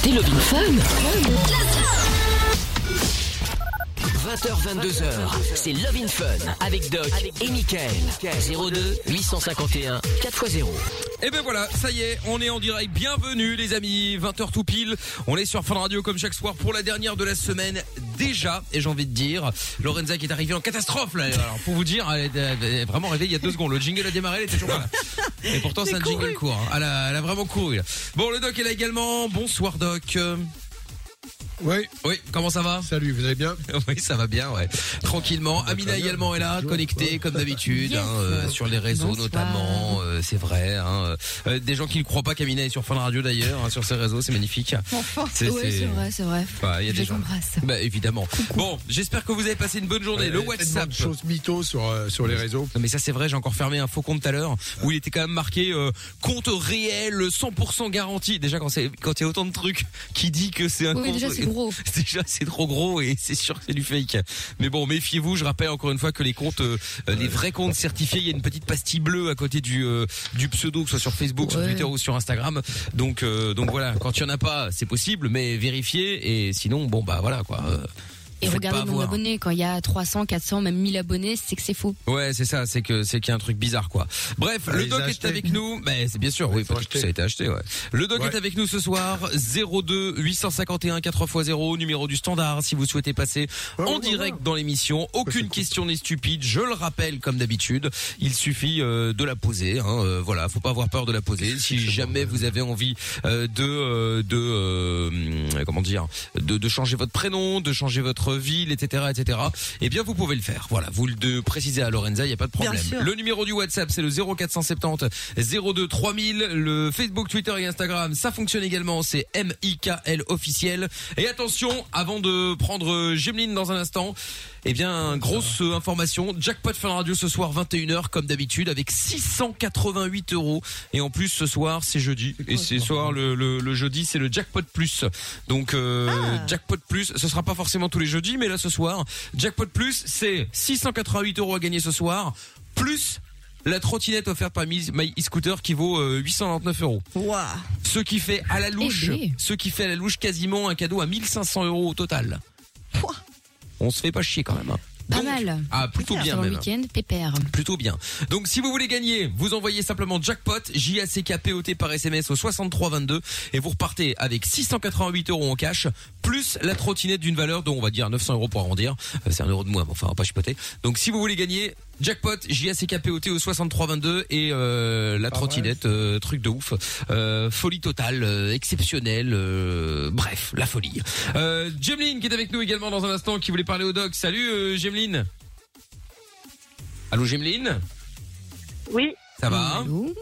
écoutez Love in Fun 20h, 22h, c'est Love in Fun avec Doc et Michael. 02 851 4x0. Et ben voilà, ça y est, on est en direct. Bienvenue les amis, 20h tout pile. On est sur Fun Radio comme chaque soir pour la dernière de la semaine déjà. Et j'ai envie de dire, Lorenza qui est arrivée en catastrophe là. Alors pour vous dire, elle est, vraiment arrivée il y a deux secondes. Le jingle a démarré, elle était toujours pas là. Et pourtant c'est un jingle court. hein. Elle, a, elle a vraiment couru. là. Bon, le Doc est là également. Bonsoir Doc. Oui. Oui, comment ça va? Salut, vous allez bien? Oui, ça va bien, ouais. Tranquillement. Amina également est là, Bonjour. connectée comme d'habitude, Yes. hein, euh, sur les réseaux Bonsoir. notamment. euh, c'est vrai. Hein, euh, des gens qui ne croient pas qu'Amina est sur Fun Radio d'ailleurs, hein, sur ses réseaux, c'est magnifique. C'est- Oui, c'est vrai, c'est vrai. Ouais, il y a Je des gens. embrasse. Bah évidemment. Bon, j'espère que vous avez passé une bonne journée. le WhatsApp. de choses mythos sur, euh, sur les réseaux. Non mais ça c'est vrai, j'ai encore fermé un faux compte tout à l'heure où il était quand même marqué euh, compte réel 100% garanti. Déjà quand c'est quand il y a autant de trucs qui dit que c'est un Oui, compte déjà, gros. déjà c'est trop gros et c'est sûr que c'est du fake. Mais bon, méfiez-vous, je rappelle encore une fois que les comptes euh, les vrais comptes certifiés, il y a une petite pastille bleue à côté du euh, du pseudo que ce soit sur Facebook, sur. Twitter ou sur Instagram. Donc euh, donc voilà, quand il y en a pas, c'est possible mais vérifiez et sinon bon bah voilà quoi. Et faites regardez avoir. d'abonnés. Quand il y a 300, 400, même 1000 abonnés, c'est que c'est faux. Ouais, c'est ça, c'est que c'est qu'il y a un truc bizarre quoi. Bref, Ah, le doc est avec nous. Ben c'est bien sûr, oui, peut-être que ça a été acheté, ouais. Le doc Ouais. est avec nous ce soir 02 851 4x0 numéro du standard si vous souhaitez passer Ouais, en ouais, direct ouais. dans l'émission. Aucune question n'est stupide, je le rappelle comme d'habitude. Il suffit euh, de la poser hein, euh, voilà, faut pas avoir peur de la poser. Si jamais vous avez envie euh, de euh, de euh, comment dire, de, de changer votre prénom, de changer votre ville, etc., etc. Eh bien, vous pouvez le faire. Voilà, vous le de préciser à Lorenza, il y a pas de problème. Le numéro du WhatsApp, c'est le 0470 02 3000. Le Facebook, Twitter et Instagram, ça fonctionne également. C'est M-I-K-L officiel. Et attention, avant de prendre euh, Gemeline dans un instant, eh bien, grosse euh, information. Jackpot Fun Radio ce soir, 21h, comme d'habitude, avec 688 euros. Et en plus, ce soir, c'est jeudi. Et ce soir, le, le, le jeudi, c'est le Jackpot Plus. Donc, euh, Jackpot Plus, ce sera pas forcément tous les jeudis, mais là, ce soir, Jackpot Plus, c'est 688 euros à gagner ce soir, plus la trottinette offerte par My My e-scooter qui vaut euh, 899 euros. Ce qui fait à la louche, Eh ben. ce qui fait à la louche quasiment un cadeau à 1500 euros au total. On se fait pas chier quand même. hein. Pas mal. Ah, plutôt bien même. week-end, pépère. Plutôt bien. Donc si vous voulez gagner, vous envoyez simplement jackpot J A C K P O T par SMS au 6322 et vous repartez avec 688 euros en cash plus la trottinette d'une valeur dont on va dire 900 euros pour arrondir. Euh, C'est un euro de moins, mais enfin on va pas chipoter. Donc si vous voulez gagner jackpot J A C K P O T au 6322 et euh, la trottinette euh, truc de ouf, Euh, folie totale, euh, exceptionnelle, euh, bref la folie. Euh, qui est avec nous également dans un instant qui voulait parler au doc. Salut euh, Jemeline. Allô Jemeline? Oui, ça va? Allô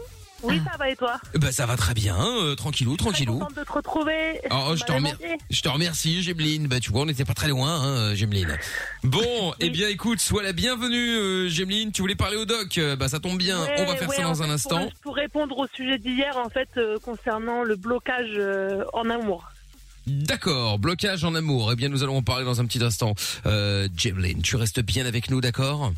oui, ça va et toi Bah ça va très bien, euh, tranquillou, tranquillou. de te retrouver. Oh, je te, remer- je te remercie, Gemeline. Bah tu vois, on n'était pas très loin, hein, Gemeline. Bon, eh bien écoute, sois la bienvenue, euh, Gemeline. Tu voulais parler au doc, euh, bah ça tombe bien. Ouais, on va faire ouais, ça en dans fait, un pour- instant. Pour, répondre au sujet d'hier, en fait, euh, concernant le blocage euh, en amour. D'accord, blocage en amour. Eh bien nous allons en parler dans un petit instant. Euh, Gemeline, tu restes bien avec nous, d'accord?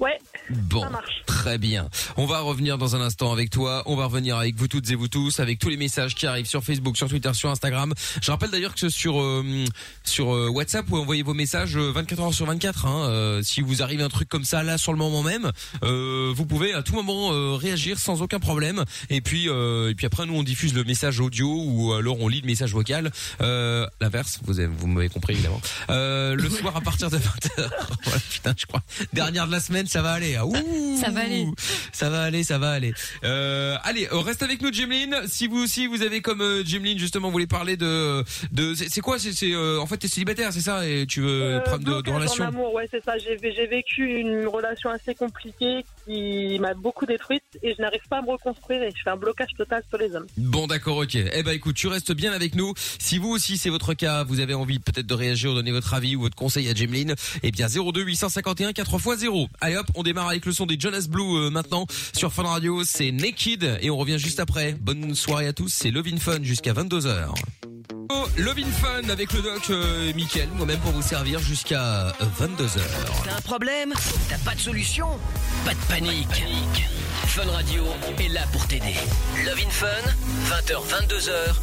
Ouais, Bon, Ça marche. très bien. On va revenir dans un instant avec toi. On va revenir avec vous toutes et vous tous, avec tous les messages qui arrivent sur Facebook, sur Twitter, sur Instagram. Je rappelle d'ailleurs que sur euh, sur euh, WhatsApp, vous envoyez vos messages euh, 24 heures sur 24. Hein, euh, si vous arrive un truc comme ça là sur le moment même, euh, vous pouvez à tout moment euh, réagir sans aucun problème. Et puis euh, et puis après nous on diffuse le message audio ou alors on lit le message vocal. Euh, L'inverse, vous avez, vous m'avez compris évidemment. Euh, le soir à partir de 20h. voilà, putain, je crois. Dernière de la semaine, ça va aller. Ouh. Ça va aller. Ça va aller, ça va aller. Euh, allez, reste avec nous, Jemeline. Si vous aussi vous avez comme euh, Jemeline justement, vous voulez parler de de c'est quoi? C'est c'est, euh, en fait t'es célibataire, c'est ça? Et tu veux Euh, problème de, de relation en amour, ouais, c'est ça. J'ai j'ai vécu une relation assez compliquée qui m'a beaucoup détruite et je n'arrive pas à me reconstruire et je fais un blocage total sur les hommes. Bon d'accord ok. Eh ben écoute, tu restes bien avec nous. Si vous aussi c'est votre cas, vous avez envie peut-être de réagir, donner votre avis ou votre conseil à Jemeline, eh bien 02 851 4x0. Allez hop, on démarre avec le son des Jonas Blue euh, maintenant sur Fun Radio, c'est Naked et on revient juste après. Bonne soirée à tous, c'est Love in Fun jusqu'à 22h. Oh, Love in Fun avec le doc euh, Mickaël, moi-même pour vous servir jusqu'à 22h. T'as un problème? T'as pas de solution? Pas de panique. Fun Radio est là pour t'aider. Love in Fun, 20h, 22h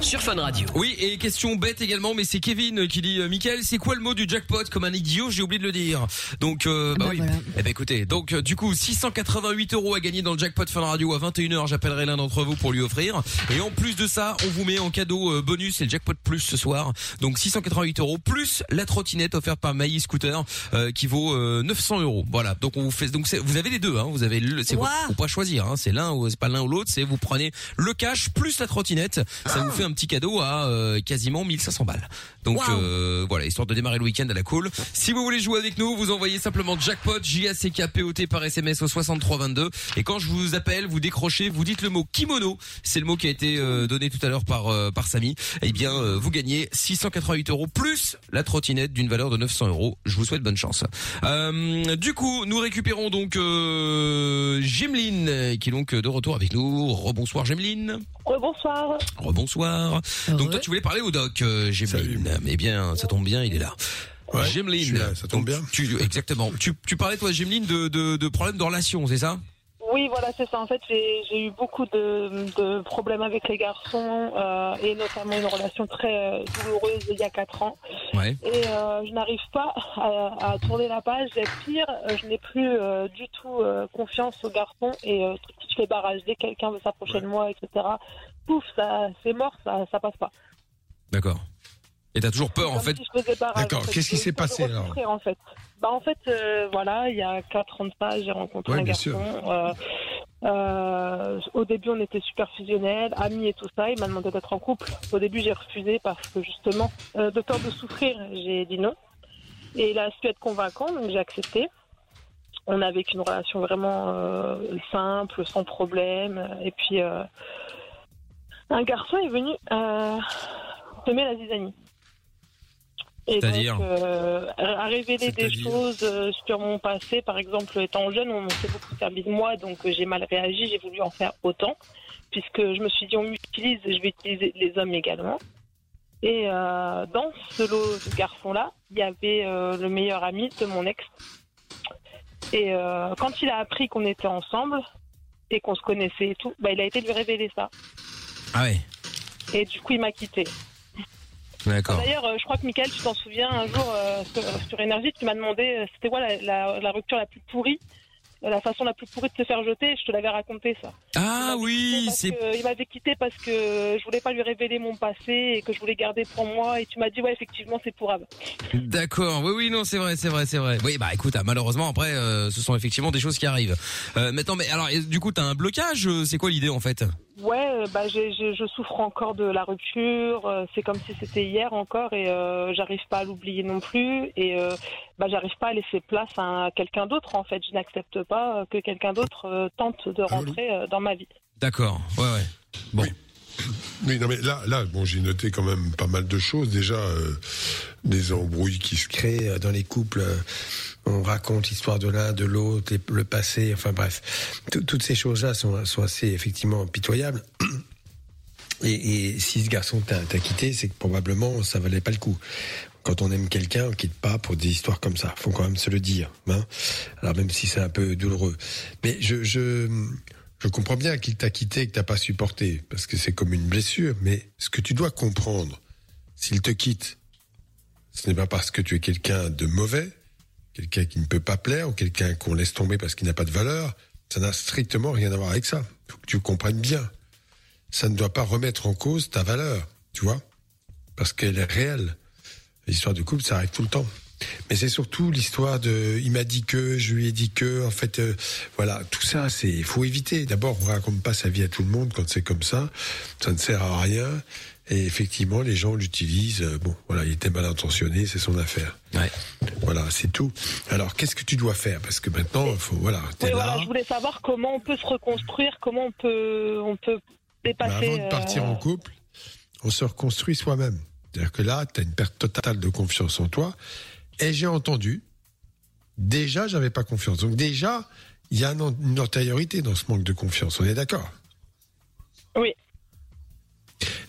sur Fun Radio. Oui, et question bête également, mais c'est Kevin qui dit, euh, Michael, c'est quoi le mot du jackpot Comme un idiot, j'ai oublié de le dire. Donc, euh, bah, bah oui. voilà. Eh ben écoutez, donc euh, du coup, 688 euros à gagner dans le jackpot Fun Radio à 21h. J'appellerai l'un d'entre vous pour lui offrir. Et en plus de ça, on vous met en cadeau euh, bonus et le jackpot plus ce soir. Donc 688 euros plus la trottinette offerte par Maï Scooter euh, qui vaut euh, 900 euros. Voilà. Donc on vous fait. Donc c'est- vous avez les deux. Hein, vous avez le. C'est Wow. faut pas choisir. Hein, c'est l'un ou c'est pas l'un ou l'autre. C'est vous prenez le cash plus la trottinette. Ça vous fait un petit cadeau à euh, quasiment 1500 balles. Donc Wow. euh, voilà, histoire de démarrer le week-end à la cool. Si vous voulez jouer avec nous, vous envoyez simplement jackpot J A C K P O T par SMS au 6322 et quand je vous appelle, vous décrochez, vous dites le mot kimono, c'est le mot qui a été euh, donné tout à l'heure par euh, par Samy. Eh bien, euh, vous gagnez 688 euros plus la trottinette d'une valeur de 900 euros. Je vous souhaite bonne chance. Euh, du coup, nous récupérons donc euh, Gemeline qui est donc de retour avec nous. Rebonsoir Gemeline. Bonsoir. Rebonsoir. Donc toi tu voulais parler au doc, euh, Gemeline. Eh bien, ça tombe bien, il est là. Ouais, là, ça tombe bien. Tu, exactement. Tu, tu parlais toi, Gemeline, de, de, de problèmes de relation, c'est ça? Oui, voilà, c'est ça. En fait, j'ai eu beaucoup de, de problèmes avec les garçons euh, et notamment une relation très euh, douloureuse il y a 4 ans. Ouais. Et euh, je n'arrive pas à, à tourner la page. Et pire, je n'ai plus euh, du tout euh, confiance aux garçons et euh, tout de suite, je fais barrage. Dès que quelqu'un veut s'approcher de moi, etc., pouf, ça, c'est mort, ça, ça passe pas. D'accord. Et t'as toujours peur, en fait. D'accord. Qu'est-ce qui s'est passé, alors en fait bah en fait euh, voilà il y a quatre ans de ça j'ai rencontré Ouais, un garçon euh, euh, au début on était super fusionnels amis et tout ça il m'a demandé d'être en couple au début j'ai refusé parce que justement euh, de peur de souffrir j'ai dit non et il a su être convaincant donc j'ai accepté on a vécu une relation vraiment euh, simple sans problème et puis un garçon est venu euh, semer la zizanie et C'est-à-dire donc, euh, à révéler des C'est-à-dire choses euh, sur mon passé, par exemple, étant jeune, on s'est beaucoup servi de moi, donc euh, j'ai mal réagi, j'ai voulu en faire autant, puisque je me suis dit, on m'utilise, je vais utiliser les hommes également. Et dans ce lot de garçons-là, il y avait le meilleur ami de mon ex. Et quand il a appris qu'on était ensemble et qu'on se connaissait et tout, bah, il a été lui révéler ça. Ah ouais. Et du coup, il m'a quitté. D'accord. D'ailleurs, euh, je crois que Michael, tu t'en souviens, un jour euh, sur, sur Énergie, tu m'as demandé euh, c'était quoi la, la- la rupture la plus pourrie, euh, la façon la plus pourrie de se faire jeter. Je te l'avais raconté ça. Ah oui, c'est. il m'avait quitté parce que je voulais pas lui révéler mon passé et que je voulais garder pour moi. Et tu m'as dit ouais, effectivement, c'est pourrable. D'accord. Oui, oui, non, c'est vrai, c'est vrai, c'est vrai. Oui, bah écoute, ah, malheureusement, après, euh, ce sont effectivement des choses qui arrivent. Euh, maintenant, mais alors, du coup, t'as un blocage. euh, C'est quoi l'idée en fait? Ouais, bah je souffre encore de la rupture. C'est comme si c'était hier encore et euh, j'arrive pas à l'oublier non plus. Et bah j'arrive pas à laisser place à quelqu'un d'autre. En fait, je n'accepte pas euh, que quelqu'un d'autre euh, tente de rentrer euh, dans ma vie. D'accord. Ouais, ouais. Bon. Oui, non, mais là, là, bon, j'ai noté quand même pas mal de choses. Déjà, euh, des embrouilles qui se créent dans les couples. euh, on raconte l'histoire de l'un, de l'autre, le passé. Enfin bref, Tout- toutes ces choses-là sont, sont assez effectivement pitoyables. Et, et si ce garçon t'a t'a quitté, c'est que probablement ça valait pas le coup. Quand on aime quelqu'un, on quitte pas pour des histoires comme ça. Faut quand même se le dire. Hein Alors même si c'est un peu douloureux. Mais je, je, comprends bien qu'il t'a quitté et que t'as pas supporté, parce que c'est comme une blessure. Mais ce que tu dois comprendre, s'il te quitte, ce n'est pas parce que tu es quelqu'un de mauvais, quelqu'un qui ne peut pas plaire, ou quelqu'un qu'on laisse tomber parce qu'il n'a pas de valeur. Ça n'a strictement rien à voir avec ça. Faut que tu comprennes bien. Ça ne doit pas remettre en cause ta valeur, tu vois, parce qu'elle est réelle. L'histoire de couple, ça arrive tout le temps. Mais c'est surtout l'histoire de, il m'a dit que, je lui ai dit que, en fait, euh, voilà, tout ça, c'est, faut éviter. D'abord, on raconte pas sa vie à tout le monde quand c'est comme ça. Ça ne sert à rien. Et effectivement, les gens l'utilisent. euh, Bon, voilà, il était mal intentionné, c'est son affaire. Ouais. Voilà, c'est tout. Alors, qu'est-ce que tu dois faire? Parce que maintenant, il faut, voilà, t'es Oui, là. voilà, je voulais savoir comment on peut se reconstruire, comment on peut, on peut Mais dépasser. avant de partir euh, en couple, on se reconstruit soi-même. C'est-à-dire que là, tu as une perte totale de confiance en toi. Et j'ai entendu, déjà, j'avais pas confiance. Donc déjà, il y a une antériorité dans ce manque de confiance. On est d'accord? Oui.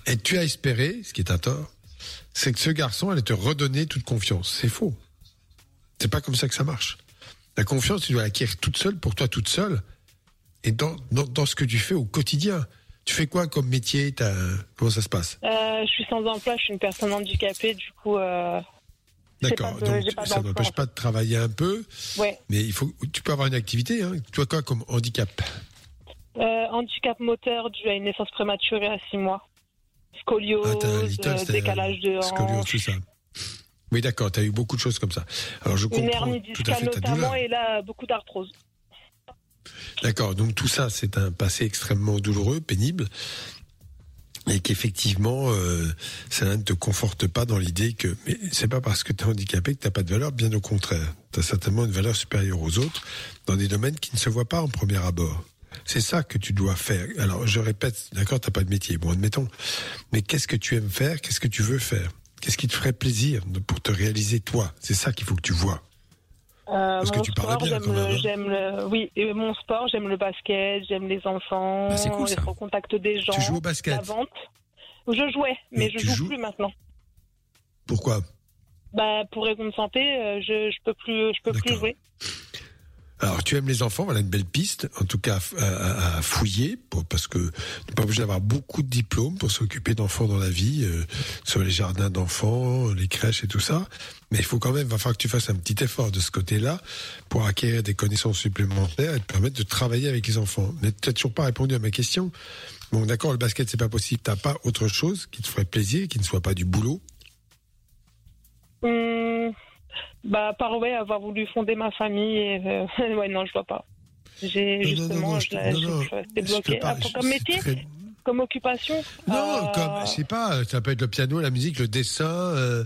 Et tu as espéré, ce qui est un tort, c'est que ce garçon allait te redonner toute confiance. C'est faux. C'est pas comme ça que ça marche. La confiance, tu dois l'acquérir toute seule, pour toi toute seule, et dans, dans, dans ce que tu fais au quotidien. Tu fais quoi comme métier T'as- Comment ça se passe? Euh, je suis sans emploi, je suis une personne handicapée, du coup, euh, D'accord. de- Donc ça n'empêche pas de travailler un peu, ouais. mais il faut. Tu peux avoir une activité. Hein. Tu as quoi comme handicap? Euh, handicap moteur dû à une naissance prématurée à 6 mois. Scoliose, Ah, little, décalage de hanche, Scoliose, tout ça. Oui, d'accord. Tu as eu beaucoup de choses comme ça. Alors je une comprends hernie tout à discale notamment, et là, beaucoup d'arthrose. D'accord. Donc tout ça, c'est un passé extrêmement douloureux, pénible. Et qu'effectivement, euh, ça ne te conforte pas dans l'idée que, mais c'est pas parce que tu es handicapé que t'as pas de valeur, bien au contraire. Tu as certainement une valeur supérieure aux autres dans des domaines qui ne se voient pas en premier abord. C'est ça que tu dois faire. Alors, je répète, d'accord, t'as pas de métier, bon, admettons. Mais qu'est-ce que tu aimes faire? Qu'est-ce que tu veux faire? Qu'est-ce qui te ferait plaisir pour te réaliser toi? C'est ça qu'il faut que tu vois. Euh, Parce que tu parles sport, bien, quand même, hein. j'aime le, oui, et mon sport, j'aime le basket, j'aime les enfants, Bah, c'est cool, ça. être au contact des gens, Tu joues au la basket vente. Je jouais, mais je tu joue joues plus maintenant. Pourquoi? Bah, pour raison de santé, euh, je, je peux plus, je peux plus D'accord. jouer. Alors, tu aimes les enfants, voilà une belle piste, en tout cas à, à- à fouiller, pour, parce que tu n'es pas obligé d'avoir beaucoup de diplômes pour s'occuper d'enfants dans la vie, euh, sur les jardins d'enfants, les crèches et tout ça. Mais il faut quand même, va falloir que tu fasses un petit effort de ce côté-là pour acquérir des connaissances supplémentaires et te permettre de travailler avec les enfants. Mais tu n'as toujours pas répondu à ma question. Bon, d'accord, le basket, c'est pas possible. T'as pas autre chose qui te ferait plaisir, qui ne soit pas du boulot? Hum, bah, par ouais, avoir voulu fonder ma famille, et, euh, ouais, non, je vois pas. J'ai Non, non, justement, non, je, je- non, je- non, je je peux pas, Ah, pour- je- comme métier, très- comme occupation Non, euh, comme, je sais pas, ça peut être le piano, la musique, le dessin, euh,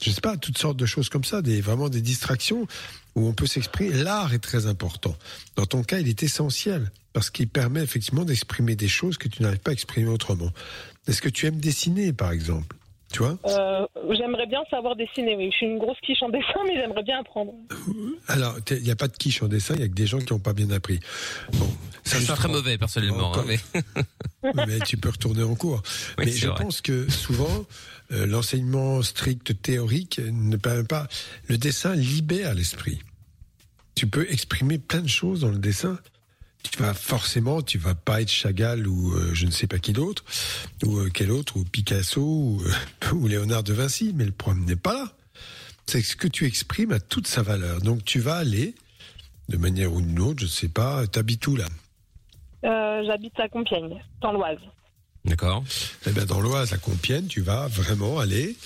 je sais pas, toutes sortes de choses comme ça, des, vraiment des distractions où on peut s'exprimer. L'art est très important. Dans ton cas, il est essentiel parce qu'il permet effectivement d'exprimer des choses que tu n'arrives pas à exprimer autrement. Est-ce que tu aimes dessiner, par exemple? Tu vois euh, J'aimerais bien savoir dessiner, oui. Je suis une grosse quiche en dessin, mais j'aimerais bien apprendre. Alors, il n'y a pas de quiche en dessin, il y a que des gens qui n'ont pas bien appris. Bon, Je ça suis s'apprend. très mauvais personnellement. Hein, mais... mais tu peux retourner en cours. Oui, mais je vrai. pense que souvent, euh, l'enseignement strict théorique ne permet pas. Le dessin libère l'esprit. Tu peux exprimer plein de choses dans le dessin. Tu vas forcément, tu vas pas être Chagall ou euh, je ne sais pas qui d'autre, ou euh, quel autre, ou Picasso, ou, euh, ou Léonard de Vinci, mais le problème n'est pas là. C'est que ce que tu exprimes a toute sa valeur. Donc tu vas aller, de manière ou d'une autre, je ne sais pas, t'habites où là? Euh, J'habite à Compiègne, dans l'Oise. D'accord. Eh bien, dans l'Oise, à Compiègne, tu vas vraiment aller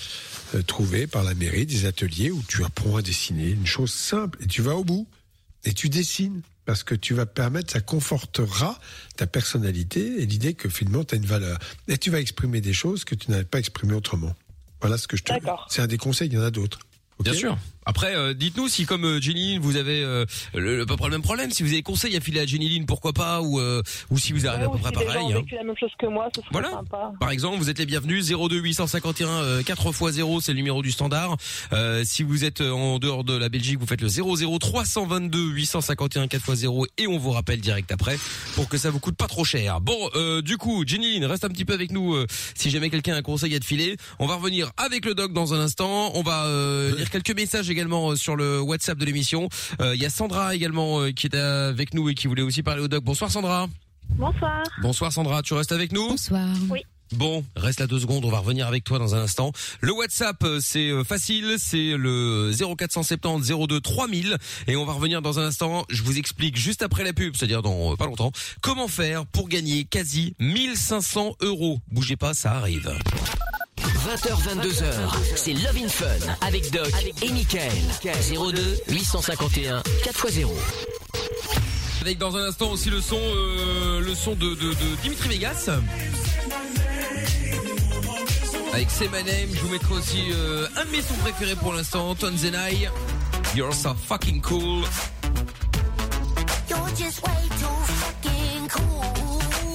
euh, trouver par la mairie des ateliers où tu apprends à dessiner une chose simple et tu vas au bout et tu dessines parce que tu vas permettre, ça confortera ta personnalité et l'idée que finalement tu as une valeur. Et tu vas exprimer des choses que tu n'avais pas exprimées autrement. Voilà ce que je te D'accord. C'est un des conseils, il y en a d'autres. Bien sûr. Après, euh, dites-nous si comme euh, Jenny, vous avez euh, le, le, à peu près le même problème. Si vous avez conseil à filer à Jenny Lynn, pourquoi pas, ou ou si vous arrivez Ouais, à peu près si les gens pareil. hein. vécu la même chose que moi, ce serait Voilà. sympa. Par exemple, vous êtes les bienvenus 02 851 euh, 4 x 0, c'est le numéro du standard. Euh, si vous êtes euh, en dehors de la Belgique, vous faites le 00 322 851 4 x 0 et on vous rappelle direct après pour que ça vous coûte pas trop cher. Bon, euh, du coup, Jenny Lynn, reste un petit peu avec nous euh, si jamais quelqu'un a un conseil à te filer. On va revenir avec le doc dans un instant. On va euh, lire quelques messages également euh, sur le WhatsApp de l'émission. Euh, Il y a Sandra également euh, qui est avec nous et qui voulait aussi parler au doc. Bonsoir Sandra. Bonsoir. Bonsoir Sandra, tu restes avec nous? Bonsoir. Oui. Bon, reste là deux secondes, on va revenir avec toi dans un instant. Le WhatsApp, c'est facile, c'est le 0470 02 3000 et on va revenir dans un instant. Je vous explique juste après la pub, c'est-à-dire dans pas longtemps, comment faire pour gagner quasi 1500 euros. Bougez pas, ça arrive. 20h, 22h, c'est Love in Fun avec Doc et Michael. 02 851 4x0. Avec dans un instant aussi le son, euh, le son de, de, de Dimitri Vegas. Avec Say My Name, je vous mettrai aussi euh, un de mes sons préférés pour l'instant, Tonzenai. You're so fucking cool.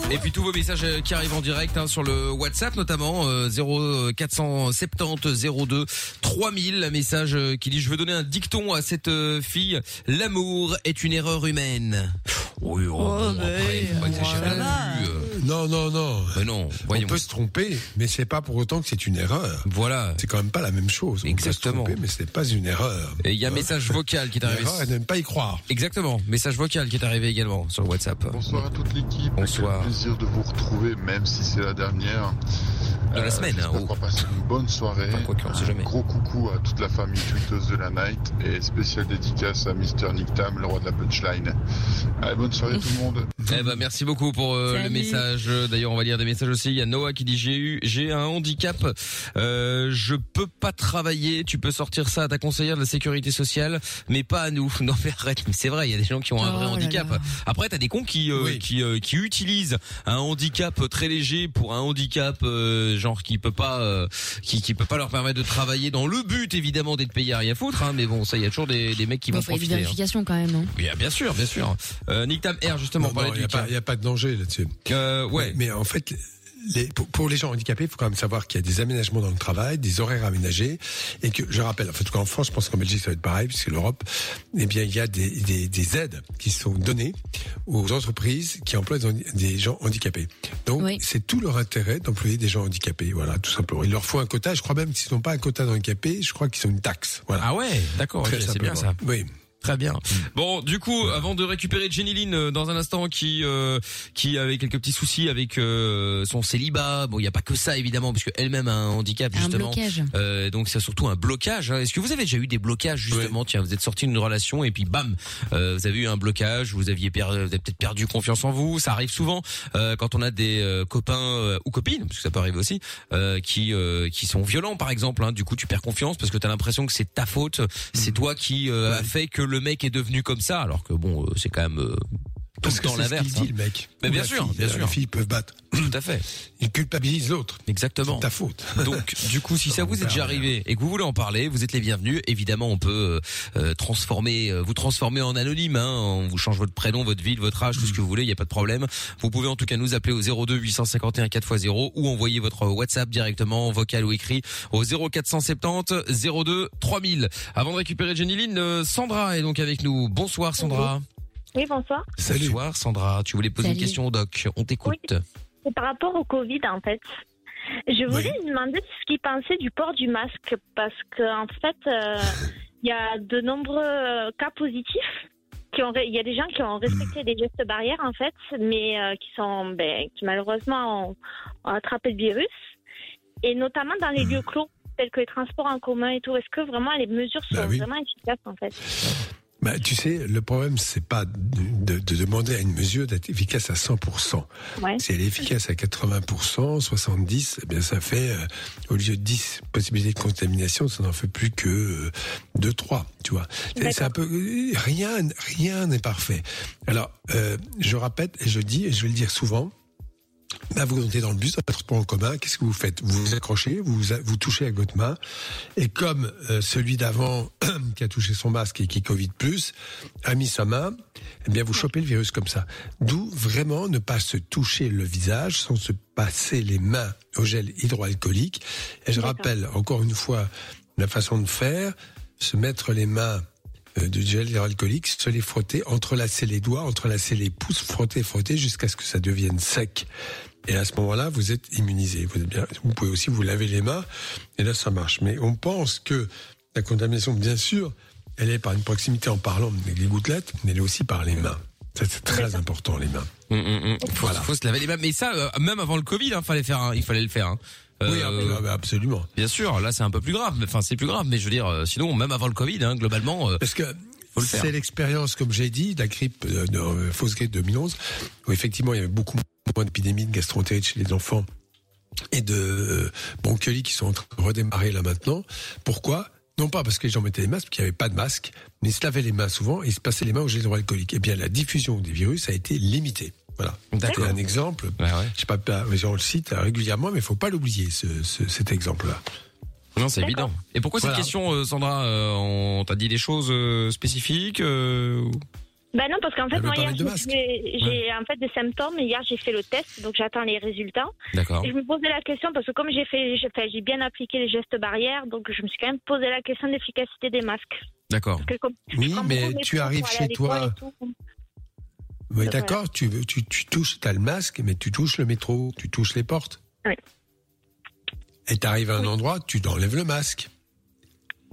Et puis tous vos messages euh, qui arrivent en direct hein, sur le WhatsApp notamment euh, 0470 02 3000 un message qui dit je veux donner un dicton à cette euh, fille l'amour est une erreur humaine. Oui, oh, bon, après, faut pas exagérer non plus, euh. Non, non, non. Mais non, On peut se tromper, mais c'est pas pour autant que c'est une erreur. Voilà. C'est quand même pas la même chose. On Exactement. peut se tromper, mais c'est pas une erreur. Et il y a un message vocal qui est arrivé. L'erreur, elle n'aime pas y croire. Exactement, message vocal qui est arrivé également sur le WhatsApp. Bonsoir à toute l'équipe. Bonsoir. Quel plaisir de vous retrouver, même si c'est la dernière. De la semaine, hein, j'espère oh. qu'on va passer une bonne soirée. Enfin, on sait jamais. Un gros coucou à toute la famille tweeteuse de la night et spéciale dédicace à Mister Nick Tam, le roi de la punchline. Allez, bonne soirée tout le monde. Eh ben merci beaucoup pour euh, le message. D'ailleurs, on va lire des messages aussi. Il y a Noah qui dit j'ai eu j'ai un handicap, euh, je peux pas travailler. Tu peux sortir ça à ta conseillère de la sécurité sociale, mais pas à nous. Non mais arrête, mais c'est vrai, il y a des gens qui ont un Oh vrai là handicap. là. Après, t'as des cons qui euh, Oui. qui euh, qui utilisent un handicap très léger pour un handicap euh, genre qui peut pas euh, qui qui peut pas leur permettre de travailler dans le but évidemment d'être payé à rien foutre. Hein, mais bon, ça, il y a toujours des, des mecs qui Bon, vont faut y avoir des profiter. hein. quand même. Hein. Bien, bien sûr, bien sûr. Euh, Nick Tam R justement il n'y a, a pas de danger là-dessus. Euh, ouais. Mais, mais en fait, les, pour, pour les gens handicapés, il faut quand même savoir qu'il y a des aménagements dans le travail, des horaires aménagés, et que je rappelle, en fait, en tout cas en France, je pense qu'en Belgique ça va être pareil, puisque l'Europe, eh bien, il y a des, des, des aides qui sont données aux entreprises qui emploient des, gens handicapés. Donc, Oui. c'est tout leur intérêt d'employer des gens handicapés, voilà, tout simplement. Il leur faut un quota. Je crois même qu'ils n'ont pas un quota d'handicapés, je crois qu'ils ont une taxe, voilà. Ah ouais, d'accord, ok, Très c'est bien ça. Oui. Très bien. Bon, du coup, avant de récupérer Jenny Lynn euh, dans un instant, qui euh, qui avait quelques petits soucis avec euh, son célibat. Bon, il n'y a pas que ça évidemment, puisque elle-même a un handicap Un justement. blocage. Euh, donc c'est surtout un blocage. hein. Est-ce que vous avez déjà eu des blocages justement? Tiens, vous êtes sorti d'une relation et puis bam, euh, vous avez eu un blocage. Vous aviez per- vous avez peut-être perdu confiance en vous. Ça arrive souvent euh, quand on a des euh, copains euh, ou copines, parce que ça peut arriver aussi, euh, qui euh, qui sont violents par exemple. hein. Du coup, tu perds confiance parce que tu as l'impression que c'est ta faute. C'est toi qui euh, a fait que le mec est devenu comme ça, alors que bon, euh, c'est quand même euh, Parce le que l'inverse. hein. mec. Mais bien sûr, fille. bien Les sûr. filles peuvent battre. Tout à fait. Ils culpabilisent l'autre. Exactement. C'est ta faute. Donc, du coup, si ça vous est déjà arrivé et que vous voulez en parler, vous êtes les bienvenus. Évidemment, on peut euh, euh, transformer, euh, vous transformer en anonyme. Hein, on vous change votre prénom, votre ville, votre âge, tout ce que vous voulez. Il n'y a pas de problème. Vous pouvez en tout cas nous appeler au 02 851 4x0 ou envoyer votre WhatsApp directement, vocal ou écrit, au 0470 02 3000. Avant de récupérer Jenny Lynn, euh, Sandra est donc avec nous. Bonsoir Sandra. Oui, bonsoir. Salut. Bonsoir Sandra. Tu voulais poser une question au doc. On t'écoute. C'est par rapport au Covid, en fait. Je voulais lui demander ce qu'il pensait du port du masque, parce qu'en en fait, euh, il y a de nombreux euh, cas positifs. Qui ont, ré- il y a des gens qui ont respecté des gestes barrières, en fait, mais euh, qui sont, ben, qui malheureusement ont, ont attrapé le virus. Et notamment dans les lieux clos, tels que les transports en commun et tout. Est-ce que vraiment les mesures sont Bah oui. vraiment efficaces, en fait? Bah, tu sais, le problème, c'est pas de, de- de demander à une mesure d'être efficace à 100%. Ouais. Si elle est efficace à 80%, 70%, eh bien, ça fait, euh, au lieu de 10 possibilités de contamination, ça n'en fait plus que euh, 2, 3, tu vois. C'est un peu, rien, rien n'est parfait. Alors, euh, je répète et je dis, et je vais le dire souvent, Là, vous montez dans le bus, dans le transport en commun, qu'est-ce que vous faites? Vous vous accrochez, vous vous touchez avec votre main, et comme euh, celui d'avant qui a touché son masque et qui Covid plus a mis sa main, eh bien vous chopez le virus comme ça. D'où vraiment ne pas se toucher le visage sans se passer les mains au gel hydroalcoolique. Et je rappelle encore une fois la façon de faire se mettre les mains du gel hydroalcoolique, se les frotter, entrelacer les doigts, entrelacer les pouces, frotter, frotter jusqu'à ce que ça devienne sec. Et à ce moment-là, vous êtes immunisé. Vous, êtes bien, vous pouvez aussi vous laver les mains, et là, ça marche. Mais on pense que la contamination, bien sûr, elle est par une proximité en parlant avec les gouttelettes, mais elle est aussi par les mains. C'est très important, les mains. Hum, hum. Faut, Voilà. faut se laver les mains. Mais ça, euh, même avant le Covid, hein, fallait faire, un- il fallait le faire. hein. Oui, Euh, ab- absolument. Bien sûr, là c'est un peu plus grave. mais- Enfin, c'est plus grave, mais je veux dire, euh, sinon même avant le Covid, hein, globalement. euh, Parce que le c'est l'expérience, comme j'ai dit, de la grippe, de, euh, fausse grippe 2011, où effectivement il y avait beaucoup moins d'épidémies de gastroentérite chez les enfants et de euh, bronchiolies qui sont en train de redémarrer là maintenant. Pourquoi? Non pas parce que les gens mettaient des masques, parce qu'il n'y avait pas de masque, mais ils se lavaient les mains souvent et ils se passaient les mains au gel hydroalcoolique. Eh bien, la diffusion des virus a été limitée. Voilà. D'accord. C'est un exemple. Ouais, ouais. Je sais pas, on le cite régulièrement, mais il faut pas l'oublier, ce, ce- cet exemple-là. Non, c'est évident. Et pourquoi Voilà. cette question, euh, Sandra euh, On t'a dit des choses euh, spécifiques euh, Ben non, parce qu'en fait, moi, hier, j'ai en fait des symptômes. Hier, j'ai fait le test, donc j'attends les résultats. D'accord. Et je me posais la question, parce que comme j'ai fait, j'ai bien appliqué les gestes barrières, donc je me suis quand même posé la question de l'efficacité des masques. D'accord. Oui, mais tu arrives chez toi. Oui, d'accord, tu, veux- tu, tu touches, t'as le masque, mais tu touches le métro, tu touches les portes. Oui. Et t'arrives à un endroit, tu enlèves le masque.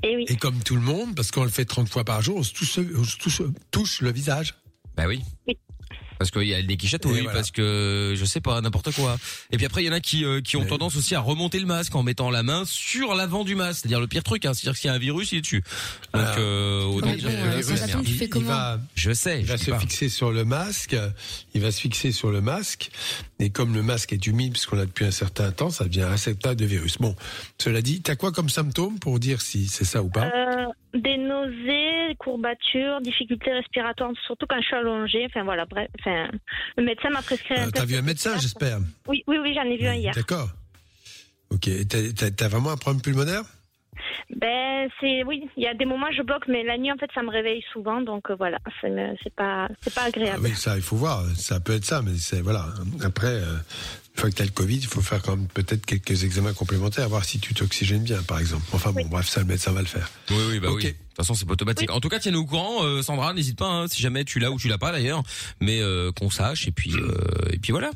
Et oui. Et comme tout le monde, parce qu'on le fait 30 fois par jour, on se touche, on se touche, touche le visage. Bah oui. Oui. Parce qu'il y a des qui chatouillent, voilà. parce que je sais pas, n'importe quoi. Et puis après, il y en a qui euh, qui ont Mais- tendance aussi à remonter le masque en mettant la main sur l'avant du masque, c'est-à-dire le pire truc. Hein, c'est-à-dire que s'il y a un virus, il est dessus. Donc euh, autant dire que tu fais comment va, Je sais. il va se pas. fixer sur le masque, il va se fixer sur le masque, et comme le masque est humide, puisqu'on l'a depuis un certain temps, ça devient réceptacle de virus. Bon, cela dit, t'as quoi comme symptôme pour dire si c'est ça ou pas? Euh, des nausées, courbatures, difficultés respiratoires, surtout quand je suis allongée. Enfin voilà, bref. Enfin, le médecin m'a prescrit Euh, T'as vu un médecin, j'espère Oui, oui, oui, j'en ai vu un hier. D'accord. Ok, t'as vraiment un problème pulmonaire? Ben c'est oui, il y a des moments je bloque, mais la nuit en fait ça me réveille souvent, donc euh, voilà, c'est pas c'est pas Ah agréable. Oui, ça, il faut voir. Ça peut être ça, mais c'est voilà. Après, euh, une fois que t'as le Covid, il faut faire quand même peut-être quelques examens complémentaires, voir si tu t'oxygènes bien, par exemple. Enfin bon, Oui. bref, ça, le médecin va le faire. Oui, oui, bah Ok. oui. De toute façon, c'est pas automatique. En tout cas, tiens-nous au courant, euh, Sandra. N'hésite pas, hein, si jamais tu l'as ou tu l'as pas d'ailleurs, mais euh, qu'on sache. Et puis, euh, et puis voilà.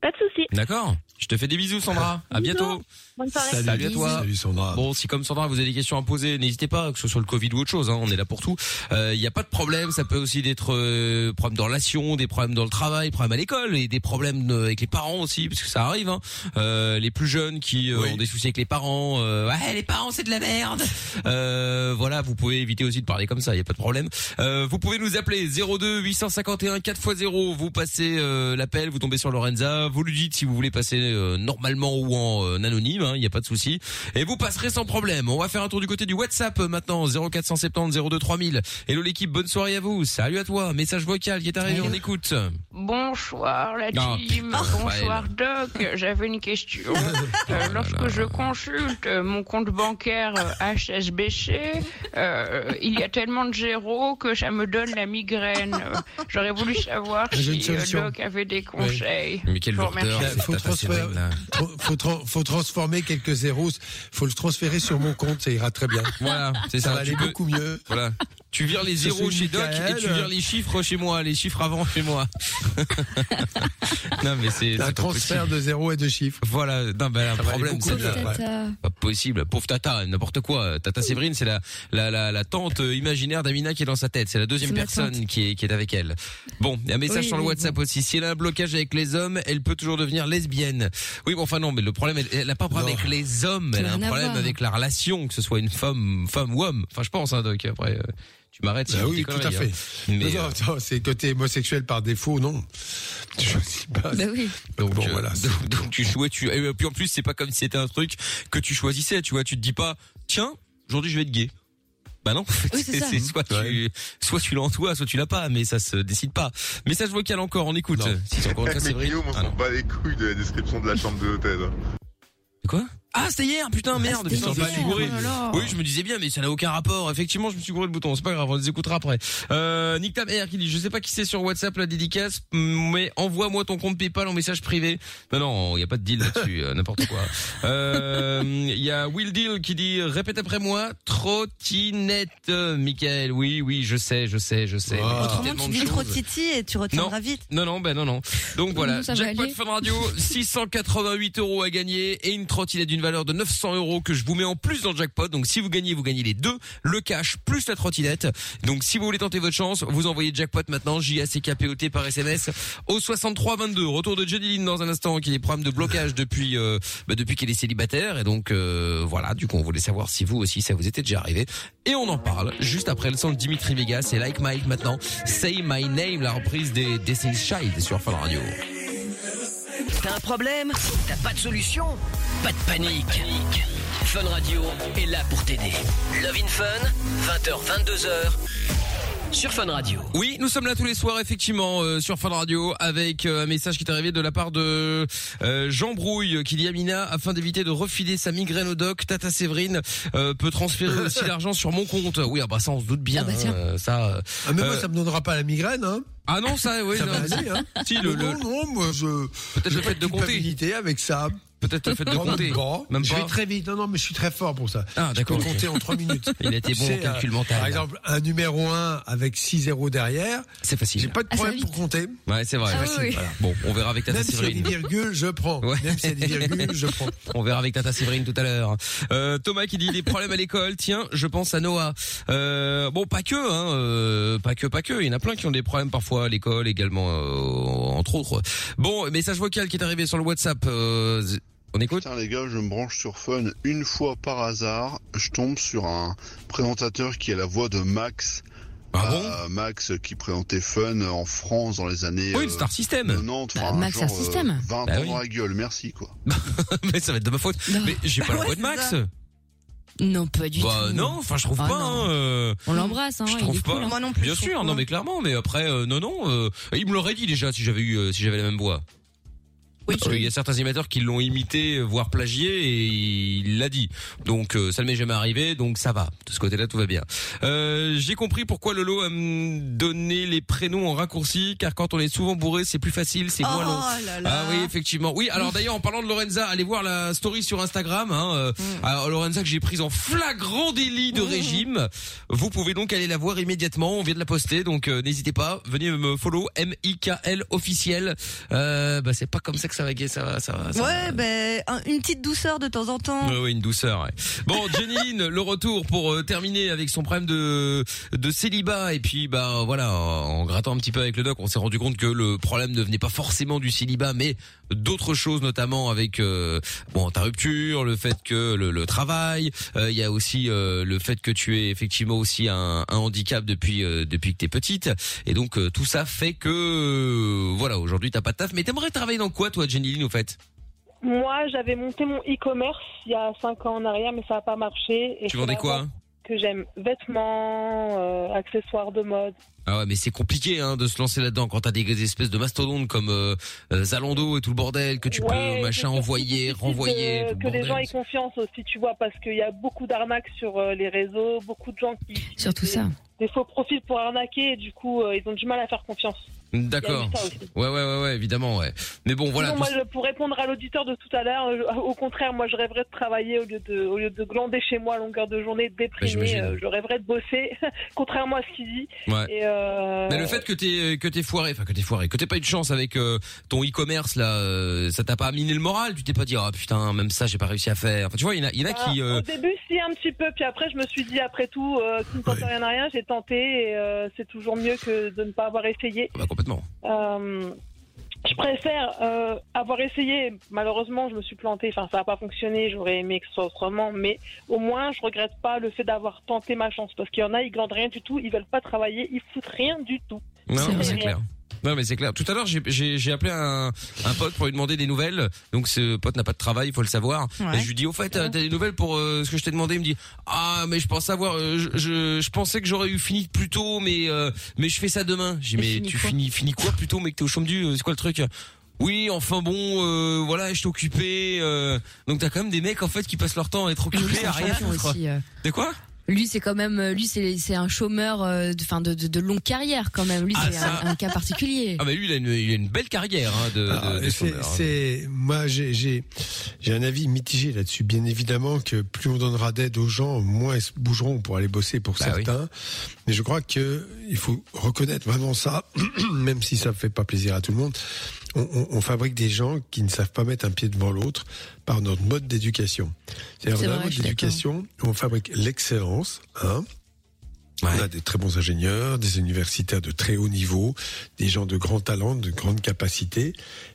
Pas de souci. D'accord? Je te fais des bisous, Sandra. À bientôt. Bonne soirée. Salut à toi. Salut Sandra. Bon, si comme Sandra, vous avez des questions à poser, n'hésitez pas, que ce soit le Covid ou autre chose, hein, on est là pour tout. Il n'y a pas de problème, ça peut aussi être euh, problèmes de relation, des problèmes dans le travail, problèmes à l'école et des problèmes euh, avec les parents aussi, parce que ça arrive. Hein. Euh, les plus jeunes qui euh, Oui. ont des soucis avec les parents, euh, ouais, les parents c'est de la merde. Euh, voilà, vous pouvez éviter aussi de parler comme ça, il y a pas de problème. Euh, vous pouvez nous appeler 02 851 4x0, vous passez euh, l'appel, vous tombez sur Lorenza, vous lui dites si vous voulez passer euh, normalement ou en euh, anonyme, il n'y a pas de souci. Et vous passerez sans problème. On va faire un tour du côté du WhatsApp euh, maintenant, 0470 02 3000. Hello l'équipe, bonne soirée à vous. Salut à toi. Message vocal qui est arrivé, on écoute. Bonsoir la Ah, team, putain, bonsoir Doc, j'avais une question. Euh, lorsque je consulte mon compte bancaire HSBC, euh, il y a tellement de zéros que ça me donne la migraine. J'aurais voulu savoir si. Doc avait des conseils. Mais quel lourdeur. Il faut, transférer- Faut, faut tra- faut transformer quelques zéros, faut le transférer sur mon compte, ça ira très bien. Voilà, c'est Ça ça. va aller peux- beaucoup mieux. Voilà. Tu vires les zéros chez Doc et tu vires les chiffres chez moi, les chiffres avant chez moi. non mais c'est Un transfert possible. de zéros et de chiffres. Voilà, non ben un problème c'est. Pas possible, pauvre Tata, n'importe quoi. Tata Séverine, c'est la, la la la tante euh, imaginaire d'Amina qui est dans sa tête. C'est la deuxième personne qui est qui est avec elle. Bon, il y a un message Oui, sur le oui, WhatsApp aussi. Si elle a un blocage avec les hommes, elle peut toujours devenir lesbienne. Oui, bon, enfin non, mais le problème, elle, elle a pas un problème Non. avec les hommes, elle a n'a un problème avec la relation, que ce soit une femme, femme ou homme. Enfin, je pense, hein, Doc. Après, euh, tu m'arrêtes si Bah oui, tout à fait. hein. Mais non, euh, non, non, c'est côté homosexuel par défaut, non. Je sais pas. Bah oui. Donc Bon, euh, voilà, Donc, donc tu jouais, tu et puis en plus c'est pas comme si c'était un truc que tu choisissais, tu vois, tu te dis pas tiens aujourd'hui je vais être gay. Bah non, Oui, c'est soit tu Ouais. soit tu l'as en toi, soit tu l'as pas, mais ça se décide pas. Message vocal encore, on écoute. Non. Si c'est encore une fois Mais Séverine. Guillaume, on Ah non. s'en bat les couilles de la description de la chambre de l'hôtel. C'est quoi? Ah c'était hier, putain merde, c'était putain, je me hier, suis gouré. oh. Oui, je me disais bien, mais ça n'a aucun rapport. Effectivement, je me suis gouré le bouton. C'est pas grave, on les écoutera après. Euh, Nick Tam Air qui dit, je sais pas qui c'est sur WhatsApp la dédicace, mais envoie-moi ton compte PayPal en message privé. Non, non, il y a pas de deal là-dessus, euh, n'importe quoi. Euh, Il y a Will Deal qui dit, répète après moi, trottinette, Michael. Oui, oui, je sais, je sais, je sais. Wow. Autrement, tu de dis choses. trop titi et tu retiendras vite. Non, non, ben non, non. Donc voilà, Non, jackpot. Fun Radio, 688 euros à gagner et une trottinette d'une valeur de 900 euros que je vous mets en plus dans le jackpot. Donc si vous gagnez, vous gagnez les deux, le cash plus la trottinette. Donc si vous voulez tenter votre chance, vous envoyez jackpot maintenant, J-A-C-K-P-O-T par SMS au 63 22. Retour de Jenny Lynn dans un instant qui a des problèmes de blocage depuis euh, bah, depuis qu'elle est célibataire et donc euh, voilà, du coup on voulait savoir si vous aussi ça vous était déjà arrivé et on en parle juste après le son de Dimitri Vegas et Like Mike maintenant. Say My Name, la reprise des Destiny's Child sur Fun Radio. T'as un problème T'as pas de solution Pas de panique. Fun Radio est là pour t'aider. Love in Fun, 20h, 22h, sur Fun Radio. Oui, nous sommes là tous les soirs effectivement euh, sur Fun Radio avec euh, un message qui est arrivé de la part de euh, Jean Brouille qui dit Amina afin d'éviter de refiler sa migraine au doc, Tata Séverine euh, peut transférer aussi l'argent sur mon compte. Oui, ah bah ça on se doute bien. Ah bah tiens. hein, euh, ça. euh, Ah, mais moi, euh, ça me donnera pas la migraine, hein. ah non ça oui ça non, va aller, hein. Si le, le- non, non, moi, je. peut-être le fait de compter. avec ça. Peut-être le fait de compter. même pas. Même je pas. vais très vite. Non, non, mais je suis très fort pour ça. Ah, Je peux compter en 3 minutes. Il a été bon en sais, calcul euh, mental. Par exemple, un numéro 1 avec 6 zéros derrière. C'est facile. J'ai pas de Ah, problème pour compter. Ouais, c'est vrai. Ah, facile. oui. Voilà. Bon, on verra avec Tata Même y a des Séverine. virgules, je prends. Ouais. Même s'il y a des virgules, je prends. On verra avec Tata Séverine tout à l'heure. Euh, Thomas qui dit des problèmes à l'école. Tiens, je pense à Noah. Euh, bon, pas que, hein, euh, pas que, pas que. Il y en a plein qui ont des problèmes parfois à l'école également, euh, entre autres. Bon, message vocal qui est arrivé sur le WhatsApp. Euh, on écoute. Putain les gars, je me branche sur Fun une fois par hasard, je tombe sur un présentateur qui a la voix de Max. Ah bon Euh, Max qui présentait Fun en France dans les années Oui, euh, le Star System. 90, Bah, Max genre, Star System. euh, 20 Bah ans oui. dans la gueule, merci quoi. Mais ça va être de ma faute. Non. Mais j'ai pas la voix de Max. ça. Non, pas du Bah tout. non, enfin je trouve Ah, pas. hein, euh, On l'embrasse, hein. je trouve est pas. cool, hein. Moi non plus. Bien sûr, non mais clairement, mais après euh, non non, euh, il me l'aurait dit déjà si j'avais eu euh, si j'avais la même voix. Oui. Parce qu'il y a certains animateurs qui l'ont imité, voire plagié, et il l'a dit. Donc euh, ça ne m'est jamais arrivé, donc ça va. De ce côté-là, tout va bien. Euh, J'ai compris pourquoi Lolo aime donner les prénoms en raccourci, car quand on est souvent bourré, c'est plus facile, c'est moins long. Oh là là. Ah oui, effectivement. Oui, alors d'ailleurs, en parlant de Lorenza, allez voir la story sur Instagram. Hein, euh, Mm. alors, Lorenza que j'ai prise en flagrant délit de régime. Vous pouvez donc aller la voir immédiatement. On vient de la poster, donc euh, n'hésitez pas. Venez me follow M I K L officiel. Euh, bah c'est pas comme ça que ça va, ça va, ça va. ça. Ouais, ben un- une petite douceur de temps en temps. Ouais, ouais, une douceur. Ouais. Bon, Jenny, le retour pour euh, terminer avec son problème de de célibat et puis bah voilà, en grattant un petit peu avec le doc, on s'est rendu compte que le problème ne venait pas forcément du célibat, mais d'autres choses, notamment avec euh, bon ta rupture, le fait que le, le travail, euh, il y a aussi euh, le fait que tu es effectivement aussi un, un handicap depuis euh, depuis que t'es petite, et donc euh, tout ça fait que voilà, aujourd'hui t'as pas de taf, mais t'aimerais travailler dans quoi, toi, Jenny Lynn, au fait Moi, j'avais monté mon e-commerce il y a 5 ans en arrière, mais ça n'a pas marché. Et Tu vendais quoi vente Que j'aime vêtements, euh, accessoires de mode. Ah ouais, mais c'est compliqué hein, de se lancer là-dedans quand t'as des espèces de mastodontes comme euh, euh, Zalando et tout le bordel que tu Ouais, peux machin envoyer, difficile renvoyer. que les gens aient confiance aussi, tu vois, parce qu'il y a beaucoup d'arnaques sur euh, les réseaux, beaucoup de gens qui Surtout des, ça. des faux profils pour arnaquer, et du coup, euh, ils ont du mal à faire confiance. D'accord. Ouais, ouais, ouais, ouais, évidemment, ouais. Mais bon, voilà. Sinon, tout moi, je- pour répondre à l'auditeur de tout à l'heure, euh, au contraire, moi, je rêverais de travailler au lieu de, au lieu de glander chez moi à longueur de journée, déprimé. euh, je rêverais de bosser, contrairement à ce qu'il dit. Ouais. Et, euh, Mais le fait que t'es que t'es foiré, enfin que t'es foiré, que t'aies pas eu de chance avec euh, ton e-commerce là, euh, ça t'a pas miné le moral. Tu t'es pas dit ah putain même ça j'ai pas réussi à faire. Enfin tu vois il y en a, il y en a qui. Ah, euh, Au début, si, un petit peu. Puis après, je me suis dit, après tout, euh, qui ne tente rien à rien, j'ai tenté. Et euh, c'est toujours mieux que de ne pas avoir essayé. Bah complètement. Je préfère euh, avoir essayé. Malheureusement, je me suis plantée. Enfin, ça n'a pas fonctionné. J'aurais aimé que ce soit autrement. Mais au moins, je regrette pas le fait d'avoir tenté ma chance. Parce qu'il y en a, ils glandent rien du tout. Ils veulent pas travailler. Ils foutent rien du tout. Non, c'est clair. Non mais c'est clair. Tout à l'heure j'ai appelé un un pote pour lui demander des nouvelles. Donc ce pote n'a pas de travail, il faut le savoir. Ouais. Et je lui dis au fait t'as t'as des nouvelles pour euh, ce que je t'ai demandé? Il me dit ah mais je pense savoir. euh, je, je je pensais que j'aurais eu fini plus tôt mais euh, mais je fais ça demain. J'ai mais fini tu finis finis quoi plus tôt mais que t'es au chôme du euh, c'est quoi le truc? Oui, enfin bon, euh, voilà, je occupé. Euh, donc t'as quand même des mecs en fait qui passent leur temps à être occupés à rien foutre. aussi. euh. De quoi? Lui, c'est quand même, euh, lui, c'est c'est un chômeur, euh, de, fin de, de, de longue carrière quand même. Lui, Ah, c'est un, un cas particulier. Ah mais lui il a une, il a une belle carrière hein, de, Ah, de, de c'est, chômeur, hein. c'est- moi j'ai, un avis mitigé là-dessus. Bien évidemment que plus on donnera d'aide aux gens, moins ils se bougeront pour aller bosser pour Bah oui. certains. Mais je crois que il faut reconnaître vraiment ça, même si ça fait pas plaisir à tout le monde. On, on- on fabrique des gens qui ne savent pas mettre un pied devant l'autre par notre mode d'éducation. C'est-à-dire C'est dans mode d'éducation, on fabrique l'excellence, hein, Ouais. on a des très bons ingénieurs, des universitaires de très haut niveau, des gens de grand talent, de grande capacité.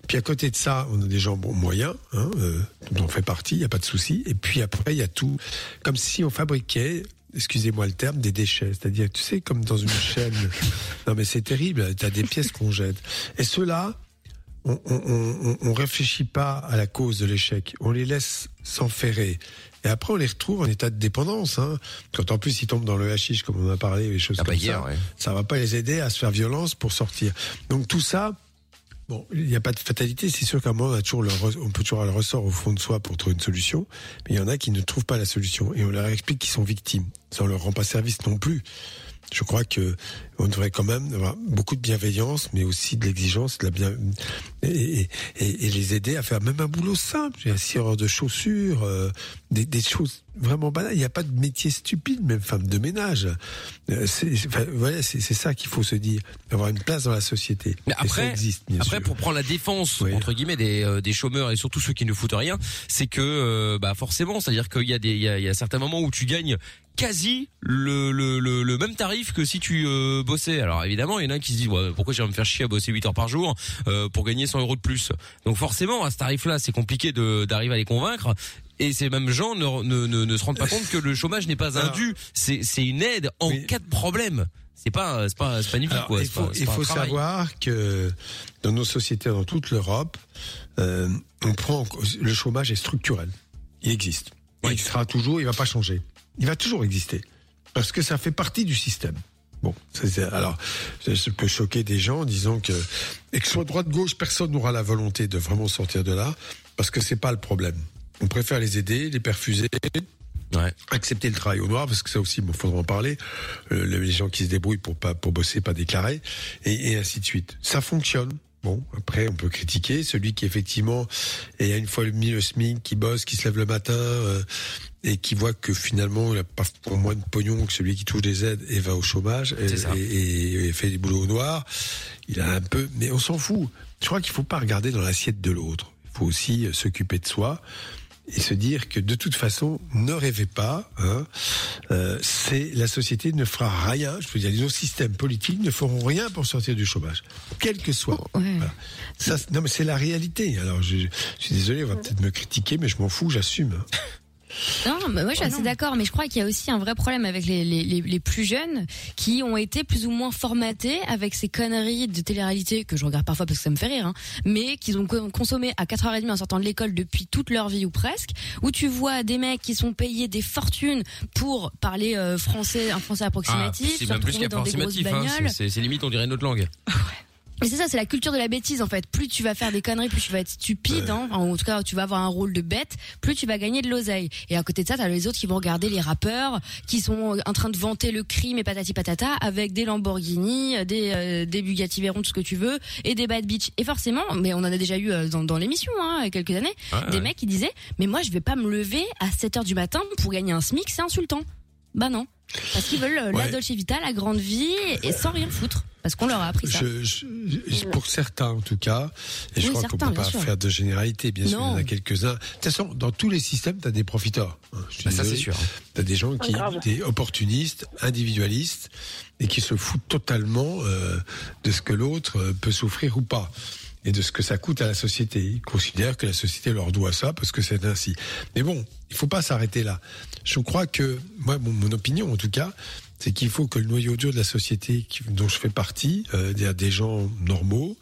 Puis à côté de ça, on a des gens bon moyens, hein, euh, dont on fait partie, il y a pas de souci. Et puis après, il y a tout, comme si on fabriquait. Excusez-moi le terme, des déchets. C'est-à-dire, tu sais, comme dans une chaîne. Non, mais c'est terrible. T'as des pièces qu'on jette. Et ceux-là, on, on, on, réfléchit pas à la cause de l'échec. On les laisse s'enferrer. Et après, on les retrouve en état de dépendance. Hein. Quand en plus ils tombent dans le hashish, comme on a parlé, les choses Ah bah comme hier, ça, ouais. ça va pas les aider à se faire violence pour sortir. Donc tout ça, bon, il n'y a pas de fatalité. C'est sûr qu'à un moment, on, a toujours le on peut toujours avoir le ressort au fond de soi pour trouver une solution. Mais il y en a qui ne trouvent pas la solution et on leur explique qu'ils sont victimes. Ça, on leur rend pas service non plus. Je crois que on devrait quand même avoir beaucoup de bienveillance, mais aussi de l'exigence, de la bien et, les aider à faire même un boulot simple, un cireur de chaussures, euh, des, des choses vraiment banales. Il n'y a pas de métier stupide, même femme de ménage. Euh, c'est enfin, voilà, ça qu'il faut se dire, avoir une place dans la société. Mais ça après, existe, après sûr. pour prendre la défense entre guillemets des, euh, des chômeurs et surtout ceux qui ne foutent rien, c'est que euh, bah forcément, c'est-à-dire qu'il y a des il y a, il y a certains moments où tu gagnes quasi le, le, le, le même tarif que si tu euh, bossais. Alors évidemment, il y en a qui se disent ouais, pourquoi je vais me faire chier à bosser 8 heures par jour euh, pour gagner 100 euros de plus? Donc forcément, à ce tarif-là, c'est compliqué de d'arriver à les convaincre. Et ces mêmes gens ne, ne, ne, ne se rendent pas compte que le chômage n'est pas un dû, c'est une aide en cas de problème. C'est pas c'est pas c'est pas Alors, quoi. il faut, pas- il savoir que dans nos sociétés, dans toute l'Europe, euh, on prend le chômage est structurel. Il existe. Il existera toujours. Il va pas changer. Il va toujours exister parce que ça fait partie du système. Bon, ça, alors ça, peut choquer des gens en disant que et que soit droite gauche, personne n'aura la volonté de vraiment sortir de là parce que c'est pas le problème. On préfère les aider, les perfuser, accepter le travail au noir parce que ça aussi, il faudra en parler. Euh, les gens qui se débrouillent pour pas pour bosser, pas déclarer, et, et ainsi de suite. Ça fonctionne. Bon, après, on peut critiquer celui qui effectivement est à une fois mis le SMIC, qui bosse, qui se lève le matin euh, et qui voit que finalement il a pas pour moins de pognon que celui qui touche des aides et va au chômage et, et- et- et fait des boulots au noir. Il a un peu, mais on s'en fout. Je crois qu'il faut pas regarder dans l'assiette de l'autre. Il faut aussi euh, s'occuper de soi et se dire que de toute façon, ne rêvez pas. Hein, euh, c'est la société ne fera rien. Je veux dire, nos systèmes politiques ne feront rien pour sortir du chômage, quel que soit. Voilà. Ça, c'est- non, mais c'est la réalité. Alors, je, je suis désolé, on va peut-être me critiquer, mais je m'en fous, j'assume. Non, mais moi je suis assez d'accord, mais je crois qu'il y a aussi un vrai problème avec les, les, les, les plus jeunes qui ont été plus ou moins formatés avec ces conneries de télé-réalité que je regarde parfois parce que ça me fait rire, hein, mais qu'ils ont co- consommé à 4h30 en sortant de l'école depuis toute leur vie ou presque, où tu vois des mecs qui sont payés des fortunes pour parler euh, français, un français Ah, approximatif, c'est se même plus retrouver dans des grosses qu'approximatif. Hein, bagnoles. c'est- c'est c'est limite on dirait une autre langue. Mais c'est ça, c'est la culture de la bêtise en fait. Plus tu vas faire des conneries, plus tu vas être stupide, hein. Enfin, en tout cas tu vas avoir un rôle de bête, plus tu vas gagner de l'oseille. Et à côté de ça, t'as les autres qui vont regarder les rappeurs, qui sont en train de vanter le crime et patati patata avec des Lamborghini, des, euh, des Bugatti Veyron, tout ce que tu veux, et des bad bitch. Et forcément, mais on en a déjà eu euh, dans, dans l'émission, hein, il y a quelques années, Ouais, des ouais. mecs qui disaient, mais moi je vais pas me lever à 7 heures du matin pour gagner un SMIC, c'est insultant. Bah non. Parce qu'ils veulent euh, la Ouais. Dolce Vita, la grande vie, et sans rien foutre. Parce qu'on leur a appris ça. Je, je- pour certains, en tout cas, et je Oui, crois qu'on peut pas sûr. faire de généralité, bien sûr, il y en a quelques-uns. De toute façon, dans tous les systèmes, tu as des profiteurs. hein. Bah, ça, c'est sûr. T'as des gens qui, Grave. des opportunistes, individualistes, et qui se foutent totalement euh, de ce que l'autre euh, peut souffrir ou pas, et de ce que ça coûte à la société. Ils considèrent que la société leur doit ça parce que c'est ainsi. Mais bon, il faut pas s'arrêter là. Je crois que, moi, mon, opinion en tout cas, c'est qu'il faut que le noyau dur de la société dont je fais partie, euh, des gens normaux,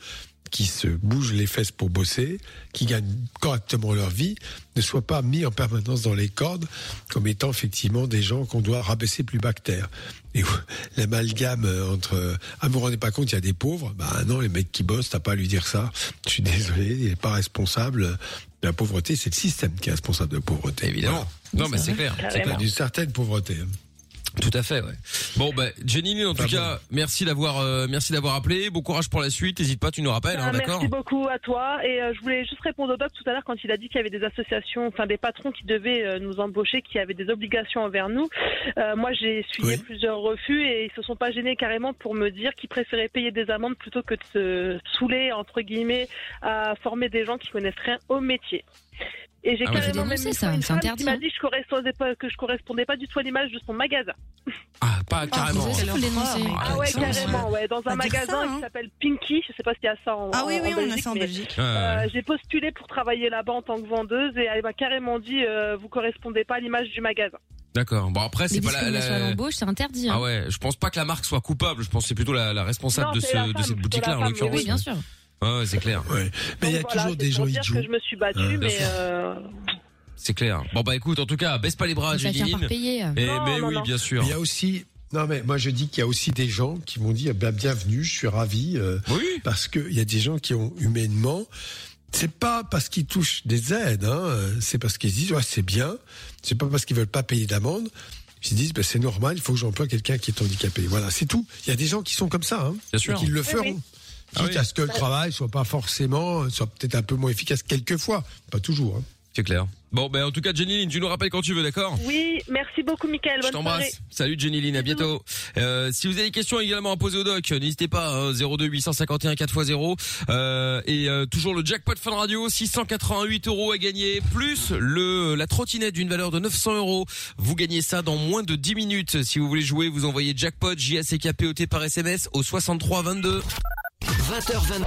qui se bougent les fesses pour bosser, qui gagnent correctement leur vie, ne soient pas mis en permanence dans les cordes comme étant effectivement des gens qu'on doit rabaisser plus bas que terre. Et l'amalgame euh, entre ah vous vous rendez pas compte il y a des pauvres? Bah non les mecs qui bossent t'as pas à lui dire ça. Je suis désolé il est pas responsable de la pauvreté. C'est le système qui est responsable de la pauvreté évidemment. Non mais c'est clair. C'est clair. D'une certaine pauvreté hein. Tout à fait, ouais. Bon, bah, Jenny, en tout cas, merci d'avoir, euh, merci d'avoir appelé. Bon courage pour la suite. N'hésite pas, tu nous rappelles, hein, Ah, d'accord merci beaucoup à toi. Et euh, je voulais juste répondre au doc tout à l'heure quand il a dit qu'il y avait des associations, enfin des patrons qui devaient euh, nous embaucher, qui avaient des obligations envers nous. Euh, moi, j'ai suivi plusieurs refus et ils se sont pas gênés carrément pour me dire qu'ils préféraient payer des amendes plutôt que de se saouler entre guillemets à former des gens qui connaissent rien au métier. Et j'ai Ah carrément même une ça, c'est femme interdit, qui m'a dit que je correspondais pas, que je correspondais pas du tout à l'image de son magasin. Ah, pas carrément. avez le dénoncer. Ah ouais, carrément, ouais. Dans un dire magasin ça, hein. qui s'appelle Pinky, je sais pas s'il y a ça en Ah oui, en- oui, en on a Belgique, ça en Belgique. Euh. J'ai postulé pour travailler là-bas en tant que vendeuse et elle m'a carrément dit euh, vous correspondez pas à l'image du magasin. D'accord. Bon après, c'est pas la. la- l'embauche, c'est interdit. hein. Ah ouais, je pense pas que la marque soit coupable. Je pense que c'est plutôt la, la responsable Non, de c'est ce, la de cette plutôt boutique-là la en l'occurrence. oui, bien sûr. Ouais, c'est clair. mais il y a voilà, toujours des gens idiots que je me suis battue, Ouais, mais euh, C'est clair. Bon bah écoute, en tout cas, baisse pas les bras, par payer. Et Non, mais non, oui, non. bien sûr. Il y a aussi non mais moi je dis qu'il y a aussi des gens qui m'ont dit eh ben, bienvenue, je suis ravi euh, parce que il y a des gens qui ont humainement c'est pas parce qu'ils touchent des aides, hein, c'est parce qu'ils se disent ouais c'est bien, c'est pas parce qu'ils veulent pas payer d'amende Ils se disent, bah, c'est normal, il faut que j'emploie quelqu'un qui est handicapé. Voilà, c'est tout. Il y a des gens qui sont comme ça, hein, Bien sûr. et qui le Oui, feront. oui. Quitte oui. à ce que le travail soit pas forcément, soit peut-être un peu moins efficace quelquefois, pas toujours. Hein. C'est clair. Bon, ben en tout cas, Jenny Lynn, tu nous rappelles quand tu veux, d'accord? Oui, merci beaucoup, Michael. Je Bonne soirée. t'embrasse. Salut Jenny Lynn, à bientôt. Euh, si vous avez des questions également à poser au doc, n'hésitez pas, hein, 02 851 4x0. Euh, et euh, toujours le jackpot Fun Radio, 688 euros à gagner, plus le la trottinette d'une valeur de 900 euros. Vous gagnez ça dans moins de 10 minutes. Si vous voulez jouer, vous envoyez jackpot, J-A-C-K-P-O-T par SMS au 63 22. 20h20.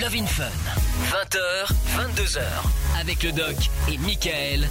Love in Fun. 20h, 22h. Avec le doc et Michael.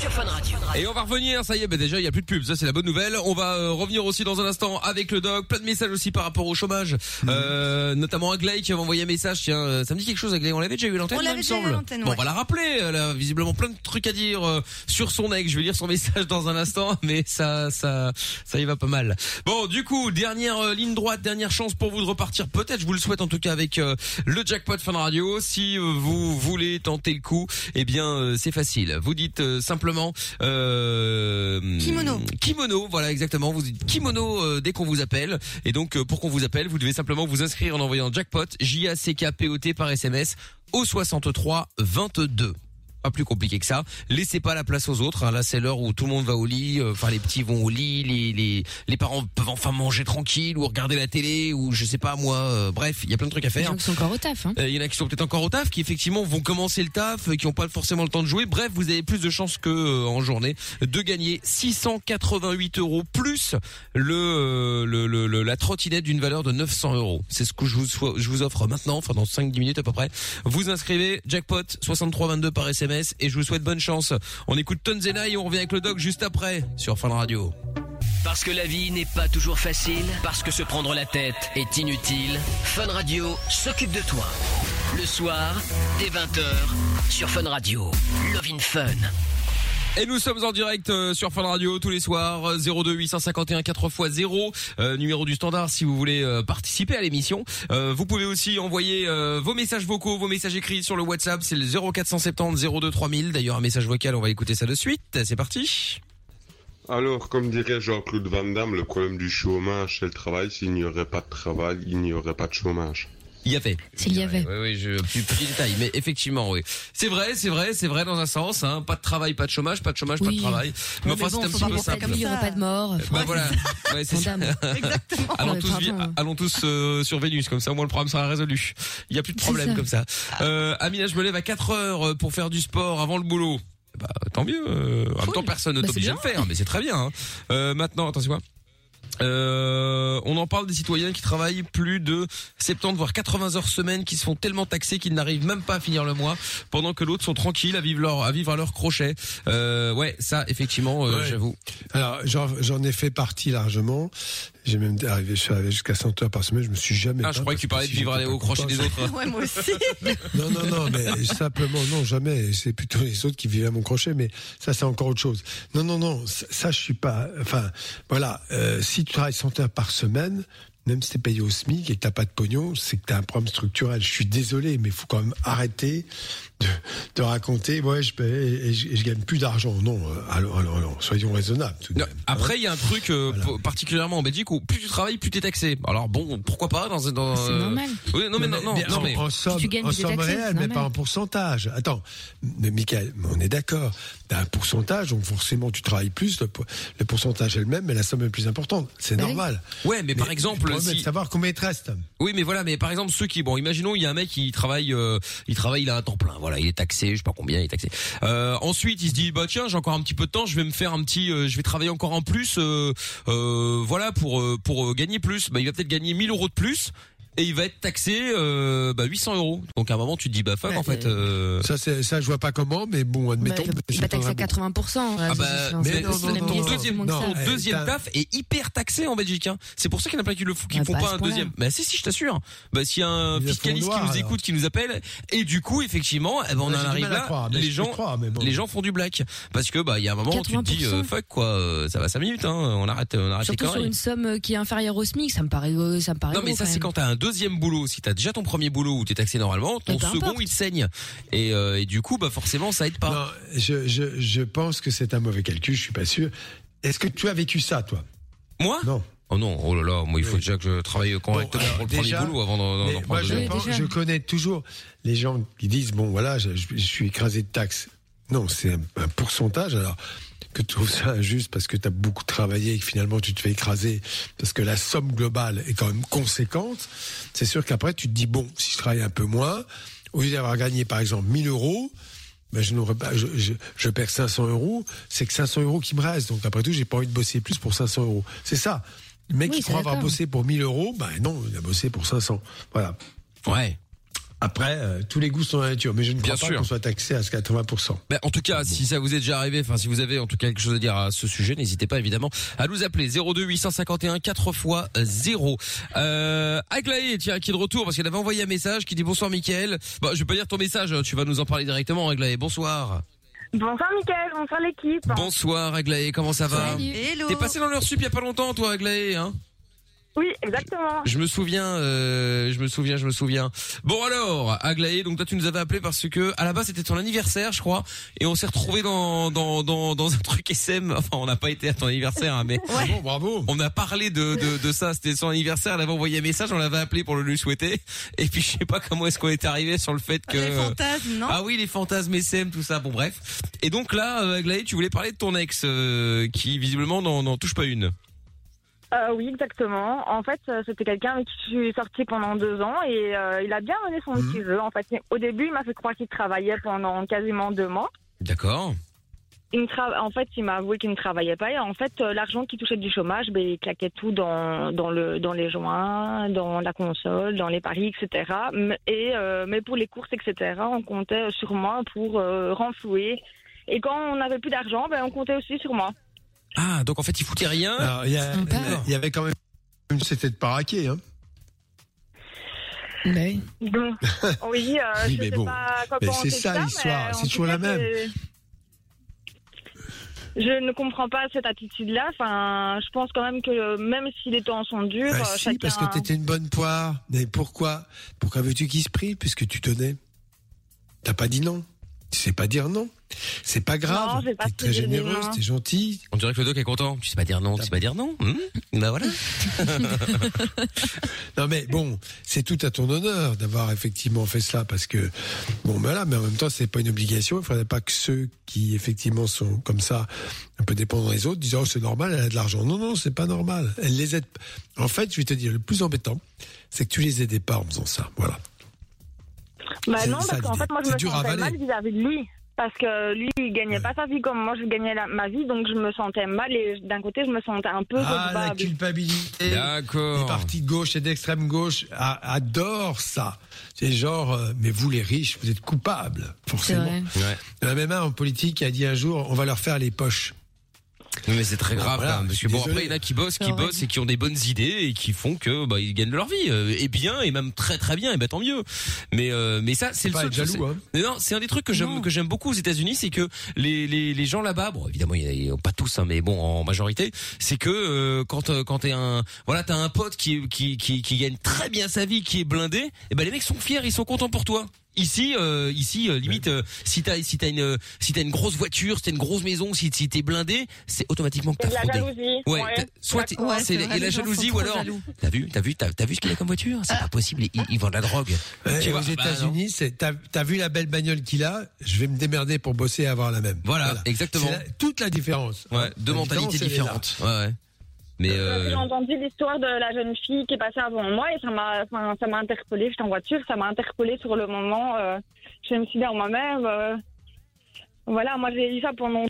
Sur Fun Radio. Et on va revenir, ça y est, bah déjà il y a plus de pubs, ça c'est la bonne nouvelle. On va euh, revenir aussi dans un instant avec le doc, plein de messages aussi par rapport au chômage, euh, notamment Aglaé qui avait envoyé un message. Tiens, euh, ça me dit quelque chose Aglaé, on l'avait déjà eu l'antenne, On il l'avait me déjà eu à semble. l'antenne, Bon, on ouais. va la rappeler. Elle a visiblement plein de trucs à dire euh, sur son ex. Je vais lire son message dans un instant, mais ça, ça, ça y va pas mal. Bon, du coup, dernière euh, ligne droite, dernière chance pour vous de repartir. Peut-être, je vous le souhaite en tout cas avec euh, le jackpot Fun Radio. Si euh, vous voulez tenter le coup, eh bien euh, c'est facile. Vous dites euh, simplement euh, Kimono. Kimono, voilà exactement. Vous dites kimono euh, dès qu'on vous appelle. Et donc pour qu'on vous appelle, vous devez simplement vous inscrire en envoyant jackpot J A C K P O T par SMS au 63 22. Pas plus compliqué que ça. Laissez pas la place aux autres. hein. Là, c'est l'heure où tout le monde va au lit. euh, Enfin, les petits vont au lit. Les, les, les parents peuvent enfin manger tranquille ou regarder la télé ou je sais pas moi. euh, bref, il y a plein de trucs à faire. gens qui sont encore au taf. Hein. Euh, Il y en a qui sont peut-être encore au taf, qui effectivement vont commencer le taf, euh, qui n'ont pas forcément le temps de jouer. Bref, vous avez plus de chances que euh, en journée de gagner 688 euros plus le, le, le- le- la trottinette d'une valeur de 900 euros. C'est ce que je vous, je vous offre maintenant, enfin dans 5-10 minutes à peu près. Vous inscrivez jackpot 6322 par SMS et je vous souhaite bonne chance. On écoute Tonzena et on revient avec le doc juste après sur Fun Radio. Parce que la vie n'est pas toujours facile, parce que se prendre la tête est inutile, Fun Radio s'occupe de toi. Le soir, dès 20h, sur Fun Radio. Love Fun. Et nous sommes en direct euh, sur Fun Radio tous les soirs euh, 02 851 4x0 euh, numéro du standard si vous voulez euh, participer à l'émission. Euh, vous pouvez aussi envoyer vos messages vocaux, vos messages écrits sur le WhatsApp, c'est le 0470 02 3000. D'ailleurs un message vocal, on va écouter ça de suite. C'est parti. Alors, comme dirait Jean-Claude Van Damme, le problème du chômage, c'est le travail. S'il n'y aurait pas de travail, il n'y aurait pas de chômage. Il y avait. S'il y avait. Oui, oui, je, plus petit détail, mais effectivement, oui. C'est vrai, c'est vrai, c'est vrai dans un sens. Hein. Pas de travail, pas de chômage, pas de chômage, pas de travail. Mais enfin, bon, c'est un petit peu simple. comme Il n'y aurait pas de mort. Bah voilà. Ouais, c'est ça. Exactement. Allons tous, vi- pardon. allons tous euh, sur Vénus, comme ça au moins le problème sera résolu. Il y a plus de C'est problème ça. comme ça. Euh, Amina, je me lève à 4 heures euh, pour faire du sport avant le boulot. Bah tant mieux. euh, en même temps, personne ne Bah, t'oblige c'est à le faire, mais c'est très bien. hein. Euh, maintenant, attention quoi? Euh, on en parle des citoyens qui travaillent plus de 70 voire 80 heures semaine, qui se font tellement taxer qu'ils n'arrivent même pas à finir le mois, pendant que d'autres sont tranquilles à vivre leur à vivre à leur crochet. Euh, ouais, ça effectivement, euh, Ouais. j'avoue. Alors, j'en ai fait partie largement. J'ai même arrivé, je suis arrivé jusqu'à 100 heures par semaine. Je me suis jamais. Ah, je croyais que tu parlais de vivre au crochet des autres. Ouais, moi aussi. Non, non, non, mais simplement, non, jamais. C'est plutôt les autres qui vivent à mon crochet, mais ça, c'est encore autre chose. Non, non, non, ça, ça, je suis pas. Enfin, voilà, euh, si tu travailles 100 heures par semaine, même si t'es payé au SMIC et que t'as pas de pognon, c'est que t'as un problème structurel. Je suis désolé, mais il faut quand même arrêter de, de raconter, ouais, je paye et, je, et je gagne plus d'argent. Non, euh, allons, soyons raisonnables. Tout de Non, même, Après, hein. il y a un truc euh, Voilà. particulièrement en Belgique où plus tu travailles, plus t'es taxé. Alors bon, pourquoi pas dans dans. C'est euh, normal. Oui, non mais non, non, bien, non, en, mais en somme, tu gagnes, en somme réelle, c'est mais pas en pourcentage. Attends, mais Michael, mais on est d'accord. T'as un pourcentage, donc forcément tu travailles plus. Le, le pourcentage est le même, mais la somme est plus importante. C'est oui. normal. ouais, mais, par exemple, le est de si savoir combien il te reste. oui, mais voilà, mais par exemple ceux qui bon, imaginons il y a un mec qui travaille, euh, il travaille, il a un temps plein, voilà, il est taxé, je sais pas combien il est taxé. Euh, ensuite, il se dit bah tiens, j'ai encore un petit peu de temps, je vais me faire un petit, euh, je vais travailler encore en plus, euh, euh, voilà pour euh, pour euh, gagner plus. Bah il va peut-être gagner 1000 euros de plus. Et il va être taxé euh, bah, 800 euros. Donc à un moment tu te dis bah fuck Ouais, en fait. euh, euh, Ça, c'est, ça, je vois pas comment, mais bon, Bah, admettons. il va- mais il va taxer à un bon. 80%. Ah bah, mais non, non, non, ton non, deuxième, non, ton deuxième taf est hyper taxé en Belgique. Hein. C'est pour ça qu'il y en a plein qui le font, qui Bah, font pas un deuxième. Bah si si, je t'assure. Bah s'il y a un fiscaliste noir, qui nous alors. écoute, qui nous appelle, et du coup effectivement, eh ben, on Ouais, en arrive là. croire, les gens, bon. les gens font du black parce que bah il y a un moment où tu te dis 80%. euh, fuck quoi, euh, ça va 5 minutes. Hein. On arrête, on arrête Surtout sur une somme qui est inférieure au SMIC, ça me paraît, ça me paraît Non mais ça c'est quand t'as un deuxième boulot, si t'as déjà ton premier boulot où t'es taxé normalement, ton Eh ben, second importe. il te saigne. Et, euh, et du coup, bah forcément, ça aide pas. Non, je, je, je pense que c'est un mauvais calcul, je suis pas sûr. Est-ce que tu as vécu ça, toi? Moi? Non. Oh non, oh là là, moi il faut déjà que je travaille correctement alors, pour le déjà, premier boulot avant d'en prendre moi, je, pense- je connais toujours les gens qui disent bon voilà, je, je- je suis écrasé de taxes. Non, c'est un, un pourcentage. Alors que tu trouves ça injuste parce que tu as beaucoup travaillé et que finalement tu te fais écraser parce que la somme globale est quand même conséquente. C'est sûr qu'après tu te dis bon, si je travaille un peu moins, au lieu d'avoir gagné par exemple 1000 euros. Ben je, n'aurais pas, je, je, je perds 500 euros, c'est que 500 euros qui me reste. Donc après tout, j'ai pas envie de bosser plus pour 500 euros. C'est ça. Le mec Oui, qui croit avoir bossé pour 1000 euros, ben non, il a bossé pour 500. Voilà. Ouais. Après, euh, tous les goûts sont dans la nature, mais je ne crois Bien pas qu'on soit taxé à ce 80%. Ben, en tout cas, si ça vous est déjà arrivé, enfin si vous avez en tout cas quelque chose à dire à ce sujet, n'hésitez pas évidemment à nous appeler 02 851 4 fois 0. Euh, Aglaé, tiens, qui est de retour parce qu'elle avait envoyé un message qui dit bonsoir Mickaël. Bon, je vais pas lire ton message, tu vas nous en parler directement Aglaé. Bonsoir. Bonsoir Mickaël, bonsoir l'équipe. Bonsoir Aglaé, comment ça va? Salut. Hello. T'es passé dans leur sup il y a pas longtemps toi Aglaé, hein? Oui, exactement. Je me souviens, euh, je me souviens, je me souviens. Bon alors, Aglaé, donc toi tu nous avais appelé parce que à la base c'était ton anniversaire, je crois, et on s'est retrouvé dans dans dans dans un truc SM. Enfin, on n'a pas été à ton anniversaire, hein, mais bravo, bravo. On a parlé de de, de ça. C'était son anniversaire. Elle avait envoyé un message, on l'avait appelé pour le lui souhaiter. Et puis je sais pas comment est-ce qu'on est arrivé sur le fait que Les fantasmes, non? Ah oui, les fantasmes SM, tout ça. Bon bref. Et donc là, euh, Aglaé, tu voulais parler de ton ex euh, qui visiblement n'en touche pas une. Euh, oui, exactement. En fait, euh, c'était quelqu'un avec qui je suis sortie pendant deux ans et euh, il a bien mené son Mhm. petit jeu. En fait, au début, il m'a fait croire qu'il travaillait pendant quasiment deux mois. D'accord. Il tra- En fait, il m'a avoué qu'il ne travaillait pas. Et en fait, l'argent qu'il touchait du chômage, ben, il claquait tout dans, dans, le, dans les joints, dans la console, dans les paris, etc. Et, euh, mais pour les courses, etc., on comptait sur moi pour renflouer. Et quand on n'avait plus d'argent, ben, on comptait aussi sur moi. Ah, donc en fait, il foutait rien. Il y, a- il y avait quand même une c'était de paraquer, hein. Oui, euh, Oui, je mais sais bon. pas Mais comment c'est c'est ça, mais l'histoire, en c'est toujours la même. Je ne comprends pas cette attitude-là. Enfin, je pense quand même que même si les temps sont durs, Bah euh, si, chacun. parce que t'étais une bonne poire. Mais pourquoi Pourquoi veux-tu qu'il se prie puisque tu donnais T'as pas dit non. Tu sais pas dire non. C'est pas grave. Non, j'ai pas T'es très généreuse, t'es gentille. On dirait que le doc est content. Tu sais pas dire non, tu sais pas dire non. Hum bah voilà. non mais bon, c'est tout à ton honneur d'avoir effectivement fait cela parce que bon ben là, mais en même temps c'est pas une obligation. Il faudrait pas que ceux qui effectivement sont comme ça un peu dépendants des autres disent oh c'est normal, elle a de l'argent. Non non, c'est pas normal. Elle les aide. En fait, je vais te dire le plus embêtant, c'est que tu les aidais pas en faisant ça. Voilà. Bah C'est non, parce qu'en fait, moi, je me sentais mal vis-à-vis de lui. Parce que lui, il gagnait pas sa vie comme moi, je gagnais la- ma vie, donc je me sentais mal et d'un côté, je me sentais un peu Ah, la culpabilité. D'accord. Les partis de gauche et d'extrême gauche adorent ça. C'est genre, euh, mais vous les riches, vous êtes coupables, forcément. Ouais. Il y en a même un en politique qui a dit un jour, on va leur faire les poches. Oui, mais c'est très grave, Voilà, même, parce que bon désolé. après il y en a qui bossent, qui horrible. bossent et qui ont des bonnes idées et qui font que bah ils gagnent leur vie euh, et bien et même très très bien et bah tant mieux. Mais euh, mais ça c'est le pas seul être jaloux, c'est- hein. Mais non, c'est un des trucs que j'aime que j'aime beaucoup aux États-Unis, c'est que les les les gens là-bas, bon évidemment y a- pas tous hein, mais bon en majorité, c'est que euh, quand euh, quand t'es un voilà t'as un pote qui qui qui qui gagne très bien sa vie, qui est blindé, et ben les mecs sont fiers, ils sont contents pour toi. Ici, euh, ici, euh, limite, euh, si t'as si t'as une euh, si t'as une grosse voiture, si t'as une grosse maison, si si t'es blindé, c'est automatiquement que C'est t'as de la fraudé. jalousie, Ouais. ouais, t'as- Soit t'es- c'est Ouais, c'est vrai, et la les gens jalousie sont ou trop alors jaloux. t'as vu t'as vu t'as t'as vu ce qu'il a comme voiture? C'est pas possible. Il, il vend de la drogue. Ouais, Tu vois, aux bah, non. États-Unis, c'est t'as as vu la belle bagnole qu'il a, je vais me démerder pour bosser et avoir la même. Voilà, exactement. C'est la- toute la différence. Ouais, deux La mentalités différence, elle est là. différentes. Ouais, ouais. Mais euh, J'ai entendu l'histoire de la jeune fille qui est passée avant moi et ça m'a, enfin, ça m'a interpellée. J'étais en voiture, ça m'a interpellée sur le moment. euh, je me suis dit en moi-même, euh, voilà, moi j'ai eu ça pendant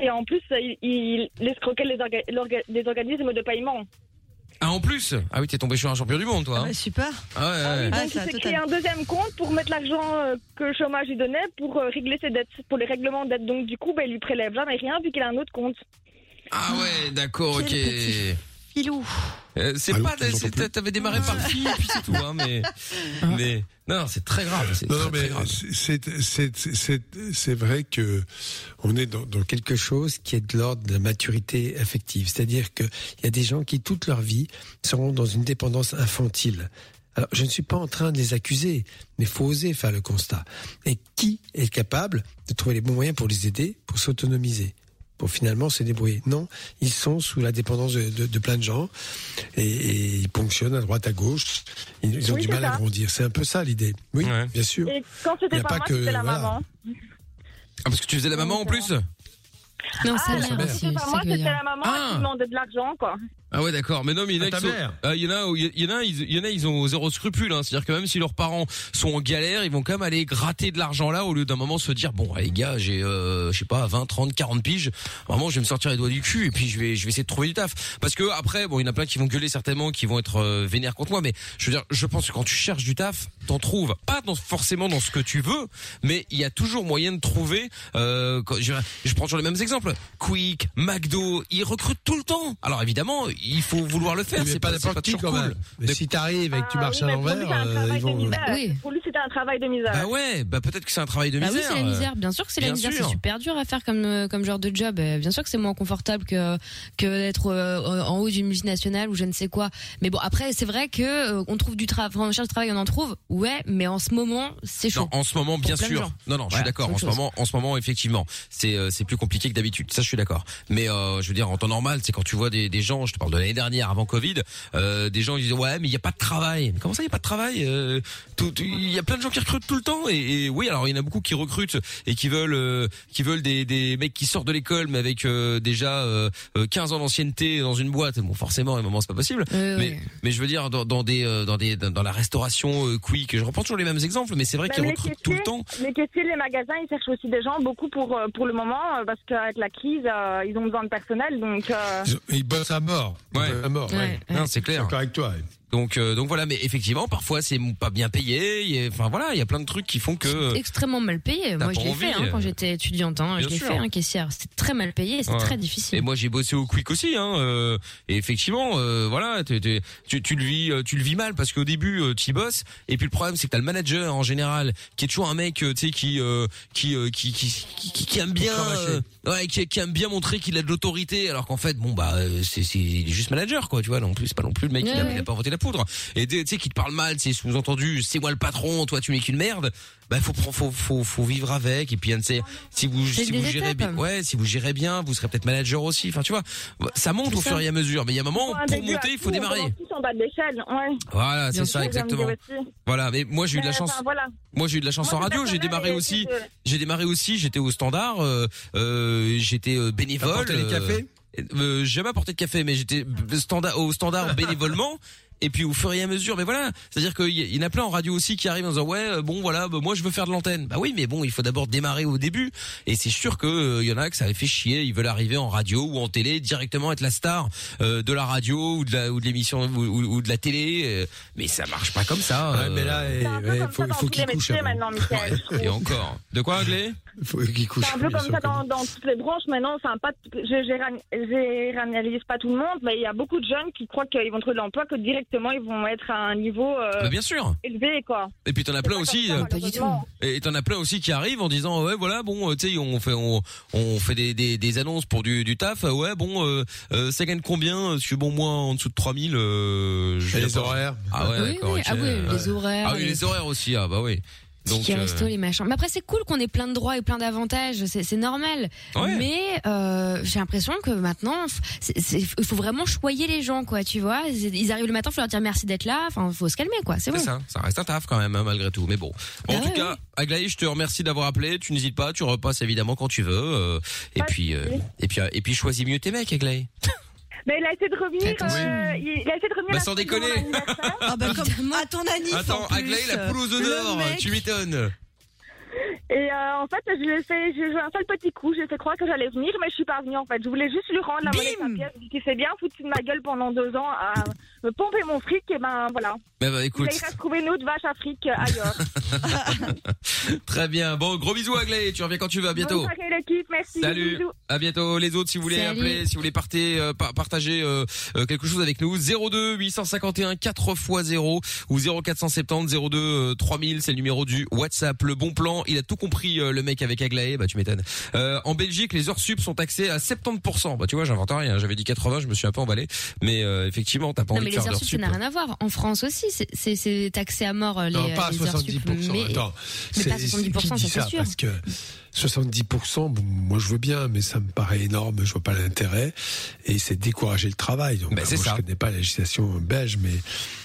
et en plus il, escroquait les, orga- les organismes de paiement. ah en plus? Ah oui t'es tombé sur un champion du monde toi. hein. super. Ah ouais, ouais. Donc il s'est créé un deuxième compte pour mettre l'argent euh, que le chômage lui donnait pour euh, régler ses dettes, pour les règlements de dettes. Donc du coup, ben, il lui prélève jamais rien vu qu'il a un autre compte. Ah ouais, d'accord, ok. Filou. Euh, c'est Allô, pas, t'avais démarré par fille et puis c'est tout, hein, mais, mais, non, non, c'est très grave, c'est Non, très, non, mais très grave. c'est c'est c'est c'est vrai que on est dans, dans quelque chose qui est de l'ordre de la maturité affective. C'est-à-dire que il y a des gens qui toute leur vie seront dans une dépendance infantile Alors, je ne suis pas en train de les accuser, mais faut oser faire le constat. Et qui est capable de trouver les bons moyens pour les aider, pour s'autonomiser? Pour finalement se débrouiller. Non, ils sont sous la dépendance de, de- de plein de gens et, et ils ponctionnent à droite, à gauche. Ils, ils ont Oui, du mal à ça. grandir. C'est un peu ça l'idée. Oui, bien sûr. Et quand c'était a pas, pas moi, que- c'était la voilà. maman. Ah, parce que tu faisais la maman en plus? Non, Ah, quand mère aussi. pas c'est ça moi, c'était la maman Ah. qui demandait de l'argent, quoi. Ah ouais d'accord. Mais non mais il y en a Ah. Ah, il y en a il y en a ils, il y en a ils ont zéro scrupule hein. c'est-à-dire que même si leurs parents sont en galère ils vont quand même aller gratter de l'argent là au lieu d'un moment se dire bon les gars j'ai euh, je sais pas 20 30 40 piges. Vraiment je vais me sortir les doigts du cul et puis je vais je vais essayer de trouver du taf. Parce que après bon il y en a plein qui vont gueuler certainement qui vont être euh, vénères contre moi mais je veux dire je pense que quand tu cherches du taf t'en trouves pas dans, forcément dans ce que tu veux mais il y a toujours moyen de trouver euh, quand- je, je prends toujours les mêmes exemples. Quick McDo ils recrutent tout le temps. Alors évidemment il faut vouloir le faire Mais c'est pas n'importe qui quand même. Mais si t'arrives et que tu Ah marches oui, à l'envers, euh, oui. Pour lui, c'était un travail de misère. Bah ouais, bah peut-être que c'est un travail de Bah oui, misère. c'est la misère. Bien sûr que c'est la misère. C'est super dur à faire comme euh, comme genre de job. Euh, Bien sûr que c'est moins confortable que que d'être euh, en haut d'une multinationale ou je ne sais quoi. Mais bon, après, c'est vrai que euh, on trouve du travail. On cherche du travail, on en trouve. Ouais, mais en ce moment, c'est chaud. En ce moment, bien sûr. Non, non, je suis d'accord. En ce moment, en ce moment, effectivement, c'est euh, c'est plus compliqué que d'habitude. Ça, je suis d'accord. Mais euh, je veux dire, en temps normal, c'est quand tu vois des, des gens, je te parle de l'année dernière, avant Covid, euh, des gens ils disent ouais, mais il y a pas de travail. Mais comment ça, il y a pas de travail Euh, Il y a plein de gens qui recrutent tout le temps. Et, et oui, alors il y en a beaucoup qui recrutent et qui veulent euh, qui veulent des, des mecs qui sortent de l'école, mais avec euh, déjà euh, euh, 15 ans d'ancienneté dans une boîte. Bon, forcément, à un moment, c'est pas possible. Oui, mais oui. mais je veux dire, dans, dans des euh, dans des dans, la restauration euh, quick, je reprends toujours les mêmes exemples, mais c'est vrai qu'ils Même les recrutent tout le temps. Les caissiers, les magasins, ils cherchent aussi des gens, beaucoup pour, euh, pour le moment, euh, parce qu'avec la crise, euh, ils ont besoin de personnel. Donc, euh, Ils, ils bossent à mort. Ils Ouais. bossent à mort. Ouais, ouais. ouais. Non, c'est Je suis clair. d'accord avec toi. Donc euh, donc voilà, mais effectivement, parfois c'est pas bien payé. il y a- Enfin voilà, il y a plein de trucs qui font que. extrêmement mal payé. T'as Moi, je pas l'ai envie, fait hein, quand euh, j'étais étudiante. Hein, bien je l'ai sûr. fait, hein, caissière. C'était très mal payé. et C'est Ouais. très Et difficile. moi j'ai bossé au Quick aussi, hein. euh, et effectivement, euh, voilà, t'es- t'es- tu, tu le vis, euh, tu le vis mal parce qu'au début tu y bosses, et puis le problème c'est que t'as le manager en général qui est toujours un mec, euh, tu sais, qui, euh, qui, euh, qui, qui, qui, qui- qui aime bien, euh, ouais, qui, qui aime bien montrer qu'il a de l'autorité, alors qu'en fait, bon bah, euh, c'est, c'est il est juste manager, quoi, tu vois. Non plus, c'est pas non plus le mec, il, a, Ouais, il a pas inventé la poudre. Et tu sais, qui te parle mal, c'est sous-entendu, c'est moi le patron, toi tu n'es qu'une merde. Bah faut, faut, faut, faut, faut vivre avec. Et puis, si vous, si vous gérez bien, ouais, si vous gérez bien, vous serez peut-être manager aussi. Enfin, tu vois, ça monte au ça. fur et à mesure. Mais il y a un moment, pour monter, il faut démarrer. commence tous en bas de l'échelle. Ouais. Voilà, c'est ça, exactement. Voilà, mais moi j'ai eu de la Mais, chance. enfin, voilà. Moi j'ai eu de la chance Moi, en radio. J'ai démarré aussi. euh, J'ai démarré aussi. J'étais au standard. Euh, euh, j'étais euh, bénévole. Les euh, cafés euh, J'ai jamais apporté de café, mais j'étais standard au standard bénévolement. Et puis au fur et à mesure, mais voilà, c'est-à-dire qu'il y, en a plein en radio aussi qui arrivent en disant ouais euh, bon voilà bah, moi je veux faire de l'antenne. Bah oui mais bon il faut d'abord démarrer au début et c'est sûr que euh, y en a que ça les fait chier, ils veulent arriver en radio ou en télé directement être la star euh, de la radio ou de la ou de l'émission ou, ou- ou de la télé, euh, mais ça marche pas comme ça. Ouais, euh, mais là, faut, ça il faut qu'il couche. avant. maintenant, et encore. De quoi Anglais? Il faut qu'il couche. C'est un peu comme ça dans, toutes les branches maintenant. Enfin, pas, je je généralise pas tout le monde, mais il y a beaucoup de jeunes qui croient qu'ils vont trouver de l'emploi, que directement ils vont être à un niveau euh, Bah, Bien sûr. élevé, quoi. Et puis t'en as plein aussi. ça, euh, Pas du tout. malheureusement. Et t'en as plein aussi qui arrivent en disant ouais voilà bon euh, tu sais on fait on on fait des, des, des annonces pour du, du taf euh, ouais bon euh, euh, ça gagne combien? Parce que bon moi en dessous de 3000 euh, je les horaires ah ouais oui, d'accord oui. ok. Ah oui, les horaires. ah oui les horaires aussi ah bah oui donc Tickets euh, resto, les machins. Mais après, c'est cool qu'on ait plein de droits et plein d'avantages. C'est normal. Ouais. Mais euh, j'ai l'impression que maintenant, il faut vraiment choyer les gens, quoi. Tu vois, ils arrivent le matin, faut leur dire merci d'être là. Enfin, faut se calmer, quoi. C'est c'est bon. ça ça reste un taf quand même hein, malgré tout mais bon Bon, en Ah tout ouais, cas Aglaé je te remercie d'avoir appelé tu n'hésites pas tu repasses évidemment quand tu veux euh, et puis euh, et puis et puis choisis mieux tes mecs Aglaé Mais il a essayé de revenir. Euh, il, a essayé de revenir. Bah, sans déconner. anniversaire. Ah bah comme à ton anniv attends. Aglaé la poule aux œufs Le d'or mec- tu m'étonnes Et euh, en fait, je lui ai fait, j'ai joué un seul petit coup. J'ai fait croire que j'allais venir, mais je suis pas venue en fait. Je voulais juste lui rendre la monnaie de sa pièce. Qui s'est bien foutu de ma gueule pendant deux ans à me pomper mon fric. Et ben voilà. bah, bah écoute Il reste trouver une autre vache à fric euh, ailleurs. Très bien. Bon, gros bisous Aglaé. Tu reviens quand tu veux. À bientôt. Bonne l'équipe, merci. Salut. bisous. À bientôt les autres si vous voulez Salut. appeler, si vous voulez euh, partager euh, euh, quelque chose avec nous 02 851 4 x 0 ou 0470 02 euh, 3000 c'est le numéro du WhatsApp. Le bon plan, il a tout compris euh, le mec avec Aglaé, bah tu m'étonnes. Euh, en Belgique, les heures sup sont taxées à 70%. Bah tu vois, j'invente rien, j'avais dit 80, je me suis un peu emballé, mais euh, effectivement, t'as pas Non envie mais de les faire heures d'heures sup, ça n'a rien à voir. En France aussi, c'est- taxé à mort les, Non, pas à les heures 70%. sup. Mais, Attends, mais pas c'est- 70%, qui ça dit c'est sûr. Parce que 70%, bon, moi je veux bien, mais ça me paraît énorme, je vois pas l'intérêt, et c'est décourager le travail. Donc, Ben, moi, ça. je connais pas la législation belge, mais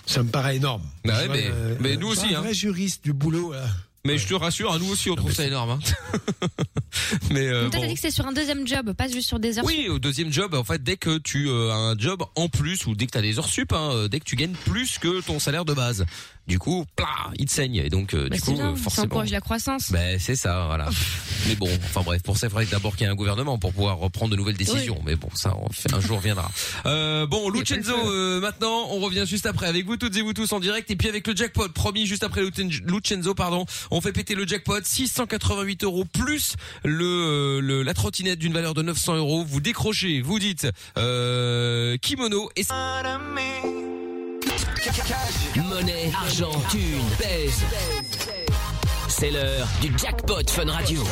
ça me paraît énorme. Bah ouais, vois, mais- euh, mais nous aussi, Un hein. vrai juriste du boulot, là. Mais je te rassure, à nous aussi on trouve ça énorme. Hein. mais euh, Donc toi, t'as bon. dit que c'est sur un deuxième job, pas juste sur des heures Oui, au deuxième job, en fait, dès que tu euh, as un job en plus ou dès que tu as des heures sup, hein, euh, dès que tu gagnes plus que ton salaire de base, du coup, plah, il te saigne. Et donc, euh, Bah, du coup, bien, euh, ça forcément. encourage la croissance. Ben c'est ça, voilà. mais bon, enfin bref, pour ça, il faudrait d'abord qu'il y ait un gouvernement pour pouvoir reprendre de nouvelles décisions. Mais bon, ça, on fait- un jour viendra. Euh, bon, Lucenzo, euh, maintenant, on revient juste après avec vous toutes et vous tous en direct, et puis avec le jackpot, promis, juste après Lucen- Lucenzo, pardon, on fait péter le jackpot, 688 euros plus le, euh, le la trottinette d'une valeur de 900 euros. Vous décrochez, vous dites euh, kimono et Monnaie, argent, thune, baise. C'est l'heure du jackpot Fun Radio.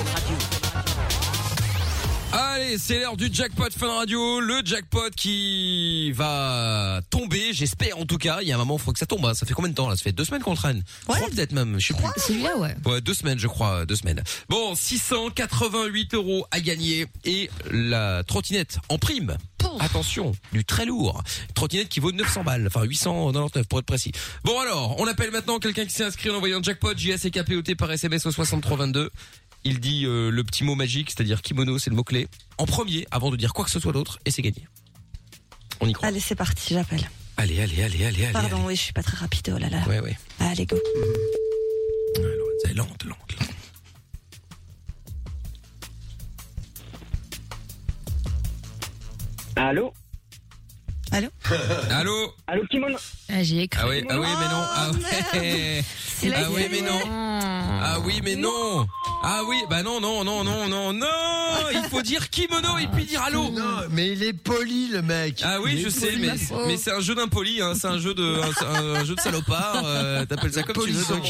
Allez, c'est l'heure du jackpot Fun Radio, le jackpot qui va tomber, j'espère en tout cas. Il y a un moment, il faut que ça tombe. hein. Ça fait combien de temps là? Ça fait deux semaines qu'on traîne. Trois peut-être même, je sais plus. Celui-là, ouais. Ouais, deux semaines, je crois, deux semaines. Bon, 688 euros à gagner et la trottinette en prime. Attention, du très lourd. Trottinette qui vaut 900 balles, enfin 899 pour être précis. Bon alors, on appelle maintenant quelqu'un qui s'est inscrit en envoyant jackpot JACKPOT par SMS au 6322. Il dit euh, le petit mot magique, c'est-à-dire kimono, c'est le mot-clé, en premier, avant de dire quoi que ce soit d'autre, et c'est gagné. On y croit. Allez, c'est parti, j'appelle. Allez, allez, allez, allez, allez. Pardon, oui, je suis pas très rapide, oh là là. Ouais, ouais. Allez, go. C'est lente, lente, lente. Allô? Allô Allô Allô, Kimono Ah, j'ai écrit. Ah oui, ah oui, mais non. Ah ouais. C'est la Ah oui, mais non. Ah oui, mais non. Ah oui, bah non, non, non, non, non, non. Il faut dire kimono et puis dire allô. Non, mais il est poli, le mec. Ah oui, je sais, mais mais c'est un jeu d'impoli, hein. C'est un jeu de un, un jeu de salopard. euh, T'appelles ça comme tu veux. Donc.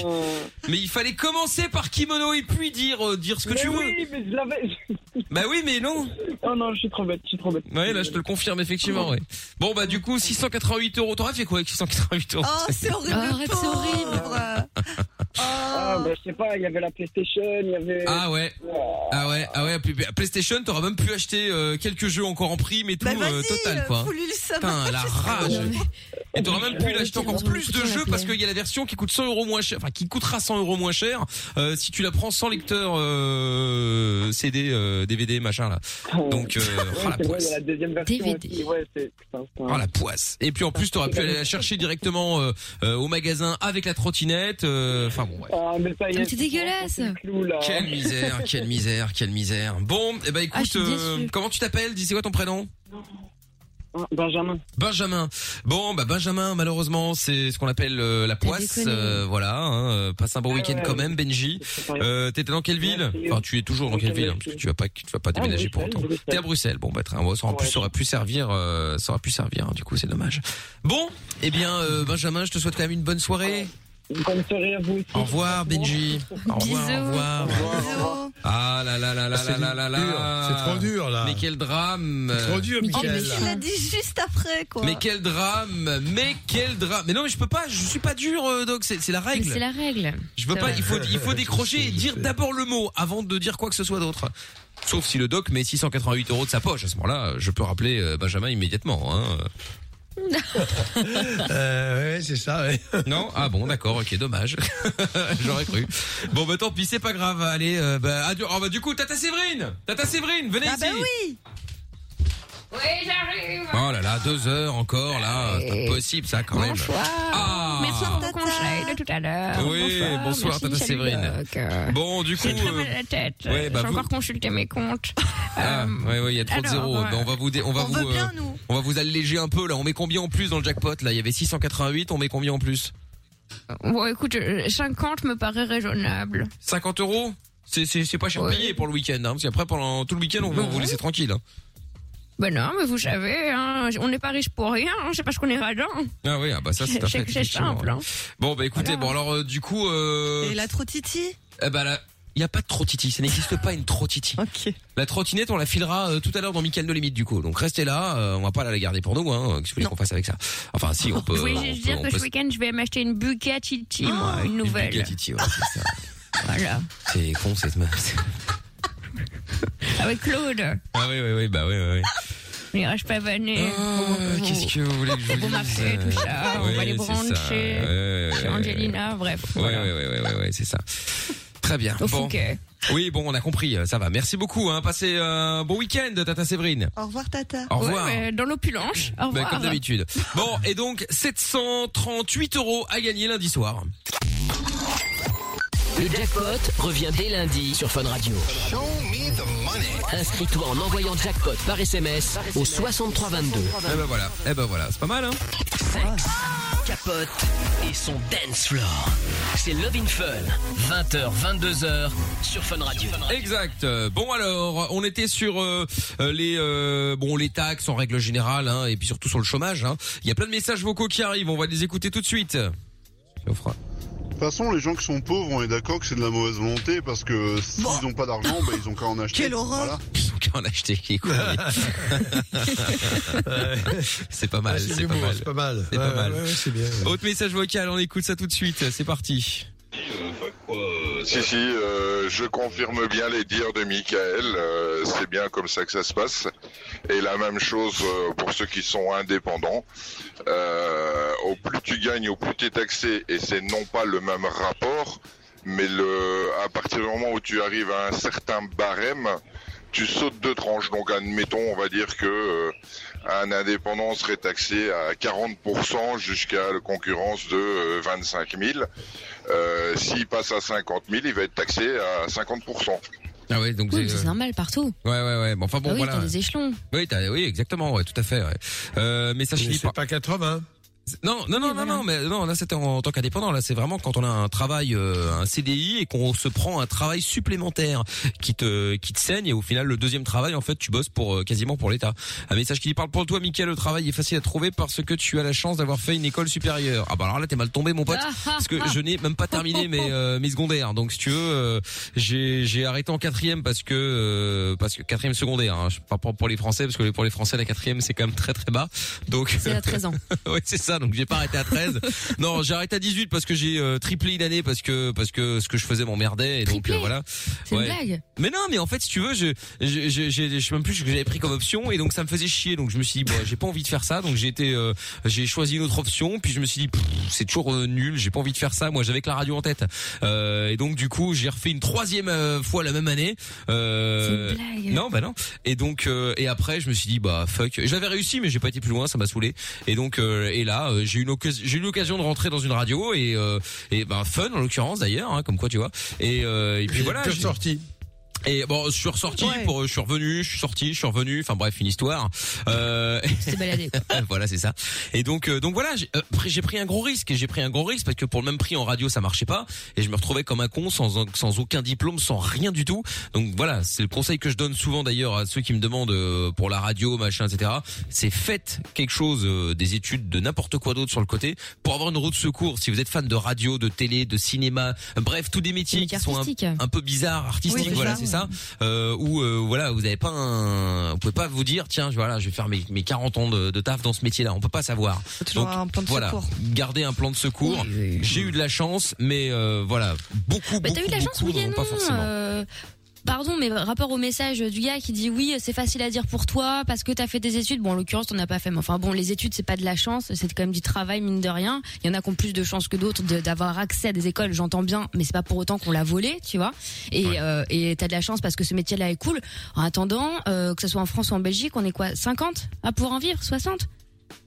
Mais il fallait commencer par kimono et puis dire euh, dire ce que Mais tu veux. oui, mais je l'avais. Bah oui, mais non. Oh non, je suis trop bête, je suis trop bête. Ouais, là je te le confirme effectivement. Ouais. Bon bah du coup 688 euros. T'aurais fait quoi avec 688 euros Oh, c'est horrible. Oh, arrête, c'est horrible. Ah, bah, je sais pas, il y avait la PlayStation, il y avait. Ah ouais. Ah ouais, ah ouais, puis bah, PlayStation, t'auras même pu acheter euh, quelques jeux encore en prime et tout Bah, euh, vas-y, total quoi. fous-lui le seum. Putain, la rage. Et t'auras même pu l'acheter encore plus de jeux parce qu'il y a la version qui coûte 100 euros moins cher, enfin qui coûtera 100 euros moins cher euh, si tu la prends sans lecteur euh, CD, euh, DVD, machin là. Donc, euh, Ouais, oh la c'est vrai, il y poisse. a la deuxième version aussi. Ouais, c'est. Putain, c'est un- Oh la poisse. Et puis en plus t'auras pu aller la chercher directement euh, euh, au magasin avec la trottinette. euh, Enfin bon. Ouais. Ah, mais ça y est. C'est dégueulasse. Quelle misère, quelle misère, quelle misère. Bon, eh ben écoute, Ah, suis euh, comment tu t'appelles? Dis c'est quoi ton prénom? Ah, Benjamin. Benjamin. Bon, bah Benjamin, malheureusement, c'est ce qu'on appelle euh, la poisse. euh, voilà, hein, passe un bon Ah week-end ouais, quand même, Benji. Euh, T'étais dans quelle ville? Enfin, tu es toujours dans quelle ville hein, Parce que tu vas pas, tu vas pas Ah, déménager pour autant. T'es à Bruxelles. Bon, bah très, ça, aurait pu, ça aurait pu servir, euh, ça aurait pu servir. hein, du coup, c'est dommage. Bon, eh bien, euh, Benjamin, je te souhaite quand même une bonne soirée. Bonne soirée à vous aussi. Au revoir, Benji. Au revoir, Bisous. au revoir. Ah là là là là C'est là là là dur, là. c'est trop dur, là. Mais quel drame. C'est trop dur, Oh, mais Michael. tu l'as dit juste après, quoi. Mais quel drame, mais quel drame. Mais non, mais je peux pas, je suis pas dur, euh, Doc, c'est la règle. c'est la règle. Je peux pas, vrai. il faut, il faut décrocher et dire d'abord le mot avant de dire quoi que ce soit d'autre. Sauf si le Doc met 688 euros de sa poche. À ce moment-là, je peux rappeler euh, Benjamin immédiatement. Hein. Euh, ouais, c'est ça, ouais. Non Ah bon, d'accord, ok, dommage. J'aurais cru. Bon, bah tant pis, c'est pas grave. Allez, euh, bah, adieu. Oh, bah, du coup, Tata Séverine Tata Séverine, venez Ah ici bah oui Oui, j'arrive. Oh là là, deux heures encore, là. C'est pas possible, ça, quand même. Bonsoir. Ah Merci pour Tata. vos conseils de tout à l'heure. Oui, bonsoir, Tata Séverine. Euh, Bon, du coup... J'ai très euh, mal à la tête. ouais, bah, J'ai vous- encore consulté mes comptes. Ah, Euh, ouais, ouais, il y a trop de alors, zéros. ouais. Ben, on va vous, dé- on va On vous, veut bien, euh, nous. on va vous alléger un peu là. On met combien en plus dans le jackpot là? Il y avait 688, on met combien en plus? Bon, écoute, euh, 50 me paraît raisonnable. 50 euros? C'est c'est c'est pas cher payé pour le week-end, hein, parce qu'après pendant tout le week-end on va vous laisser tranquille. Hein. Ben non, mais vous savez, hein, on n'est pas riche pour rien, hein, c'est parce qu'on est radin. Ah oui, ah bah ça c'est un fait. c'est simple, hein. Bon bah écoutez, bon alors euh, du coup, euh, Et la trotiti eh ben là, il y a pas de trotiti, ça n'existe pas une trotiti. Ok. La trottinette, on la filera euh, tout à l'heure dans Michael No Limite du coup. Donc restez là, euh, on va pas la garder pour nous, hein. Qu'est-ce que vous voulez qu'on fasse avec ça? Enfin si, on peut. Je on juste peut- dire que ce week-end, je vais m'acheter une Bugatti, moi, une nouvelle. Bugatti, ouais, c'est ça. Voilà. C'est con cette meuf. Avec Claude. Ah oui, oui, oui, bah oui, oui. oui. On ira pas. Euh, Qu'est-ce que vous voulez que je vous dise marquez, tout ça, on va ça. brancher. Ouais, ouais, Chez ouais, Angelina, bref. Ouais, ouais, ouais, ouais, ouais, c'est ça. Très bien. Au bon. Fouquet. Oui, bon, on a compris, euh, ça va. Merci beaucoup. Hein. Passez un bon week-end, Tata Séverine. Au revoir, Tata. Au revoir. Ouais, dans l'opulence. Au Ben, revoir. comme d'habitude. Bon, et donc 738 euros à gagner lundi soir. Le jackpot revient dès lundi sur Fun Radio. Inscris-toi en envoyant jackpot par SMS au 6322. Eh ben voilà, eh ben voilà, c'est pas mal hein. Sexe, capote et son dance floor. C'est Love in Fun, 20h, 22h sur Fun Radio. Exact. Bon alors, on était sur euh, euh, les euh, bon les taxes en règle générale hein, et puis surtout sur le chômage. hein. Il y a plein de messages vocaux qui arrivent. On va les écouter tout de suite. Je fera. De toute façon, les gens qui sont pauvres, on est d'accord que c'est de la mauvaise volonté parce que s'ils n'ont pas d'argent, bah, ils ont qu'à en acheter. Quelle horreur. Voilà. Ils ont qu'à en acheter. C'est pas mal, Ouais, c'est pas l'humour, mal. C'est pas mal. C'est Ouais, pas mal. ouais, ouais, c'est bien. ouais. Autre message vocal, on écoute ça tout de suite. C'est parti. Si, si, euh, je confirme bien les dires de Michael. euh, c'est bien comme ça que ça se passe. Et la même chose euh, pour ceux qui sont indépendants. Euh, au plus tu gagnes, au plus tu es taxé. Et c'est non pas le même rapport, mais le, à partir du moment où tu arrives à un certain barème, tu sautes de tranches. Donc, admettons, on va dire que euh, un indépendant serait taxé à 40% jusqu'à la concurrence de euh, 25 000. Euh, S'il passe à 50 000, il va être taxé à 50%. Ah ouais, donc Oui, mais c'est, euh, normal partout. Ouais, ouais, ouais. Bon, enfin bon, ah oui, voilà. t'as des échelons. Oui, t'as- oui, exactement, ouais, tout à fait. Ouais. Euh, message Mais Philippe. c'est pas 80. Non, non, non, non, non, mais non, là c'était en, en tant qu'indépendant. Là, c'est vraiment quand on a un travail, euh, un CDI et qu'on se prend un travail supplémentaire qui te, qui te saigne et au final le deuxième travail, en fait, tu bosses pour euh, quasiment pour l'État. Un message qui dit parle pour toi, Mickaël. Le travail est facile à trouver parce que tu as la chance d'avoir fait une école supérieure. Ah bah alors là, t'es mal tombé, mon pote, parce que je n'ai même pas terminé mes euh, mes secondaires. Donc si tu veux, euh, j'ai j'ai arrêté en quatrième parce que euh, parce que quatrième secondaire. Hein, je parle pour les Français parce que pour les Français la quatrième c'est quand même très très bas. Donc C'est à 13 ans. ouais, c'est ça. Donc j'ai pas arrêté à 13. non, j'ai arrêté à 18 parce que j'ai euh, triplé une année parce que parce que ce que je faisais m'emmerdait et donc euh, voilà. C'est une blague. Mais non, mais en fait, si tu veux, je je je, je, je sais même plus ce que j'avais pris comme option et donc ça me faisait chier. Donc je me suis dit bon, j'ai pas envie de faire ça. Donc j'ai été euh, j'ai choisi une autre option. Puis je me suis dit c'est toujours euh, nul. J'ai pas envie de faire ça. Moi, j'avais que la radio en tête. Euh, et donc du coup, j'ai refait une troisième euh, fois la même année. Euh, C'est une blague. Non, bah non. Et donc euh, et après, je me suis dit bah fuck. J'avais réussi, mais j'ai pas été plus loin. Ça m'a saoulé. Et donc et là, euh, j'ai eu j'ai l'occasion de rentrer dans une radio et euh, et bah fun en l'occurrence d'ailleurs, hein, comme quoi tu vois. Et euh, et puis voilà. ressorti. Et bon, je suis ressorti, Ouais. pour, je suis revenu, je suis sorti, je suis revenu. Enfin bref, une histoire. Euh, C'est baladé. voilà, c'est ça. Et donc, euh, donc voilà, j'ai euh, pris- j'ai pris un gros risque. Et j'ai pris un gros risque parce que pour le même prix en radio, ça marchait pas. Et je me retrouvais comme un con, sans sans aucun diplôme, sans rien du tout. Donc voilà, c'est le conseil que je donne souvent d'ailleurs à ceux qui me demandent euh, pour la radio, machin, etc. C'est faites quelque chose, euh, des études, de n'importe quoi d'autre sur le côté pour avoir une roue de secours. Si vous êtes fan de radio, de télé, de cinéma, bref, tous des métiers qui sont un, peu bizarres, artistiques. Oui, voilà, c'est ça. Euh, où euh, voilà, vous avez pas un, vous pouvez pas vous dire tiens, je- voilà, je vais faire mes, mes 40 ans de, de taf dans ce métier-là. On peut pas savoir. Faut toujours avoir un plan de voilà, secours. garder un plan de secours. J'ai eu de la chance, mais euh, voilà, beaucoup, Bah, beaucoup, t'as eu de la chance, beaucoup oui et pas non. forcément. Pardon, mais rapport au message du gars qui dit oui, c'est facile à dire pour toi parce que t'as fait des études. Bon, en l'occurrence, t'en as pas fait. Mais enfin, bon, les études, c'est pas de la chance, c'est quand même du travail mine de rien. Il y en a qui ont plus de chance que d'autres d'avoir accès à des écoles. J'entends bien, mais c'est pas pour autant qu'on l'a volé, tu vois. Et euh, et t'as de la chance parce que ce métier-là est cool. En attendant, euh, que ce soit en France ou en Belgique, on est quoi 50 à pouvoir en vivre 60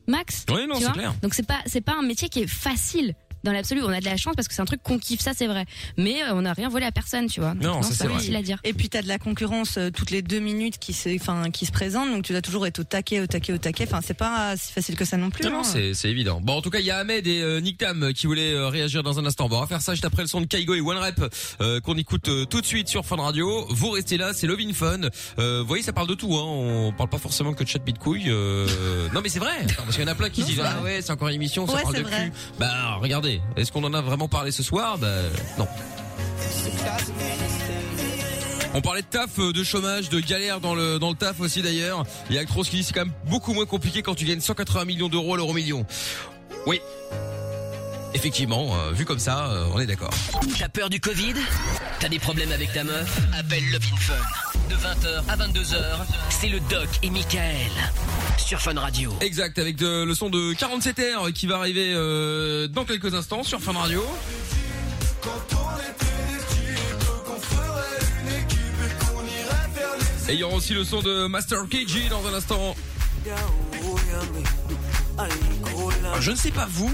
max? Oui, non, c'est clair. Donc c'est pas c'est pas un métier qui est facile dans l'absolu. On a de la chance parce que c'est un truc qu'on kiffe, ça c'est vrai. Mais euh, on n'a rien volé à personne, tu vois. Donc, c'est pas facile à dire. Et puis t'as de la concurrence euh, toutes les deux minutes qui se, enfin, qui se présente, donc tu dois toujours être au taquet, au taquet, au taquet. Enfin, c'est pas si facile que ça non plus. Non, non, hein. c'est c'est évident. Bon, en tout cas, il y a Ahmed et euh, Nick Tam qui voulaient euh, réagir dans un instant. Bon, on va faire ça juste après le son de Kaigo et One Rep euh, qu'on écoute euh, tout de suite sur Fun Radio. Vous restez là, c'est Love in Fun. Euh, vous voyez, ça parle de tout. Hein. On parle pas forcément que de chat bite couille. euh. Non, mais c'est vrai. Parce qu'il y en a plein qui Non, disent ah ouais, c'est encore une émission, ça Ouais, parle c'est de vrai. cul. Bah regardez, est-ce qu'on en a vraiment parlé ce soir Bah non. On parlait de taf, euh, de chômage, de galère dans le taf aussi d'ailleurs. Il y a qui dit c'est quand même beaucoup moins compliqué quand tu gagnes 180 millions d'euros à l'euro million. Oui. Effectivement, euh, vu comme ça, euh, on est d'accord. T'as peur du Covid? T'as des problèmes avec ta meuf? Appelle Love Fun. De 20h à 22h, c'est le Doc et Michael. Sur Fun Radio. Exact, avec de- le son de 47R qui va arriver euh, dans quelques instants sur Fun Radio. Et il y aura aussi le son de Master KG dans un instant. Je ne sais pas vous,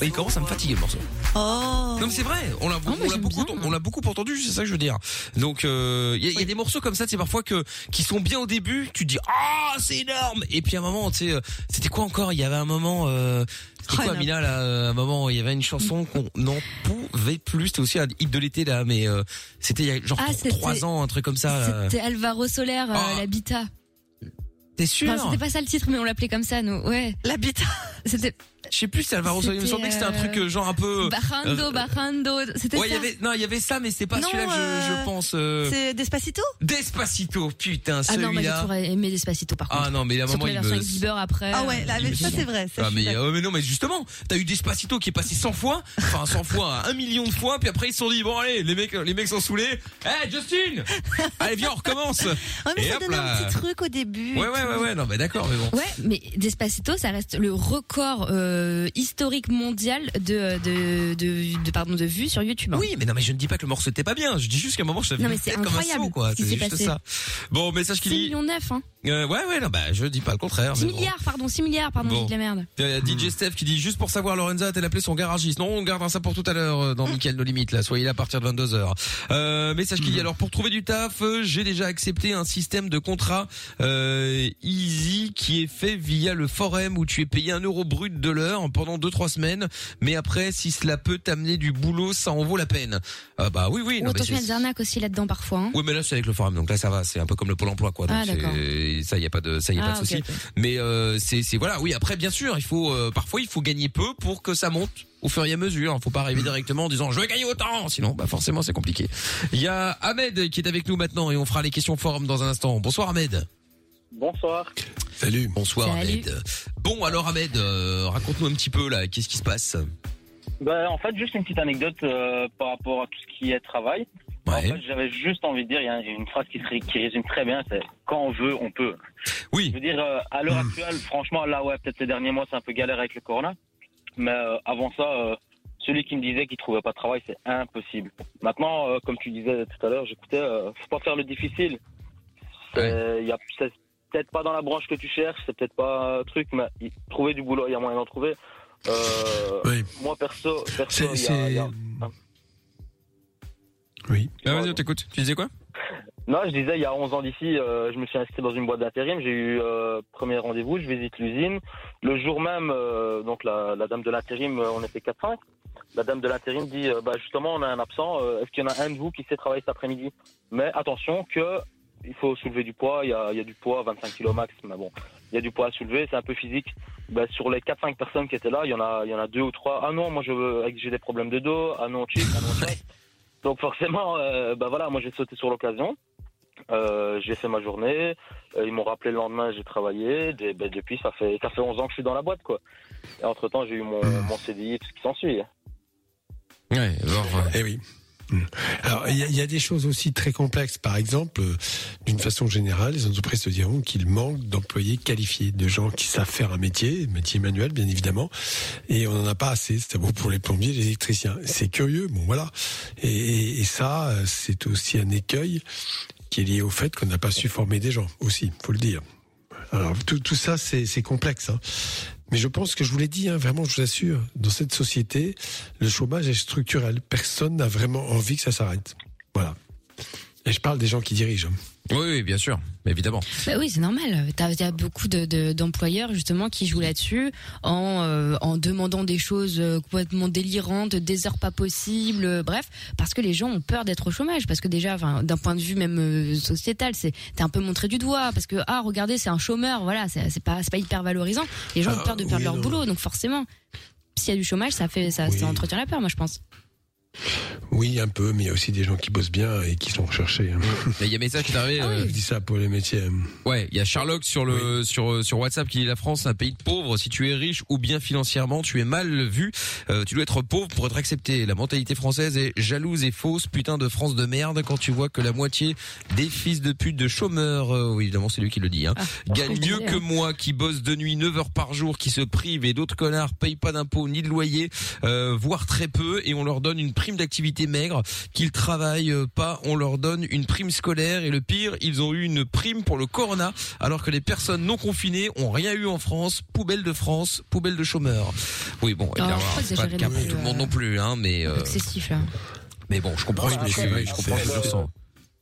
mais il commence à me fatiguer le morceau. Oh. Non mais c'est vrai, on l'a on l'a beaucoup, on l'a beaucoup entendu, c'est ça que je veux dire. Donc euh, il y, a- y a des morceaux comme ça, c'est parfois que qui sont bien au début, tu te dis ah c'est énorme, et puis à un moment, tu sais, euh, c'était quoi encore? Il y avait un moment, euh, c'était Oh, quoi. Mina là euh, Un moment, il y avait une chanson qu'on n'en pouvait plus, c'était aussi un hit de l'été là, mais euh, c'était il y a genre Ah, trois ans, un truc comme ça. C'était Alvaro Soler, euh, Ah. l'habitat. T'es sûr? Enfin, c'était pas ça le titre, mais on l'appelait comme ça, nous. Ouais. L'habitat. C'était. Je sais plus, c'est Alvaro Soler, il me semblait que c'était un truc euh, genre un peu. Barrando, euh, Barrando. C'était Ouais, il y ça. avait non, il y avait ça, mais c'est pas Non, celui-là que je, je euh, pense. euh, C'est Despacito? Despacito, putain, Ah non, moi j'ai celui-là. toujours aimé Despacito par contre. Ah non, mais là, à un Surtout moment, la il version me... avec Bieber après. Ah ouais, là, euh, mais ça c'est vrai. ça, Ah suis mais, euh, mais non mais justement t'as eu Despacito qui est passé 100 fois enfin 100 fois un million de fois puis après ils se sont dit bon allez les mecs les mecs sont saoulés Eh Justin allez viens on recommence Ouais, mais Et ça donne un petit truc au début. ouais ouais ouais ouais non mais d'accord mais bon Ouais, mais Despacito, ça reste le record euh, historique mondial de, de, de, de, pardon, de vues sur YouTube. hein. oui mais non mais je ne dis pas que le morceau était pas bien je dis juste qu'à un moment je Non, mais c'est comme un incroyable saut quoi c'est juste passé. ça bon message qui 6 dit millions 9, hein. euh, ouais ouais non bah je dis pas le contraire 6 mais bon. milliards, pardon, 6 milliards, pardon, Bon. j'ai dit de la merde. Il y a DJ Steph qui dit juste pour savoir Lorenza a-t-elle appelé son garagiste? Non, on gardera ça pour tout à l'heure euh, dans Mickaël No Limite là, soyez là à partir de 22h. Euh, message qui dit alors pour trouver du taf, euh, j'ai déjà accepté un système de contrat euh, easy qui est fait via le forum où tu es payé un euro brut de l'heure pendant deux trois semaines, mais après si cela peut t'amener du boulot, ça en vaut la peine. Ah bah oui oui, Ou non, attention, il y a c'est- des arnaques aussi là-dedans parfois. Hein. oui, mais là c'est avec le forum, donc là ça va, c'est un peu comme le pôle emploi, quoi. Donc Ah, ça y a pas de, ça y a Ah, pas de ok, souci. Mais euh, c'est, c'est voilà, oui. Après, bien sûr, il faut, euh, parfois il faut gagner peu pour que ça monte au fur et à mesure. Il faut pas arriver directement en disant je vais gagner autant, sinon bah forcément c'est compliqué. Il y a Ahmed qui est avec nous maintenant et on fera les questions forum dans un instant. Bonsoir Ahmed. Bonsoir. Salut. Bonsoir Salut. Ahmed. Bon alors Ahmed, euh, raconte-nous un petit peu là, qu'est-ce qui se passe Bah, en fait, juste une petite anecdote euh, par rapport à tout ce qui est travail. En fait, j'avais juste envie de dire, il y a une phrase qui, se- qui résume très bien, c'est quand on veut, on peut. Oui. Je veux dire, euh, à l'heure actuelle, franchement, là, ouais, peut-être ces derniers mois, c'est un peu galère avec le corona. Mais euh, avant ça, euh, celui qui me disait qu'il trouvait pas de travail, c'est impossible. Maintenant, euh, comme tu disais tout à l'heure, j'écoutais, euh, faut pas faire le difficile. Il y a- c'est peut-être pas dans la branche que tu cherches, c'est peut-être pas un truc, mais trouver du boulot, il y a moyen d'en trouver. Euh, Moi, perso, perso, il y a- y a- Oui. Ah, vas-y, on t'écoute. Tu disais quoi? Non, je disais, il y a 11 ans d'ici, euh, je me suis inscrit dans une boîte d'intérim. J'ai eu euh, premier rendez-vous, je visite l'usine. Le jour même, euh, donc la, la dame de l'intérim, euh, on était 4-5. La dame de l'intérim dit, euh, bah, justement, on a un absent. euh, Est-ce qu'il y en a un de vous qui sait travailler cet après-midi? Mais attention que il faut soulever du poids. Il y a, il y a du poids, 25 kg max. Mais bon, il y a du poids à soulever. C'est un peu physique. Bah, sur les 4-5 personnes qui étaient là, il y en a, il y en a deux ou trois. Ah non, moi je veux, j'ai des problèmes de dos. Ah non, chic. Ah non. Donc forcément, euh, bah voilà, moi j'ai sauté sur l'occasion. Euh, j'ai fait ma journée. Euh, ils m'ont rappelé le lendemain, j'ai travaillé. Des- ben, depuis, ça fait ça fait 11 ans que je suis dans la boîte, quoi. Et entre temps, j'ai eu mon, mon CDI, tout ce qui s'ensuit. Ouais, alors, eh oui. Hmm. Alors, il y, a- des choses aussi très complexes. Par exemple, euh, d'une façon générale, les entreprises te diront qu'il manque d'employés qualifiés, de gens qui savent faire un métier, métier manuel, bien évidemment, et on n'en a pas assez. C'est bon pour les plombiers, les électriciens. C'est curieux, bon voilà. Et, ça, c'est aussi un écueil qui est lié au fait qu'on n'a pas su former des gens aussi, faut le dire. Alors tout, ça, c'est complexe. Hein. Mais je pense que je vous l'ai dit, hein, vraiment, je vous assure, dans cette société, le chômage est structurel. Personne n'a vraiment envie que ça s'arrête. Voilà. Et je parle des gens qui dirigent. Oui, oui, bien sûr, évidemment. Bah oui, c'est normal. T'as t'as beaucoup de- de- d'employeurs justement qui jouent là-dessus en, euh, en demandant des choses euh, complètement délirantes, des heures pas possibles, euh, bref, parce que les gens ont peur d'être au chômage. Parce que déjà, d'un point de vue même euh, sociétal, c'est t'es un peu montré du doigt parce que ah regardez c'est un chômeur, voilà, c'est pas c'est pas hyper valorisant. Les gens ont Ah, peur de perdre oui, leur non. boulot, donc forcément, s'il y a du chômage, ça fait ça, ça entretient la peur, moi je pense. Oui, un peu, mais il y a aussi des gens qui bossent bien et qui sont recherchés. hein. Mais il y a un message qui est arrivé. euh, Je dis ça pour les métiers. hein. Ouais, il y a Sherlock sur le sur sur WhatsApp qui dit la France est un pays de pauvres. Si tu es riche ou bien financièrement, tu es mal vu. Euh, tu dois être pauvre pour être accepté. La mentalité française est jalouse et fausse. Putain de France de merde quand tu vois que la moitié des fils de pute de chômeurs, euh, oui évidemment c'est lui qui le dit, hein, gagnent je mieux que moi, qui bossent de nuit 9 heures par jour, qui se privent et d'autres connards payent pas d'impôts ni de loyer, euh, voire très peu, et on leur donne une prime d'activité maigre. Qu'ils travaillent euh, pas, on leur donne une prime scolaire. Et le pire, ils ont eu une prime pour le corona, alors que les personnes non confinées ont rien eu en France. Poubelle de France, poubelle de chômeurs. Oui bon, Oh, évidemment, faut pas c'est pas le cas pour tout le monde euh, non plus, hein, mais euh, Excessif là. mais bon, je comprends, je comprends ce que c'est- tu ressens.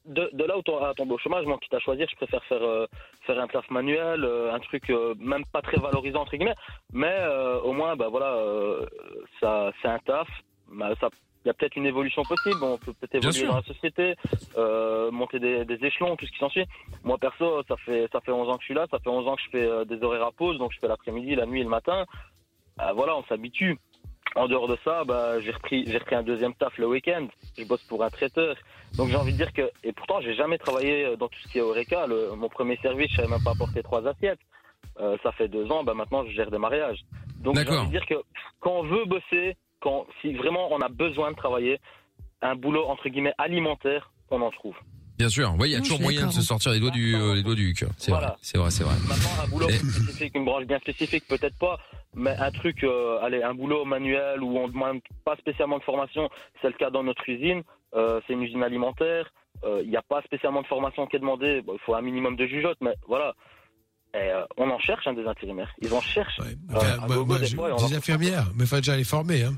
de, de là où tu à tomber au chômage, moi, quitte à choisir, je préfère faire, euh, faire un taf manuel, euh, un truc euh, même pas très valorisant, entre guillemets, mais euh, au moins, bah, voilà, euh, ça, c'est un taf. Bah, ça, il y a peut-être une évolution possible, on peut peut-être évoluer dans la société, euh, monter des, des échelons, tout ce qui s'ensuit. Moi, perso, ça fait, ça fait 11 ans que je suis là, ça fait 11 ans que je fais euh, des horaires à pause, donc je fais l'après-midi, la nuit et le matin. Euh, voilà, on s'habitue. En dehors de ça, bah, j'ai repris, j'ai repris un deuxième taf le week-end. Je bosse pour un traiteur. Donc j'ai envie de dire que, et pourtant j'ai jamais travaillé dans tout ce qui est Oreca. Le, mon premier service, je savais même pas apporter trois assiettes. Euh, ça fait deux ans, bah maintenant je gère des mariages. Donc j'ai envie de dire que quand on veut bosser, quand si vraiment on a besoin de travailler, un boulot entre guillemets alimentaire, on en trouve. Bien sûr, oui, il y a toujours moyen de se sortir les doigts du euh, les doigts du cul. C'est vrai, c'est vrai, c'est vrai. Maintenant, un boulot Et- spécifique, une branche bien spécifique, peut-être pas, mais un truc, euh, allez, un boulot manuel où on ne demande pas spécialement de formation, c'est le cas dans notre usine, euh, c'est une usine alimentaire, euh, il n'y a pas spécialement de formation qui est demandée, Bon, il faut un minimum de jugeote, mais voilà. Et, euh, on en cherche hein, des intérimaires. Ils en cherchent. Euh, gogo, moi, des je- fois, infirmières, mais il faut déjà les former. Hein.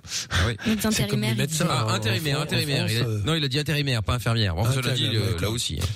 C'est comme les médecins. Ah, en- intérimaire, intérimaire. France, Il a- euh, non, il a dit intérimaire, pas infirmière. Bon, cela dit, là aussi. hein.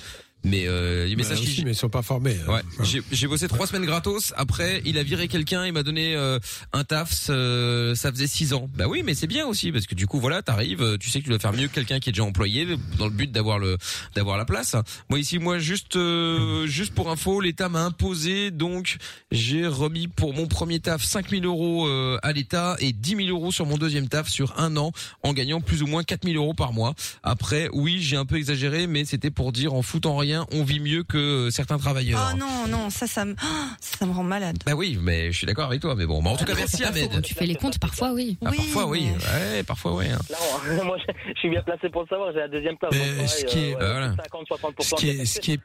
Mais euh, Bah, aussi, mais ils sont pas formés. hein. Ouais, j'ai j'ai bossé trois semaines gratos. Après, il a viré quelqu'un, il m'a donné euh, un taf. euh, ça faisait six ans. Bah oui, mais c'est bien aussi parce que du coup, voilà, t'arrives, euh, tu sais que tu dois faire mieux que quelqu'un qui est déjà employé dans le but d'avoir le d'avoir la place. Moi ici, moi juste euh, juste pour info, l'État m'a imposé donc j'ai remis pour mon premier taf 5000 euros euh, à l'État et 10 000 euros sur mon deuxième taf sur un an en gagnant plus ou moins 4000 euros par mois. Après, oui, j'ai un peu exagéré, mais c'était pour dire en foutant rien, on vit mieux que euh, certains travailleurs. Oh non, non, ça, ça me, ah, ça me rend malade. Bah oui, mais je suis d'accord avec toi. Mais bon, bah en tout cas, merci Ahmed. Quand tu fais les comptes, parfois oui. Ah, parfois oui, ouais, parfois oui. hein. Moi, je suis bien placé pour le savoir, j'ai un deuxième taf. Mais donc, pareil, ce qui est- euh, bah, voilà. 50-60% Ce qui est, ce qui est,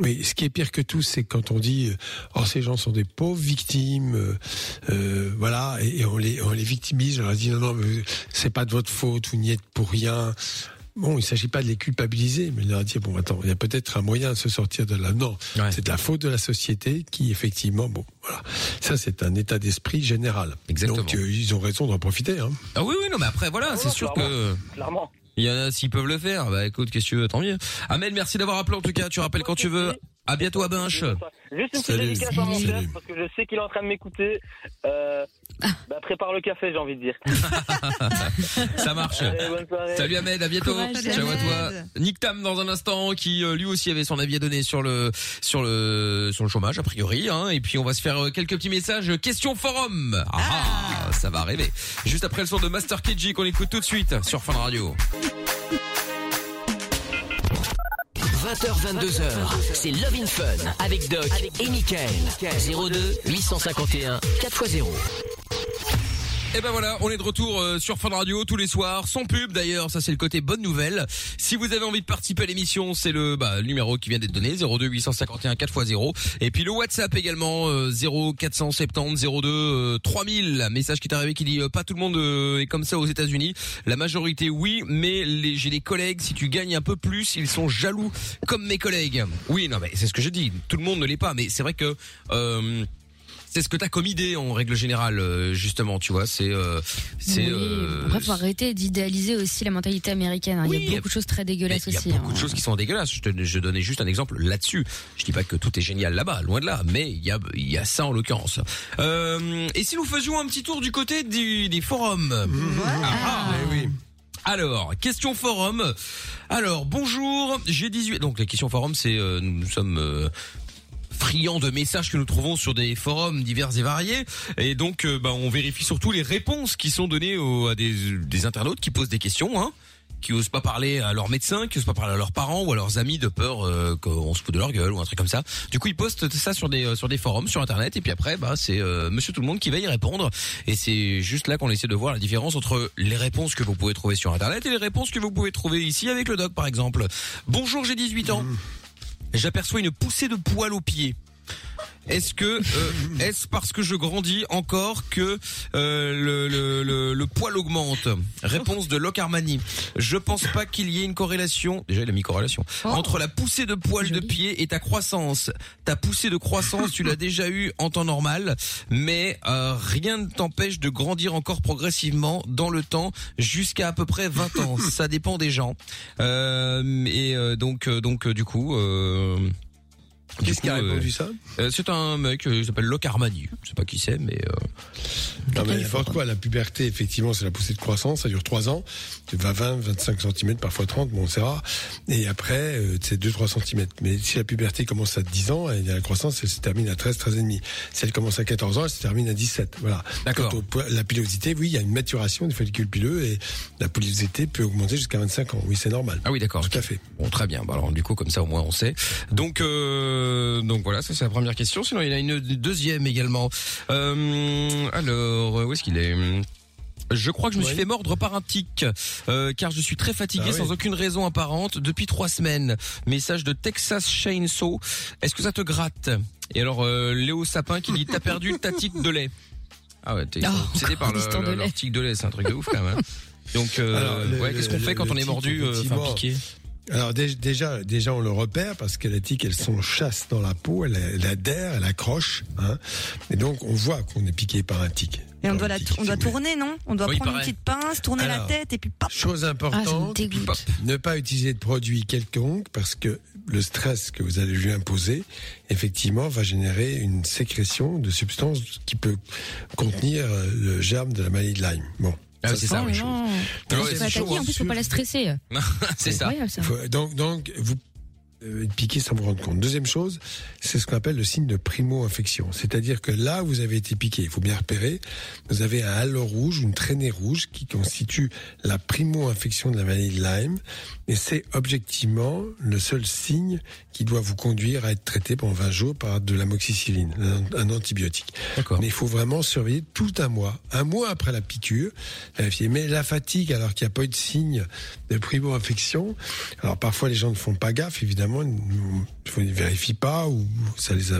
oui, ce qui est pire que tout, c'est quand on dit, euh, oh, ces gens sont des pauvres victimes, euh, euh, voilà, et, et on les, on les victimise. On leur dit non, non, mais c'est pas de votre faute, vous n'y êtes pour rien. Bon, il s'agit pas de les culpabiliser, mais de leur dire bon, attends, il y a peut-être un moyen de se sortir de là. Non, c'est de la faute de la société qui, effectivement, bon, voilà, ça c'est un état d'esprit général. Exactement. Donc euh, ils ont raison d'en profiter. Hein. Ah oui, oui, non, mais après, voilà, c'est sûr que. Clairement. Il y en a s'ils peuvent le faire. Bah écoute, qu'est-ce que tu veux, tant mieux. Ahmed, merci d'avoir appelé en tout cas. Tu rappelles quand tu veux. À bientôt à Binche. Juste une petite Salut. dédicace à mon chef, parce que je sais qu'il est en train de m'écouter. Euh, bah, prépare le café, j'ai envie de dire. Ça marche. Allez, bonne soirée. Salut Ahmed, à bientôt. Courage, Ciao à toi. Nick Tam dans un instant qui euh, lui aussi avait son avis à donner sur le sur le sur le chômage a priori hein. et puis on va se faire euh, quelques petits messages question forum. Ah, ah, ça va arriver. Juste après le son de Master KG qu'on écoute tout de suite sur Fun Radio. 20h, 22h, c'est Love in Fun avec Doc et Michael. 02 851 4x0. Et ben voilà, on est de retour euh, sur Fun Radio tous les soirs, sans pub d'ailleurs, ça c'est le côté bonne nouvelle. Si vous avez envie de participer à l'émission, c'est le, bah, numéro qui vient d'être donné, 02 851 4x0. Et puis le WhatsApp également, euh, 0 470 02 euh, 3000. Message qui est arrivé qui dit, euh, pas tout le monde euh, est comme ça aux États-Unis. La majorité oui, mais j'ai des collègues, si tu gagnes un peu plus, ils sont jaloux comme mes collègues. Oui, non mais c'est ce que je dis, tout le monde ne l'est pas, mais c'est vrai que... C'est ce que t'as comme idée en règle générale, euh, justement, tu vois. C'est, euh, c'est. Oui. euh, Après, faut arrêter d'idéaliser aussi la mentalité américaine. hein. Il y a beaucoup de choses très dégueulasses il y a aussi. beaucoup hein. de choses qui sont dégueulasses. Je, te, je donnais juste un exemple là-dessus. Je dis pas que tout est génial là-bas, loin de là, mais il y a, il y a ça en l'occurrence. Euh, et si nous faisions un petit tour du côté du, des forums? Ah, ah. oui. Alors, question forum. Alors, bonjour, j'ai 18... Donc, la question forum, c'est... euh, nous, nous sommes... euh, friands de messages que nous trouvons sur des forums divers et variés et donc euh, bah, on vérifie surtout les réponses qui sont données aux- à des, des internautes qui posent des questions hein qui osent pas parler à leur médecin, qui osent pas parler à leurs parents ou à leurs amis de peur euh, qu'on se fout de leur gueule ou un truc comme ça. Du coup, ils postent ça sur des euh, sur des forums sur internet et puis après bah c'est euh, monsieur tout le monde qui va y répondre et c'est juste là qu'on essaie de voir la différence entre les réponses que vous pouvez trouver sur internet et les réponses que vous pouvez trouver ici avec le doc par exemple. Bonjour, j'ai 18 ans. J'aperçois une poussée de poils aux pieds. Est-ce que euh, est-ce parce que je grandis encore que euh, le, le, le, le poil augmente? Réponse de Locke Armani. Je pense pas qu'il y ait une corrélation. Déjà, il a mis corrélation entre la poussée de poils de pied et ta croissance. Ta poussée de croissance, tu l'as déjà eu en temps normal, mais euh, rien ne t'empêche de grandir encore progressivement dans le temps jusqu'à à peu près 20 ans. Ça dépend des gens. Euh, et euh, donc euh, donc du coup. Qu'est-ce qui a répondu euh, ça? euh, C'est un mec, euh, il s'appelle Locke Armani. Je sais pas qui c'est, mais. Euh... Non mais n'importe quoi, la puberté effectivement c'est la poussée de croissance, ça dure 3 ans, tu vas 20, 25 cm, parfois 30, bon c'est rare, et après euh, c'est 2-3 cm. Mais si la puberté commence à 10 ans, et la croissance elle se termine à 13, 13 et demi. Si elle commence à 14 ans, elle se termine à 17. Voilà. D'accord. Quant au poids- La pilosité, oui, il y a une maturation des follicules pileux et la pilosité peut augmenter jusqu'à 25 ans. Oui, c'est normal. Ah oui, d'accord. Tout à fait. Bon, très bien. Bah, alors du coup, comme ça, au moins, on sait. Donc, euh, donc voilà, ça c'est la première question. Sinon, il y en a une deuxième également. Euh, alors, où est-ce qu'il est, je crois que je me suis Oui. fait mordre par un tic, euh, car je suis très fatigué Ah oui. sans aucune raison apparente depuis trois semaines. Message de Texas Chainsaw. Est-ce que ça te gratte? Et alors, euh, Léo Sapin qui dit t'as perdu ta tique de lait. Ah ouais, t'es Oh, obsédé par le, de le- leur tique de lait, c'est un truc de ouf quand même. hein. Donc, euh, Alors, le- ouais, qu'est-ce qu'on fait quand on est mordu, euh, enfin piqué? Alors dé- déjà, déjà on le repère parce que les tiques elles sont chasses dans la peau, elle, elle adhère, elle accroche, hein, et donc on voit qu'on est piqué par un tic. Et on doit, la, tic, on doit tourner, non? On doit Oui, prendre une petite pince, tourner la tête et puis pop. Chose Ah, importante, dégoûte. ne pas utiliser de produits quelconques parce que le stress que vous allez lui imposer, effectivement, va générer une sécrétion de substances qui peut contenir euh, le germe de la maladie de Lyme. Bon. Ah oui, c'est ça, Oh oui. chaud, attaquer, en hein. plus, faut pas la stresser. c'est ça. incroyable, ça. Faut- donc, donc, vous euh, piquer sans vous rendre compte. Deuxième chose, c'est ce qu'on appelle le signe de primo-infection. C'est-à-dire que là vous avez été piqué, il faut bien repérer, vous avez un halo rouge, une traînée rouge qui constitue la primo-infection de la maladie de Lyme. Et c'est objectivement le seul signe qui doit vous conduire à être traité pendant 20 jours par de l'amoxicilline, un, un antibiotique. Mais il faut vraiment surveiller tout un mois, un mois après la piqûre, vérifier. Mais la fatigue, alors qu'il n'y a pas eu de signe de primo-infection, alors parfois les gens ne font pas gaffe, évidemment, ils ne vérifient pas ou ça les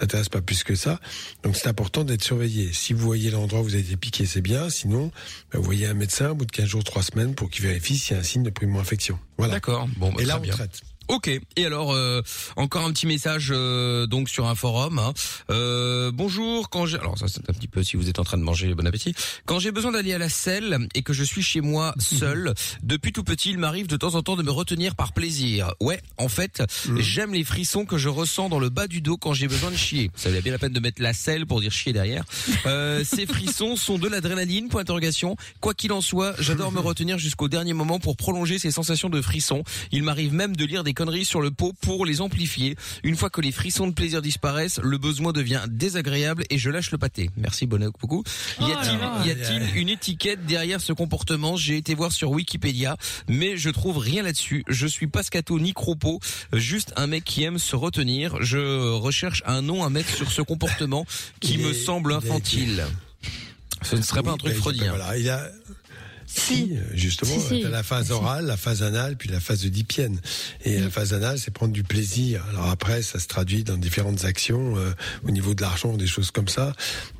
n'intéresse pas plus que ça. Donc c'est important d'être surveillé. Si vous voyez l'endroit où vous avez été piqué, c'est bien. Sinon, ben, vous voyez un médecin au bout de 15 jours, 3 semaines pour qu'il vérifie s'il y a un signe de primo-infection. Voilà. D'accord. Bon, bah, Et là, on bien. traite. Ok. Et alors, euh, encore un petit message euh, donc sur un forum. hein. Euh, bonjour. Quand j'ai, alors ça c'est un petit peu si vous êtes en train de manger, bon appétit. Quand j'ai besoin d'aller à la selle et que je suis chez moi seul, depuis tout petit, il m'arrive de temps en temps de me retenir par plaisir. Ouais, en fait, j'aime les frissons que je ressens dans le bas du dos quand j'ai besoin de chier. Ça valait bien la peine de mettre la selle pour dire chier derrière. Euh, ces frissons sont de l'adrénaline. Point d'interrogation. Quoi qu'il en soit, j'adore me retenir jusqu'au dernier moment pour prolonger ces sensations de frissons. Il m'arrive même de lire des conneries sur le pot pour les amplifier. Une fois que les frissons de plaisir disparaissent, le besoin devient désagréable et je lâche le pâté. Merci bonheur beaucoup. Y a-t-il y a-t-il une étiquette derrière ce comportement? J'ai été voir sur Wikipédia, mais je trouve rien là-dessus. Je suis pas scato ni cropo, juste un mec qui aime se retenir. Je recherche un nom à mettre sur ce comportement qui Il me est- semble infantile. Ce ne serait pas un truc freudien. Voilà, il a. Si, euh, justement, Si, la phase orale, la phase anale, puis la phase oedipienne. Et la phase anale, c'est prendre du plaisir. Alors après, ça se traduit dans différentes actions euh, au niveau de l'argent, des choses comme ça,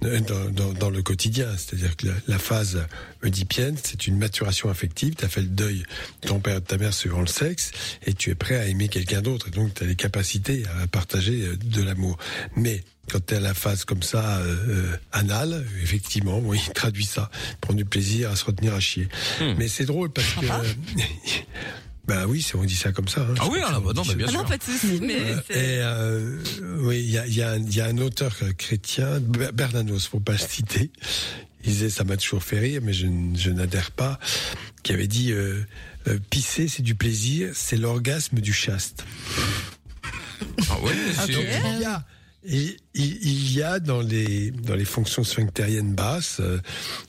euh, dans, dans, dans le quotidien. C'est-à-dire que la, la phase oedipienne, c'est une maturation affective. Tu as fait le deuil de ton père et de ta mère suivant le sexe, et tu es prêt à aimer quelqu'un d'autre. Et donc, tu as les capacités à partager euh, de l'amour. Mais quand tu es à la phase comme ça, euh, euh, anale, effectivement, oui, il traduit ça. Prendre du plaisir à se retenir à chier. Mais c'est drôle parce que... Bah oui, c'est- on dit ça comme ça. hein. Ah oui, ah bah non, on bah bien ça. sûr. Non, pas de souci, mais Euh, c'est- et euh, oui, il y a, il y, a, un- il y a un auteur chrétien, Ber- Bernanos, faut pas le citer. Il disait, ça m'a toujours fait rire, mais je, n'adhère pas, qui avait dit, euh, euh, pisser, c'est du plaisir, c'est l'orgasme du chaste. Ah ouais, c'est- Donc, il y a, et il, il y a dans les dans les fonctions sphinctériennes basses, euh,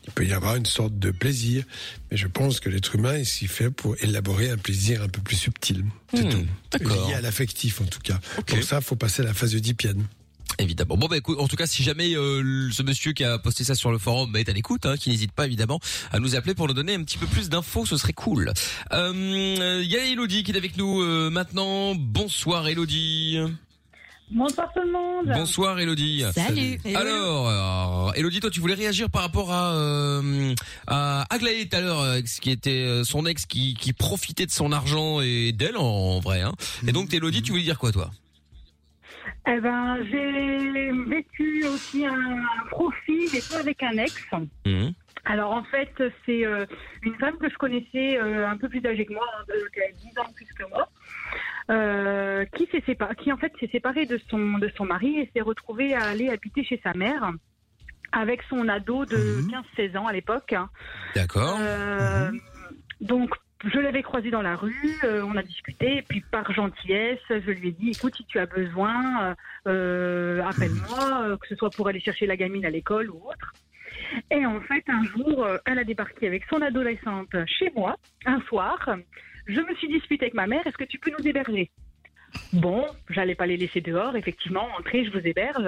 il peut y avoir une sorte de plaisir, mais je pense que l'être humain est si fait pour élaborer un plaisir un peu plus subtil. C'est Hmm, tout. Lié à l'affectif en tout cas. Pour ça, faut passer à la phase oedipienne. Évidemment. Bon bah écoute, en tout cas, si jamais euh, ce monsieur qui a posté ça sur le forum est à l'écoute, hein, qui n'hésite pas évidemment à nous appeler pour nous donner un petit peu plus d'infos, ce serait cool. Euh, Il y a Elodie qui est avec nous euh, maintenant. Bonsoir Elodie. Bonsoir tout le monde. Bonsoir Elodie. Salut. Alors, alors, Elodie, toi tu voulais réagir par rapport à euh, à Aglaé tout à l'heure, euh, ce qui était euh, son ex qui, qui profitait de son argent et d'elle en, en vrai. Hein. Et donc Elodie, tu voulais dire quoi toi? Eh ben, j'ai vécu aussi un profil, mais pas avec un ex. Mhm. Alors en fait, c'est euh, une femme que je connaissais euh, un peu plus âgée que moi, hein, de, qui a 10 ans plus que moi, euh, qui s'est séparée, qui en fait s'est séparée de son de son mari et s'est retrouvée à aller habiter chez sa mère avec son ado de 15-16 ans à l'époque. D'accord. Euh, Donc, je l'avais croisé dans la rue, euh, on a discuté, et puis par gentillesse, je lui ai dit, écoute, si tu as besoin, euh, appelle-moi, euh, que ce soit pour aller chercher la gamine à l'école ou autre. Et en fait, un jour, elle a débarqué avec son adolescente chez moi, un soir. Je me suis disputée avec ma mère, est-ce que tu peux nous héberger? Bon, j'allais pas les laisser dehors, effectivement, entrez, je vous héberge.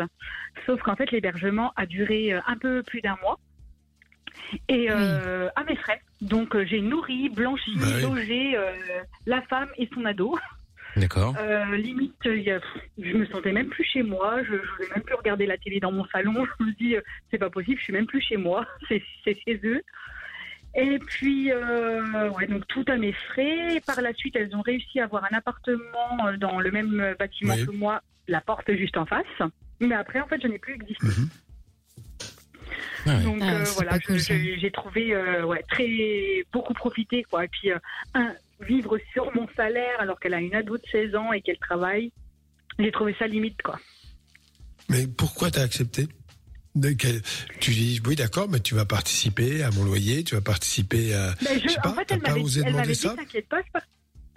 Sauf qu'en fait, l'hébergement a duré euh, un peu plus d'un mois et euh, à mes frais. Donc euh, j'ai nourri, blanchi, Bah oui. logé euh, la femme et son ado. D'accord. Euh, limite, je me sentais même plus chez moi. Je ne voulais même plus regarder la télé dans mon salon. Je me dis, c'est pas possible, je suis même plus chez moi. C'est chez eux. Et puis, euh, ouais, donc tout à mes frais. Par la suite, elles ont réussi à avoir un appartement euh, dans le même bâtiment Oui. que moi, la porte juste en face. Mais après, en fait, je n'ai plus existé. Donc Ah, euh, voilà, j'ai trouvé euh, ouais, très beaucoup profité quoi. Et puis euh, un, vivre sur mon salaire alors qu'elle a une ado de 16 ans et qu'elle travaille, j'ai trouvé ça limite quoi. Mais pourquoi t'as accepté? Tu dis oui d'accord, mais tu vas participer à mon loyer, tu vas participer à. Ben, je- je sais pas, en fait, elle pas m'avait osé elle dit ça? t'inquiète pas. je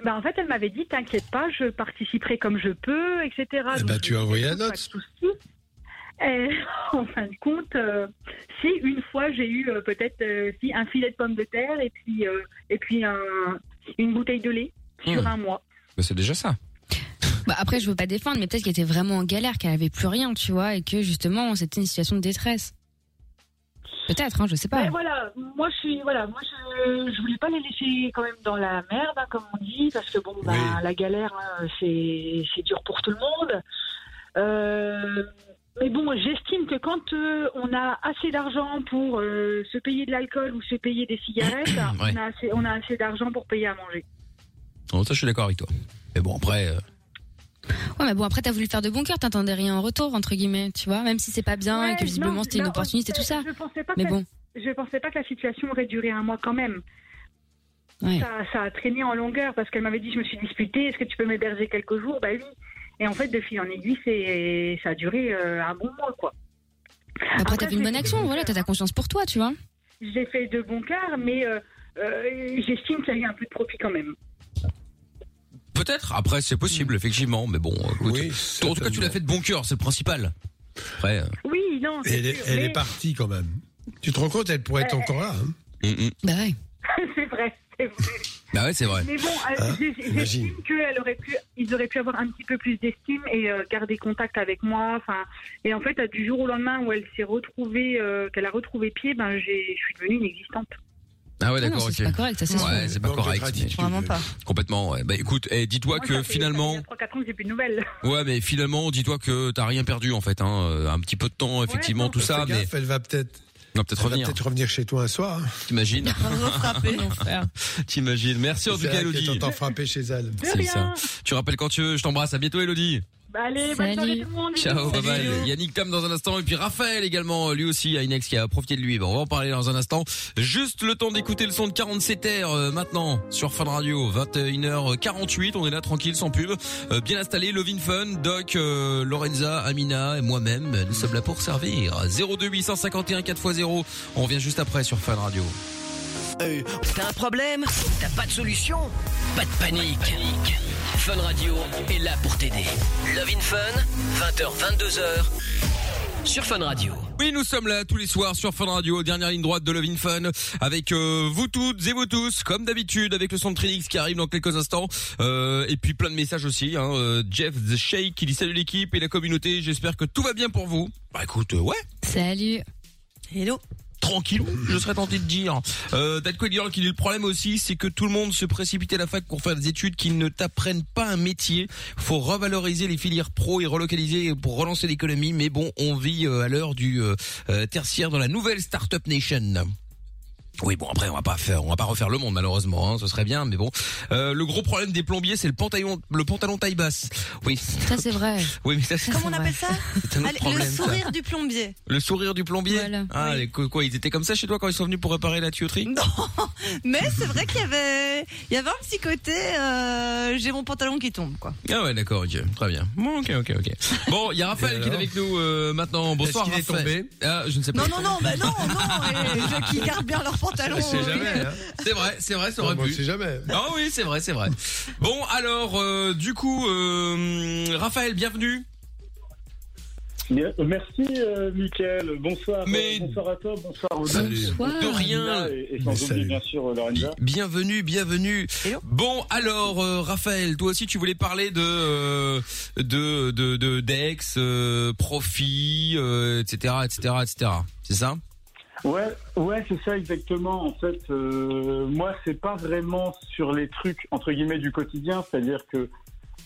ben, en fait, elle m'avait dit t'inquiète pas, je participerai comme je peux, etc. Eh ben, tu as envoyé dit, la note. Et en fin de compte, euh, si une fois j'ai eu euh, peut-être euh, si un filet de pommes de terre et puis euh, et puis un, une bouteille de lait sur Hmm. un mois. Bah, c'est déjà ça. Bah après, je veux pas défendre, mais peut-être qu'elle était vraiment en galère, qu'elle avait plus rien, tu vois, et que justement, c'était une situation de détresse. Peut-être, hein, je sais pas. Ben voilà, moi je suis voilà, moi je, je voulais pas les laisser quand même dans la merde hein, comme on dit parce que bon ben, la galère hein, c'est c'est dur pour tout le monde. Euh, mais bon, j'estime que quand euh, on a assez d'argent pour euh, se payer de l'alcool ou se payer des cigarettes, Ouais. on a assez on a assez d'argent pour payer à manger. Non, ça je suis d'accord avec toi. Mais bon après. Ouais, mais bon, après, t'as voulu faire de bon cœur, t'attendais rien en retour, entre guillemets, tu vois, même si c'est pas bien et que visiblement c'était une opportunité et tout ça. Je pensais pas Mais bon. je pensais pas que la situation aurait duré un mois quand même. Ouais. Ça, ça a traîné en longueur parce qu'elle m'avait dit je me suis disputée, est-ce que tu peux m'héberger quelques jours? Bah oui. Et en fait, de fil en aiguille, c'est ça a duré euh, un bon mois quoi. Après, t'as fait une bonne action, voilà, t'as ta conscience pour toi, tu vois. J'ai fait de bon cœur, mais euh, euh, j'estime qu'il y a eu un peu de profit quand même. Peut-être. Après c'est possible effectivement, mais bon. écoute, toi, en tout cas tu l'as fait de bon cœur, c'est le principal. Après. euh, Oui, non. Elle, est, sûr, elle est partie quand même. Tu te rends compte, elle pourrait être Euh, encore là. hein Bah ouais. c'est vrai, c'est Bah ouais, c'est vrai. Mais bon, euh, Hein j'estime qu'elle aurait pu, ils auraient pu avoir un petit peu plus d'estime et euh, garder contact avec moi. Enfin, et en fait, euh, du jour au lendemain où elle s'est retrouvée, euh, qu'elle a retrouvé pied, ben j'ai, je suis devenue inexistante. Ah ouais, Ah non, d'accord, ok. c'est pas correct, ça, c'est sûr. Ouais, c'est pas correct. mais- Vraiment pas. Complètement, ouais. Bah écoute, eh, dis-toi que finalement, Ça fait 3-4 ans que j'ai plus de nouvelles. ouais, mais finalement, dis-toi que t'as rien perdu en fait, hein. Euh, Un petit peu de temps, effectivement, tout ça, Fais mais gaffe, elle va peut-être. on va peut-être Elle va revenir. peut-être revenir chez toi un soir. hein. T'imagines. T'imagines Merci en tout C'est cas, Elodie. t'entend frapper chez elle. C'est ça. Tu rappelles quand tu veux. Je t'embrasse. À bientôt, Elodie. Bah, allez, bonne soirée tout le monde. Ciao, bye bye. Yannick Tam dans un instant et puis Raphaël également, lui aussi, à Inex qui a profité de lui. Bon, on va en parler dans un instant. Juste le temps d'écouter le son de 47 r euh, maintenant sur Fun Radio, 21h48. On est là tranquille, sans pub, Euh, bien installé. Lovin Fun, Doc, euh, Lorenza, Amina et moi-même, nous sommes là pour servir. 02 851 4x0. On revient juste après sur Fun Radio. T'as un problème? T'as pas de solution? Pas de panique. Fun Radio est là pour t'aider. Love in Fun, 20h, 22h, sur Fun Radio. Oui, nous sommes là tous les soirs sur Fun Radio, dernière ligne droite de Love in Fun, avec euh, vous toutes et vous tous, comme d'habitude, avec le son de Trinix qui arrive dans quelques instants, euh, et puis plein de messages aussi. Hein, euh, Jeff the Shake qui dit salut l'équipe et la communauté, j'espère que tout va bien pour vous. Bah écoute, euh, ouais, Salut. Hello. Tranquillou, je serais tenté de dire. Euh, Dad Quaid Girl qui dit le problème aussi, c'est que tout le monde se précipite à la fac pour faire des études qui ne t'apprennent pas un métier. Faut revaloriser les filières pro et relocaliser pour relancer l'économie. Mais bon, on vit euh, à l'heure du euh, euh, tertiaire dans la nouvelle Startup Nation. Oui bon après on va pas faire on va pas refaire le monde malheureusement hein, ce serait bien mais bon Euh, le gros problème des plombiers c'est le pantalon le pantalon taille basse oui Ça, c'est vrai. oui mais ça c'est Comment on appelle ça un autre Allez, problème Le ça. sourire du plombier. le sourire du plombier ah les- quoi ils étaient comme ça chez toi quand ils sont venus pour réparer la tuyauterie? Non, mais c'est vrai qu'il y avait, il y avait un petit côté, euh, j'ai mon pantalon qui tombe, quoi. Ah ouais, d'accord, ok, très bien. Bon, ok, ok, ok. Bon, il y a Raphaël qui est avec nous euh, maintenant. Bonsoir, Est-ce qu'il est Raphaël. tombé? Ah, je ne sais pas. Non, non, non, bah non, non, et gens qui gardent bien leur pantalon. C'est jamais, hein. C'est vrai, c'est vrai, ça Non, aurait mais on pu. sait jamais. Ah oui, c'est vrai, c'est vrai. Bon, alors, euh, du coup, euh, Raphaël, bienvenue. Bien, merci, euh, Mickaël. Bonsoir. Mais- euh, bonsoir à toi, bonsoir aux. Bonsoir. De rien. Et, sans oublier, bien sûr, Lorenza. Bienvenue, bienvenue. Bon, alors, euh, Raphaël, toi aussi, tu voulais parler de euh, de de de d'ex, euh, profit, euh, etc., etc., etc. C'est ça? Ouais, ouais, c'est ça exactement. En fait, euh, moi, c'est pas vraiment sur les trucs entre guillemets du quotidien, c'est-à-dire que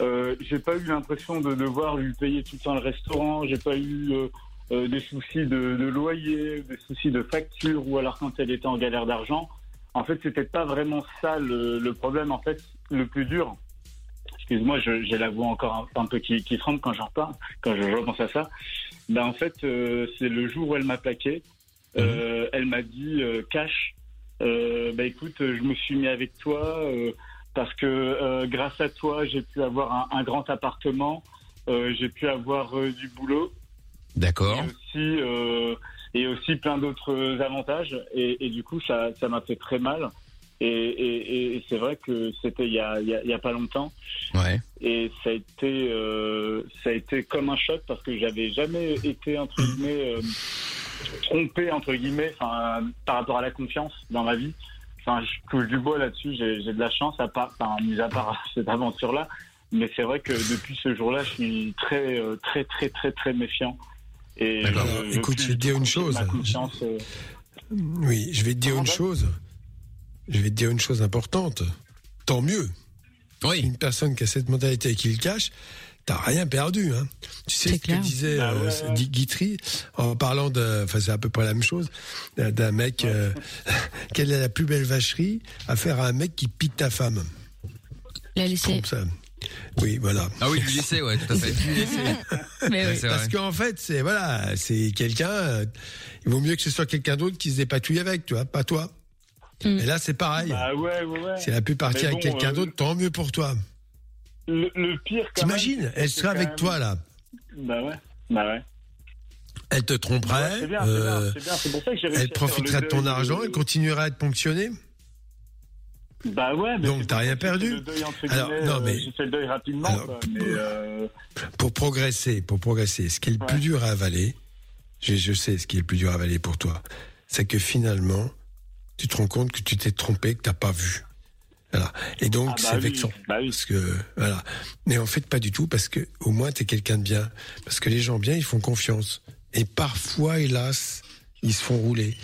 euh, j'ai pas eu l'impression de devoir lui payer tout le temps le restaurant, j'ai pas eu euh, euh, des soucis de, loyer, des soucis de facture, ou alors quand elle était en galère d'argent. En fait, c'était pas vraiment ça le, problème. En fait, le plus dur, excuse-moi, j'ai la voix encore un, peu qui, tremble quand j'en reparle, quand je repense à ça. Ben en fait, euh, c'est le jour où elle m'a plaqué. Euh, elle m'a dit euh, cash. Euh, bah écoute, je me suis mis avec toi parce que grâce à toi, j'ai pu avoir un, un grand appartement, j'ai pu avoir du boulot. D'accord. Et aussi, et aussi plein d'autres avantages. Et, et du coup, ça, ça m'a fait très mal. Et, et, et c'est vrai que c'était il y a, y, a, y a pas longtemps. Ouais. Et ça a été, euh, ça a été comme un choc parce que j'avais jamais été entre guillemets euh, trompé entre guillemets, enfin par rapport à la confiance dans ma vie. Enfin, je touche du bois là-dessus. J'ai j'ai de la chance à part, enfin, mis à part cette aventure-là. Mais c'est vrai que depuis ce jour-là, je suis très, euh, très, très, très, très méfiant. Et je- je Écoute, je vais te dire une chose. Confiance. euh, Oui, je vais te dire une chose. Je vais te dire une chose importante. Tant mieux. Oui. Une personne qui a cette mentalité et qui le cache, t'as rien perdu. Hein. Tu sais ce que disait Bah euh, ouais, Guitry en parlant de, enfin c'est à peu près la même chose, d'un d'un mec. euh, quelle est la plus belle vacherie à faire à un mec qui pique ta femme? La laisser. Oui, voilà. Ah oui, du lycée, ouais, tout à fait. Du lycée. Mais oui. Parce qu'en fait, c'est voilà, c'est quelqu'un. euh, il vaut mieux que ce soit quelqu'un d'autre qui se dépatouille avec, tu vois, pas toi. Et là, c'est pareil. Bah ouais, ouais, ouais. Si elle a pu partir Mais avec bon, quelqu'un euh, d'autre, tant mieux pour toi. Le, le pire, T'imagines, elle serait avec même- toi là. Bah ouais, bah ouais. Elle te tromperait. Ouais, c'est bien, c'est bien, euh, c'est bien. C'est pour ça que j'ai réussi elle profiterait de ton argent, elle continuerait à te ponctionner. Bah ouais, mais Donc t'as rien perdu. fait le deuil, entre Alors, non, euh, mais- J'ai fait le deuil rapidement, Alors, quoi, mais euh, Pour progresser, pour progresser, ce qui est le plus dur à avaler, je, je sais ce qui est le plus dur à avaler pour toi, c'est que finalement, tu te rends compte que tu t'es trompé, que t'as pas vu. Voilà. Et donc Ah bah c'est oui, vexant parce que voilà. Mais en fait pas du tout parce que au moins t'es quelqu'un de bien. Parce que les gens bien ils font confiance. Et parfois hélas ils se font rouler.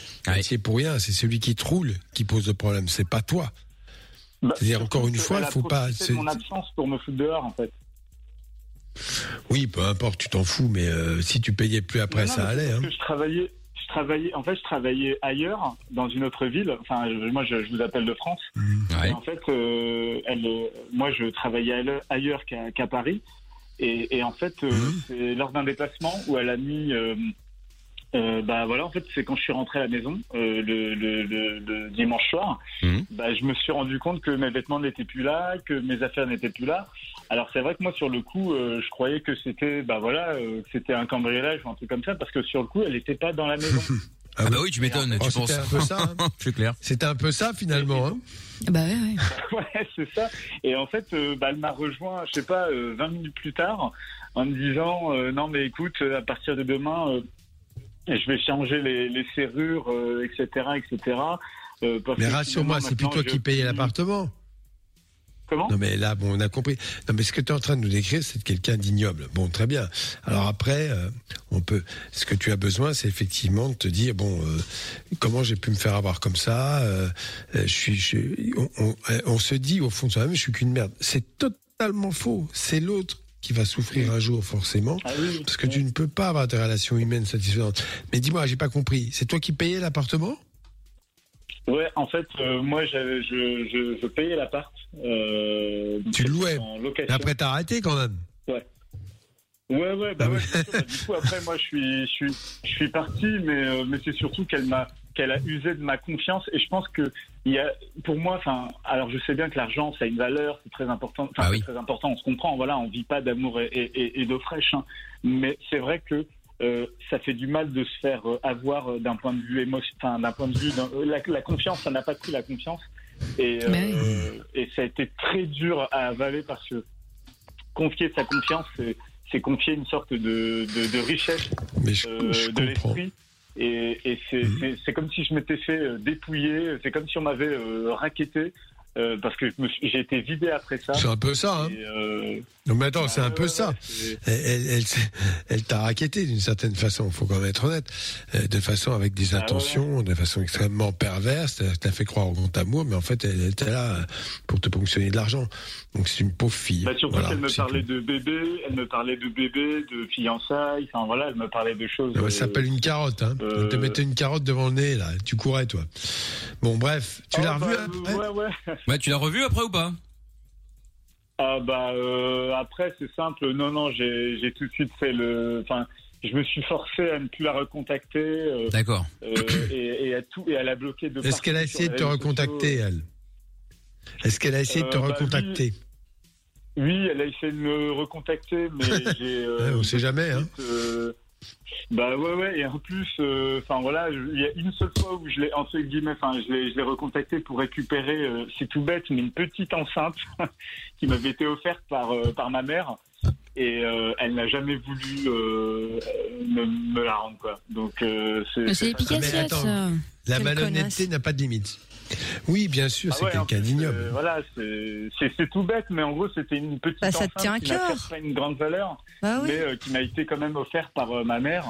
C'est pour rien. C'est celui qui te roule qui pose le problème. C'est pas toi. C'est-à-dire encore une fois il faut pas. de mon absence pour me foutre dehors, en fait. Oui peu importe tu t'en fous mais euh, si tu payais plus après Non, non, ça allait. parce Hein. que je travaillais, je travaillais, en fait, je travaillais ailleurs, dans une autre ville. Enfin, je- moi, je, je vous appelle de France. Et en fait, euh, elle, moi, je travaillais aille- ailleurs qu'à Paris. Et, et en fait, euh, c'est lors d'un déplacement où elle a mis. euh, bah voilà, en fait, c'est quand je suis rentré à la maison euh, le, le, le- le dimanche soir, bah, je me suis rendu compte que mes vêtements n'étaient plus là, que mes affaires n'étaient plus là. Alors c'est vrai que moi sur le coup, euh, je croyais que c'était bah voilà, euh, que c'était un cambriolage ou un truc comme ça, parce que sur le coup, elle n'était pas dans la maison. Ah, bah oui, tu m'étonnes, Oh, tu c'était penses. un peu ça, hein. C'est clair. C'était un peu ça finalement. Hein. Bah ouais, ouais. ouais, c'est ça. Et en fait, euh, bah, elle m'a rejoint, je sais pas, euh, 20 minutes plus tard, en me disant euh, non mais écoute, à partir de demain, euh, je vais changer les, les serrures, euh, etc., etc. euh, parce Mais rassure-moi, c'est plus toi je- qui payais l'appartement. Comment? Non mais là, bon, on a compris. Non mais ce que tu es en train de nous décrire, c'est quelqu'un d'ignoble. Bon, très bien. Alors après, euh, on peut. Ce que tu as besoin, c'est effectivement de te dire bon, euh, comment j'ai pu me faire avoir comme ça euh, euh, Je suis. je- on, on- euh, on se dit au fond de soi-même, je suis qu'une merde. C'est totalement faux. C'est l'autre qui va souffrir un jour forcément, Ah parce que tu ne peux pas avoir des relations humaines satisfaisantes. Mais dis-moi, j'ai pas compris. C'est toi qui payais l'appartement? Ouais, en fait, euh, moi, je, je, je, payais l'appart. Euh, Tu le louais. en location. Après, t'as arrêté quand même. Ouais. Ouais, ouais, Ah bah ouais, bien sûr, bah, du coup, après, moi, je suis, je suis, je suis parti, mais, euh, mais c'est surtout qu'elle m'a, qu'elle a usé de ma confiance, et je pense que, il y a, pour moi, enfin, alors je sais bien que l'argent, ça a une valeur, c'est très important, enfin, c'est très important, on se comprend, voilà, on vit pas d'amour et, et, et- d'eau fraîche, hein. mais c'est vrai que, euh, ça fait du mal de se faire euh, avoir euh, d'un point de vue émotion, enfin, d'un point de vue, la, la confiance, ça n'a pas pris la confiance, et, euh, et ça a été très dur à avaler parce que confier sa confiance, c'est, confier une sorte de, de, de richesse je de l'esprit. Et, et c'est, comme si je m'étais fait dépouiller, c'est comme si on m'avait raquetté, parce que j'ai été vidé après ça. C'est un peu ça, hein. Et, Non mais attends, c'est un peu ça. Elle, elle, elle, elle t'a raquetté d'une certaine façon, faut quand même être honnête, Euh, de façon avec des Ah intentions, de façon extrêmement perverse. Elle t'a fait croire au grand amour, mais en fait, elle, elle était là euh, pour te ponctionner de l'argent. Donc c'est une pauvre fille. Bah, surtout Voilà, qu'elle me parlait de bébé, elle me parlait de bébé, de fiançailles, enfin voilà, elle me parlait de choses. tout. Ça euh, s'appelle une carotte. Hein. euh, On te mettait une carotte devant le nez, là. Tu courais, toi. Bon, bref. Tu oh, l'as bah, après? Ouais, ouais. Ouais, tu l'as revu après ou pas? Ah bah euh, après c'est simple, non non j'ai tout de suite fait le, enfin je me suis forcé à ne plus la recontacter. euh, D'accord. euh, et, et à tout et elle a bloqué de. Est-ce qu'elle a essayé de te recontacter, elle? Est-ce qu'elle a essayé de te Euh, bah, recontacter? Oui, elle a essayé de me recontacter, mais j'ai. euh, Ouais, On sait jamais, hein. Bah ouais ouais et en plus euh, enfin voilà il y a une seule fois où je l'ai entre guillemets enfin je l'ai je l'ai recontacté pour récupérer euh, c'est tout bête mais une petite enceinte qui m'avait été offerte par euh, par ma mère et euh, elle n'a jamais voulu euh, me, me la rendre quoi donc euh, c'est efficace, ça. La malhonnêteté n'a pas de limite. Oui, bien sûr, Ah c'est ouais, quelqu'un d'ignoble. euh, voilà, c'est- tout bête, mais en gros, c'était une petite Bah, ça te tient à qui n'a pas une grande valeur, Bah oui. mais euh, qui m'a été quand même offerte par euh, ma mère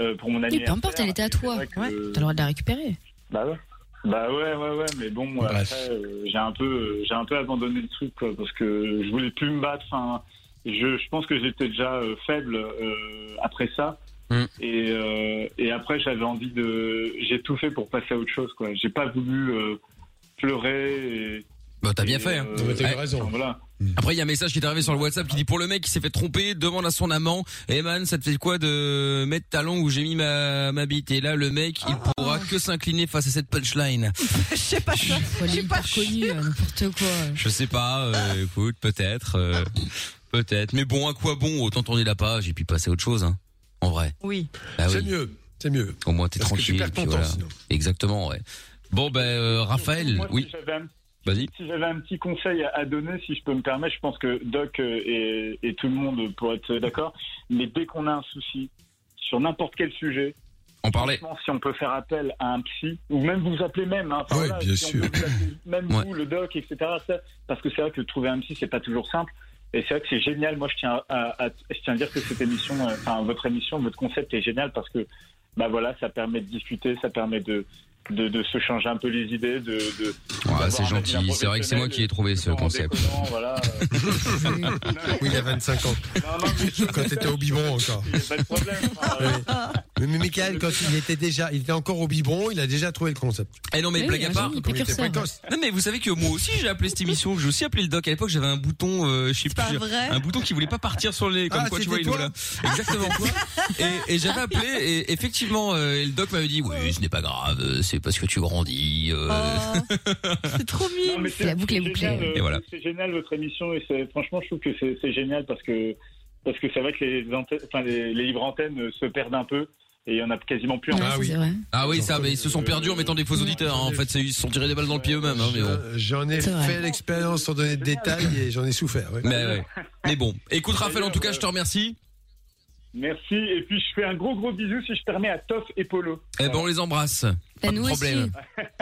euh, pour mon anniversaire. peu importe, elle était à toi. Ouais, t'as le droit de la récupérer. Bah ouais. Bah ouais, ouais, ouais, mais bon, Bref. après, euh, j'ai un peu, euh, j'ai un peu abandonné le truc, quoi, parce que je voulais plus me battre. Enfin, je, je pense que j'étais déjà euh, faible euh, après ça. Mm. Et, euh, et après, j'avais envie de, j'ai tout fait pour passer à autre chose, quoi. J'ai pas voulu euh, pleurer. Et, Bah t'as bien et, fait. Hein. euh, t'as eu Ouais. raison. enfin, voilà. Après, il y a un message qui est arrivé sur le WhatsApp qui dit pour le mec qui s'est fait tromper, demande à son amant, eh man, ça te fait quoi de mettre ta langue où j'ai mis ma, ma bite? Et là, le mec, il pourra que s'incliner face à cette punchline. Je sais pas ça. Aller hyper connu, euh, n'importe quoi. Je sais pas, euh, écoute, peut-être, euh, peut-être. Mais bon, à quoi bon? Autant tourner la page et puis passer à autre chose, hein. En vrai. Oui. Bah C'est oui. mieux, c'est mieux. Au moins t'es que tu tranquille. perds ton puis temps, voilà. sinon. Exactement, ouais. Bon ben euh, Raphaël, Moi, oui, Si j'avais un, vas-y. si j'avais un petit conseil à, donner, si je peux me permettre, je pense que Doc euh, et, et tout le monde pourrait être d'accord. Mais dès qu'on a un souci sur n'importe quel sujet, On parlait. si on peut faire appel à un psy, ou même vous appelez même, hein, Ouais, bien si on sûr. peut vous appeler même Ouais. vous, le doc, etc. parce que c'est vrai que trouver un psy, c'est pas toujours simple. Et c'est vrai que c'est génial. Moi, je tiens à, à- je tiens à dire que cette émission, euh, enfin, votre émission, votre concept est génial parce que, bah voilà, ça permet de discuter, ça permet de, de, de se changer un peu les idées, de, de Ouais, d'avoir c'est gentil. C'est vrai que c'est moi qui ai trouvé ce concept. voilà. Oui, il y a 25 ans. Non, non, mais Quand t'étais au biberon encore. il y a pas de problème. Enfin, euh, Mais, mais Michael, quand il était déjà, il était encore au biberon, il a déjà trouvé le concept. Eh non mais Oui, blague à un part. il était précurseur. précoce. Non mais vous savez que moi aussi j'ai appelé cette émission, j'ai aussi appelé le doc à l'époque, j'avais un bouton euh, je sais pas plus vrai un bouton qui voulait pas partir sur les comme Ah, quoi tu vois il nous toi là. Exactement quoi. Et, et j'avais appelé et effectivement euh, et le doc m'avait dit oui, ce n'est pas grave, euh, c'est parce que tu grandis euh. Oh, c'est trop Non, mignon. C'est la boucle est bouclée. génial, euh, Et voilà. C'est génial votre émission et c'est franchement je trouve que c'est génial parce que parce que c'est vrai que les, antennes- enfin, les, les livres antennes se perdent un peu et il y en a quasiment plus. en Ah oui. vrai. Ah oui, ça mais ils se sont perdus en mettant des faux auditeurs hein. en fait, ils se sont tirés des balles dans le pied eux-mêmes hein, mais bon. J'en ai fait l'expérience sans donner de détails et j'en ai souffert. ouais. Mais ouais. Mais bon, écoute Raphaël en tout cas, je te remercie. Merci et puis je fais un gros gros bisou si je permets à Toff et Polo. Eh ben on les embrasse. Pas de nous problème.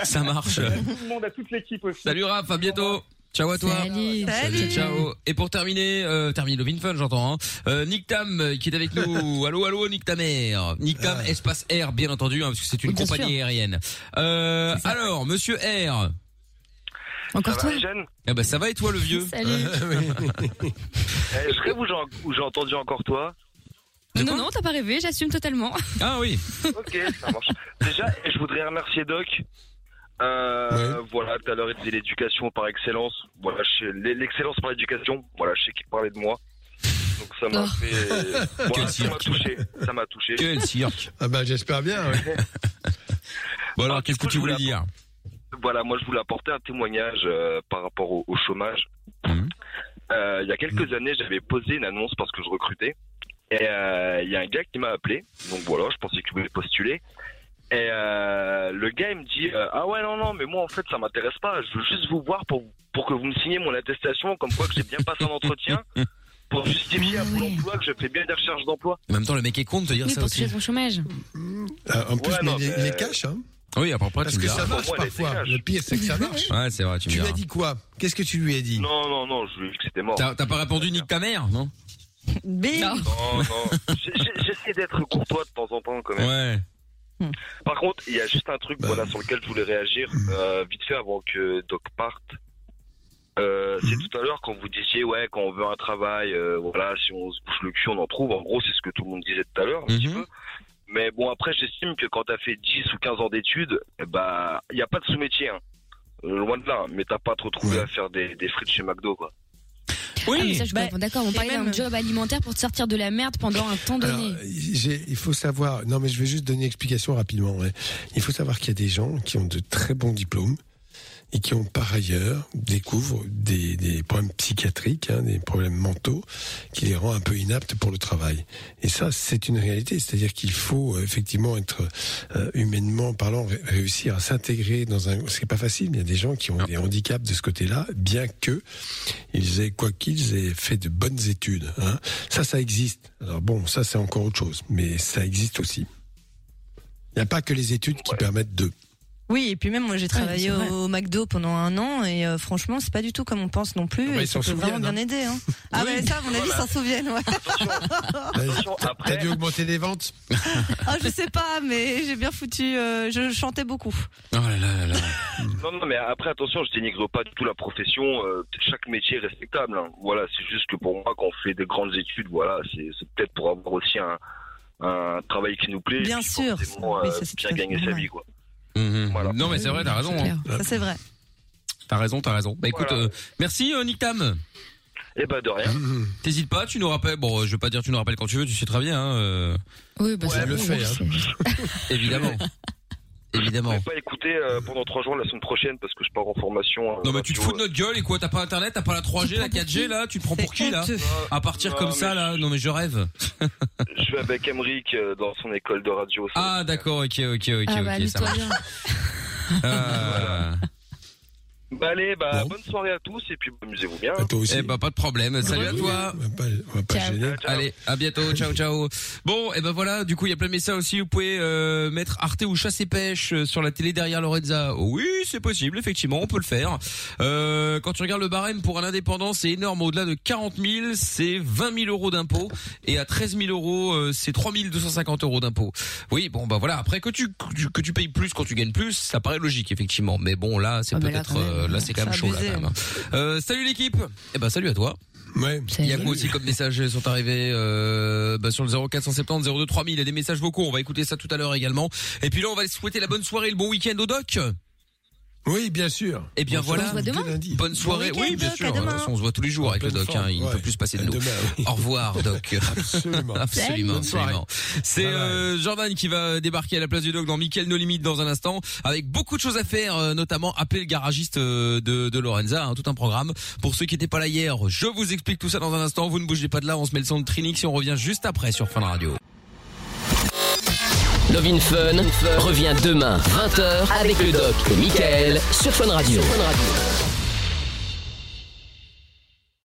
Ça marche. Tout le monde, à toute l'équipe aussi. Salut Raph, à bientôt. Ciao à toi. Salut. Salut. Ciao. Et pour terminer, euh, terminer Lovin Fun, j'entends. Hein, euh, Nick Tam euh, qui est avec nous. allô, allô, Nick Tamer. Nick Tam, espace R, bien entendu, hein, parce que c'est une Oui, compagnie sûr. aérienne. Euh, alors, Monsieur R. Encore toi Eh ben, ça va et toi, le vieux? Salut. Est-ce que vous j'ai j'ai entendu encore toi? Non, non, t'as pas rêvé, j'assume totalement. Ah oui. Ok, ça marche. Déjà, je voudrais remercier Doc. Euh, Voilà, tout à l'heure il disait l'éducation par excellence. Voilà, l'excellence par l'éducation. Voilà, je sais qu'il parlait de moi. Donc ça m'a Oh. fait. Quel Voilà, ça m'a touché. Ça m'a touché. Quel cirque. Ah bah j'espère bien. ouais. Bon alors, qu'est-ce que tu voulais dire Voilà, moi je voulais apporter un témoignage euh, par rapport au, au chômage. Mhm. Euh, il y a quelques années, j'avais posé une annonce parce que je recrutais. Et euh, il y a un gars qui m'a appelé. Donc voilà, je pensais qu'il voulait postuler. Et euh, le gars, il me dit euh, Ah ouais, non, non, mais moi en fait, ça m'intéresse pas. Je veux juste vous voir pour, pour que vous me signiez mon attestation, comme quoi que j'ai bien passé un entretien, pour justifier à Pôle emploi que je fais bien des recherches d'emploi. En même temps, le mec est con de te dire Oui, ça pour aussi. son chômage. Ah, en plus, Ouais, mais non, il, est, mais- il est cash, hein. Oui, après, après Parce tu me que diras. ça marche Pour moi, parfois. cash. Le pire, c'est que ça marche. Ouais, c'est vrai, tu me Tu lui diras. as dit quoi? Qu'est-ce que tu lui as dit? Non, non, non, je lui ai dit que c'était mort. T'as t'as pas répondu Nick ta mère, non? Bing. Non, non. J'ai- j'ai- J'essaie d'être courtois de temps en temps quand même. Ouais. Par contre, il y a juste un truc voilà, sur lequel je voulais réagir euh, vite fait avant que Doc parte. Euh, c'est tout à l'heure quand vous disiez ouais quand on veut un travail euh, voilà si on se bouche le cul on en trouve. En gros c'est ce que tout le monde disait tout à l'heure un petit peu. Mais bon après j'estime que quand t'as fait 10 ou 15 ans d'études eh bah il y a pas de sous-métier hein. Loin de là mais t'as pas à te retrouver à faire des, des frites chez McDo quoi Oui, ah, mais ça, je comprends. d'accord. On parlait d'un job alimentaire pour te sortir de la merde pendant un temps donné. Alors, il faut savoir. Non, mais je vais juste donner une explication rapidement. ouais. Il faut savoir qu'il y a des gens qui ont de très bons diplômes et qui ont par ailleurs découvrent des, des problèmes psychiatriques, hein, des problèmes mentaux, qui les rend un peu inaptes pour le travail. Et ça, c'est une réalité. C'est-à-dire qu'il faut euh, effectivement être euh, humainement parlant, ré- réussir à s'intégrer dans un. C'est pas facile. Il y a des gens qui ont des handicaps de ce côté-là, bien que ils aient quoi qu'ils aient fait de bonnes études. Hein. Ça, ça existe. Alors bon, ça c'est encore autre chose, mais ça existe aussi. Il n'y a pas que les études qui permettent de. Oui, et puis même moi j'ai travaillé au McDo pendant un an et euh, franchement c'est pas du tout comme on pense non plus Ah bah, et ils s'en peut vraiment souviennent, bien hein. aider. Hein. Ah Oui. ouais ça à mon avis ils s'en souviennent ouais. T'as- T'as dû augmenter les ventes Ah je sais pas mais j'ai bien foutu, euh, je chantais beaucoup. Oh là là là là. Non, non, mais après, attention, je dénigre pas du tout la profession. euh, chaque métier est respectable. hein. Voilà, c'est juste que pour moi, quand on fait des grandes études, voilà, c'est c'est peut-être pour avoir aussi un, un travail qui nous plaît. Bien sûr. euh, bien gagner sa vie, quoi. Mhm. Non mais c'est vrai, t'as raison. hein. Ça c'est vrai. T'as raison, t'as raison. Bah écoute, Voilà. euh, merci euh, Nick Tam. Eh ben de rien. T'hésites pas, tu nous rappelles. Bon, euh, je vais pas dire tu nous rappelles quand tu veux, tu sais très bien. Hein, euh, Oui, bah, Je c'est le on Hein. évidemment. évidemment. Je vais pas écouter euh, pendant trois jours la semaine prochaine parce que je pars en formation. euh, Non mais tu te fous de notre gueule et quoi T'as pas internet, t'as pas la 3G, la 4G là Tu te prends pour qui là. À partir Non, comme ça là Non mais je rêve. euh, Je suis avec Emric euh, dans son école de radio. ça. Ah d'accord, ok, ok, ok, Ah, bah, ok, ça amuse-toi marche. bien. Ah. Bah allez, bah bonne soirée à tous et puis amusez-vous bien. toi aussi. Eh ben pas de problème. Salut à toi. On va pas, on va pas Ciao. gêner. Allez, à bientôt. Ciao, ciao. Bon, et ben voilà. Du coup, il y a plein de messages aussi. Vous pouvez euh, mettre Arte ou chasse et pêche euh, sur la télé derrière Lorenza. Oui, c'est possible. Effectivement, on peut le faire. Euh, quand tu regardes le barème pour un indépendant, c'est énorme. Au-delà de 40 000, c'est 20 000 euros d'impôts. Et à 13 000 euros, euh, c'est 3 250 euros d'impôts. Oui, bon, bah voilà. Après, que tu, que tu payes plus quand tu gagnes plus, ça paraît logique, effectivement. Mais bon, là, c'est Ah, mais là, peut-être, quand même, euh, là, c'est quand même chaud, là, quand même. Euh, salut l'équipe. Eh ben, salut à toi. Ouais. Il y a quoi aussi comme messages sont arrivés euh, bah, sur le 0470 02 3000 Il y a des messages vocaux. On va écouter ça tout à l'heure également. Et puis là, on va souhaiter la bonne soirée, et le bon week-end au doc. Oui, bien sûr. Et bien On se voilà. dès lundi. Bonne soirée. Bon oui, bien Doc, sûr. demain. On se voit tous les jours En avec le doc. forme, hein, il ne peut plus se passer de nous. demain, oui. Au revoir, doc. Absolument. Absolument. C'est euh, Jordan qui va débarquer à la place du doc dans Mickaël No Limite dans un instant, avec beaucoup de choses à faire, euh, notamment appeler le garagiste euh, de, de Lorenza, hein, tout un programme. Pour ceux qui n'étaient pas là hier, je vous explique tout ça dans un instant. Vous ne bougez pas de là, on se met le son de Trinix et on revient juste après sur Fun Radio. Love Fun revient demain 20h avec le doc et Michael sur Fun Radio.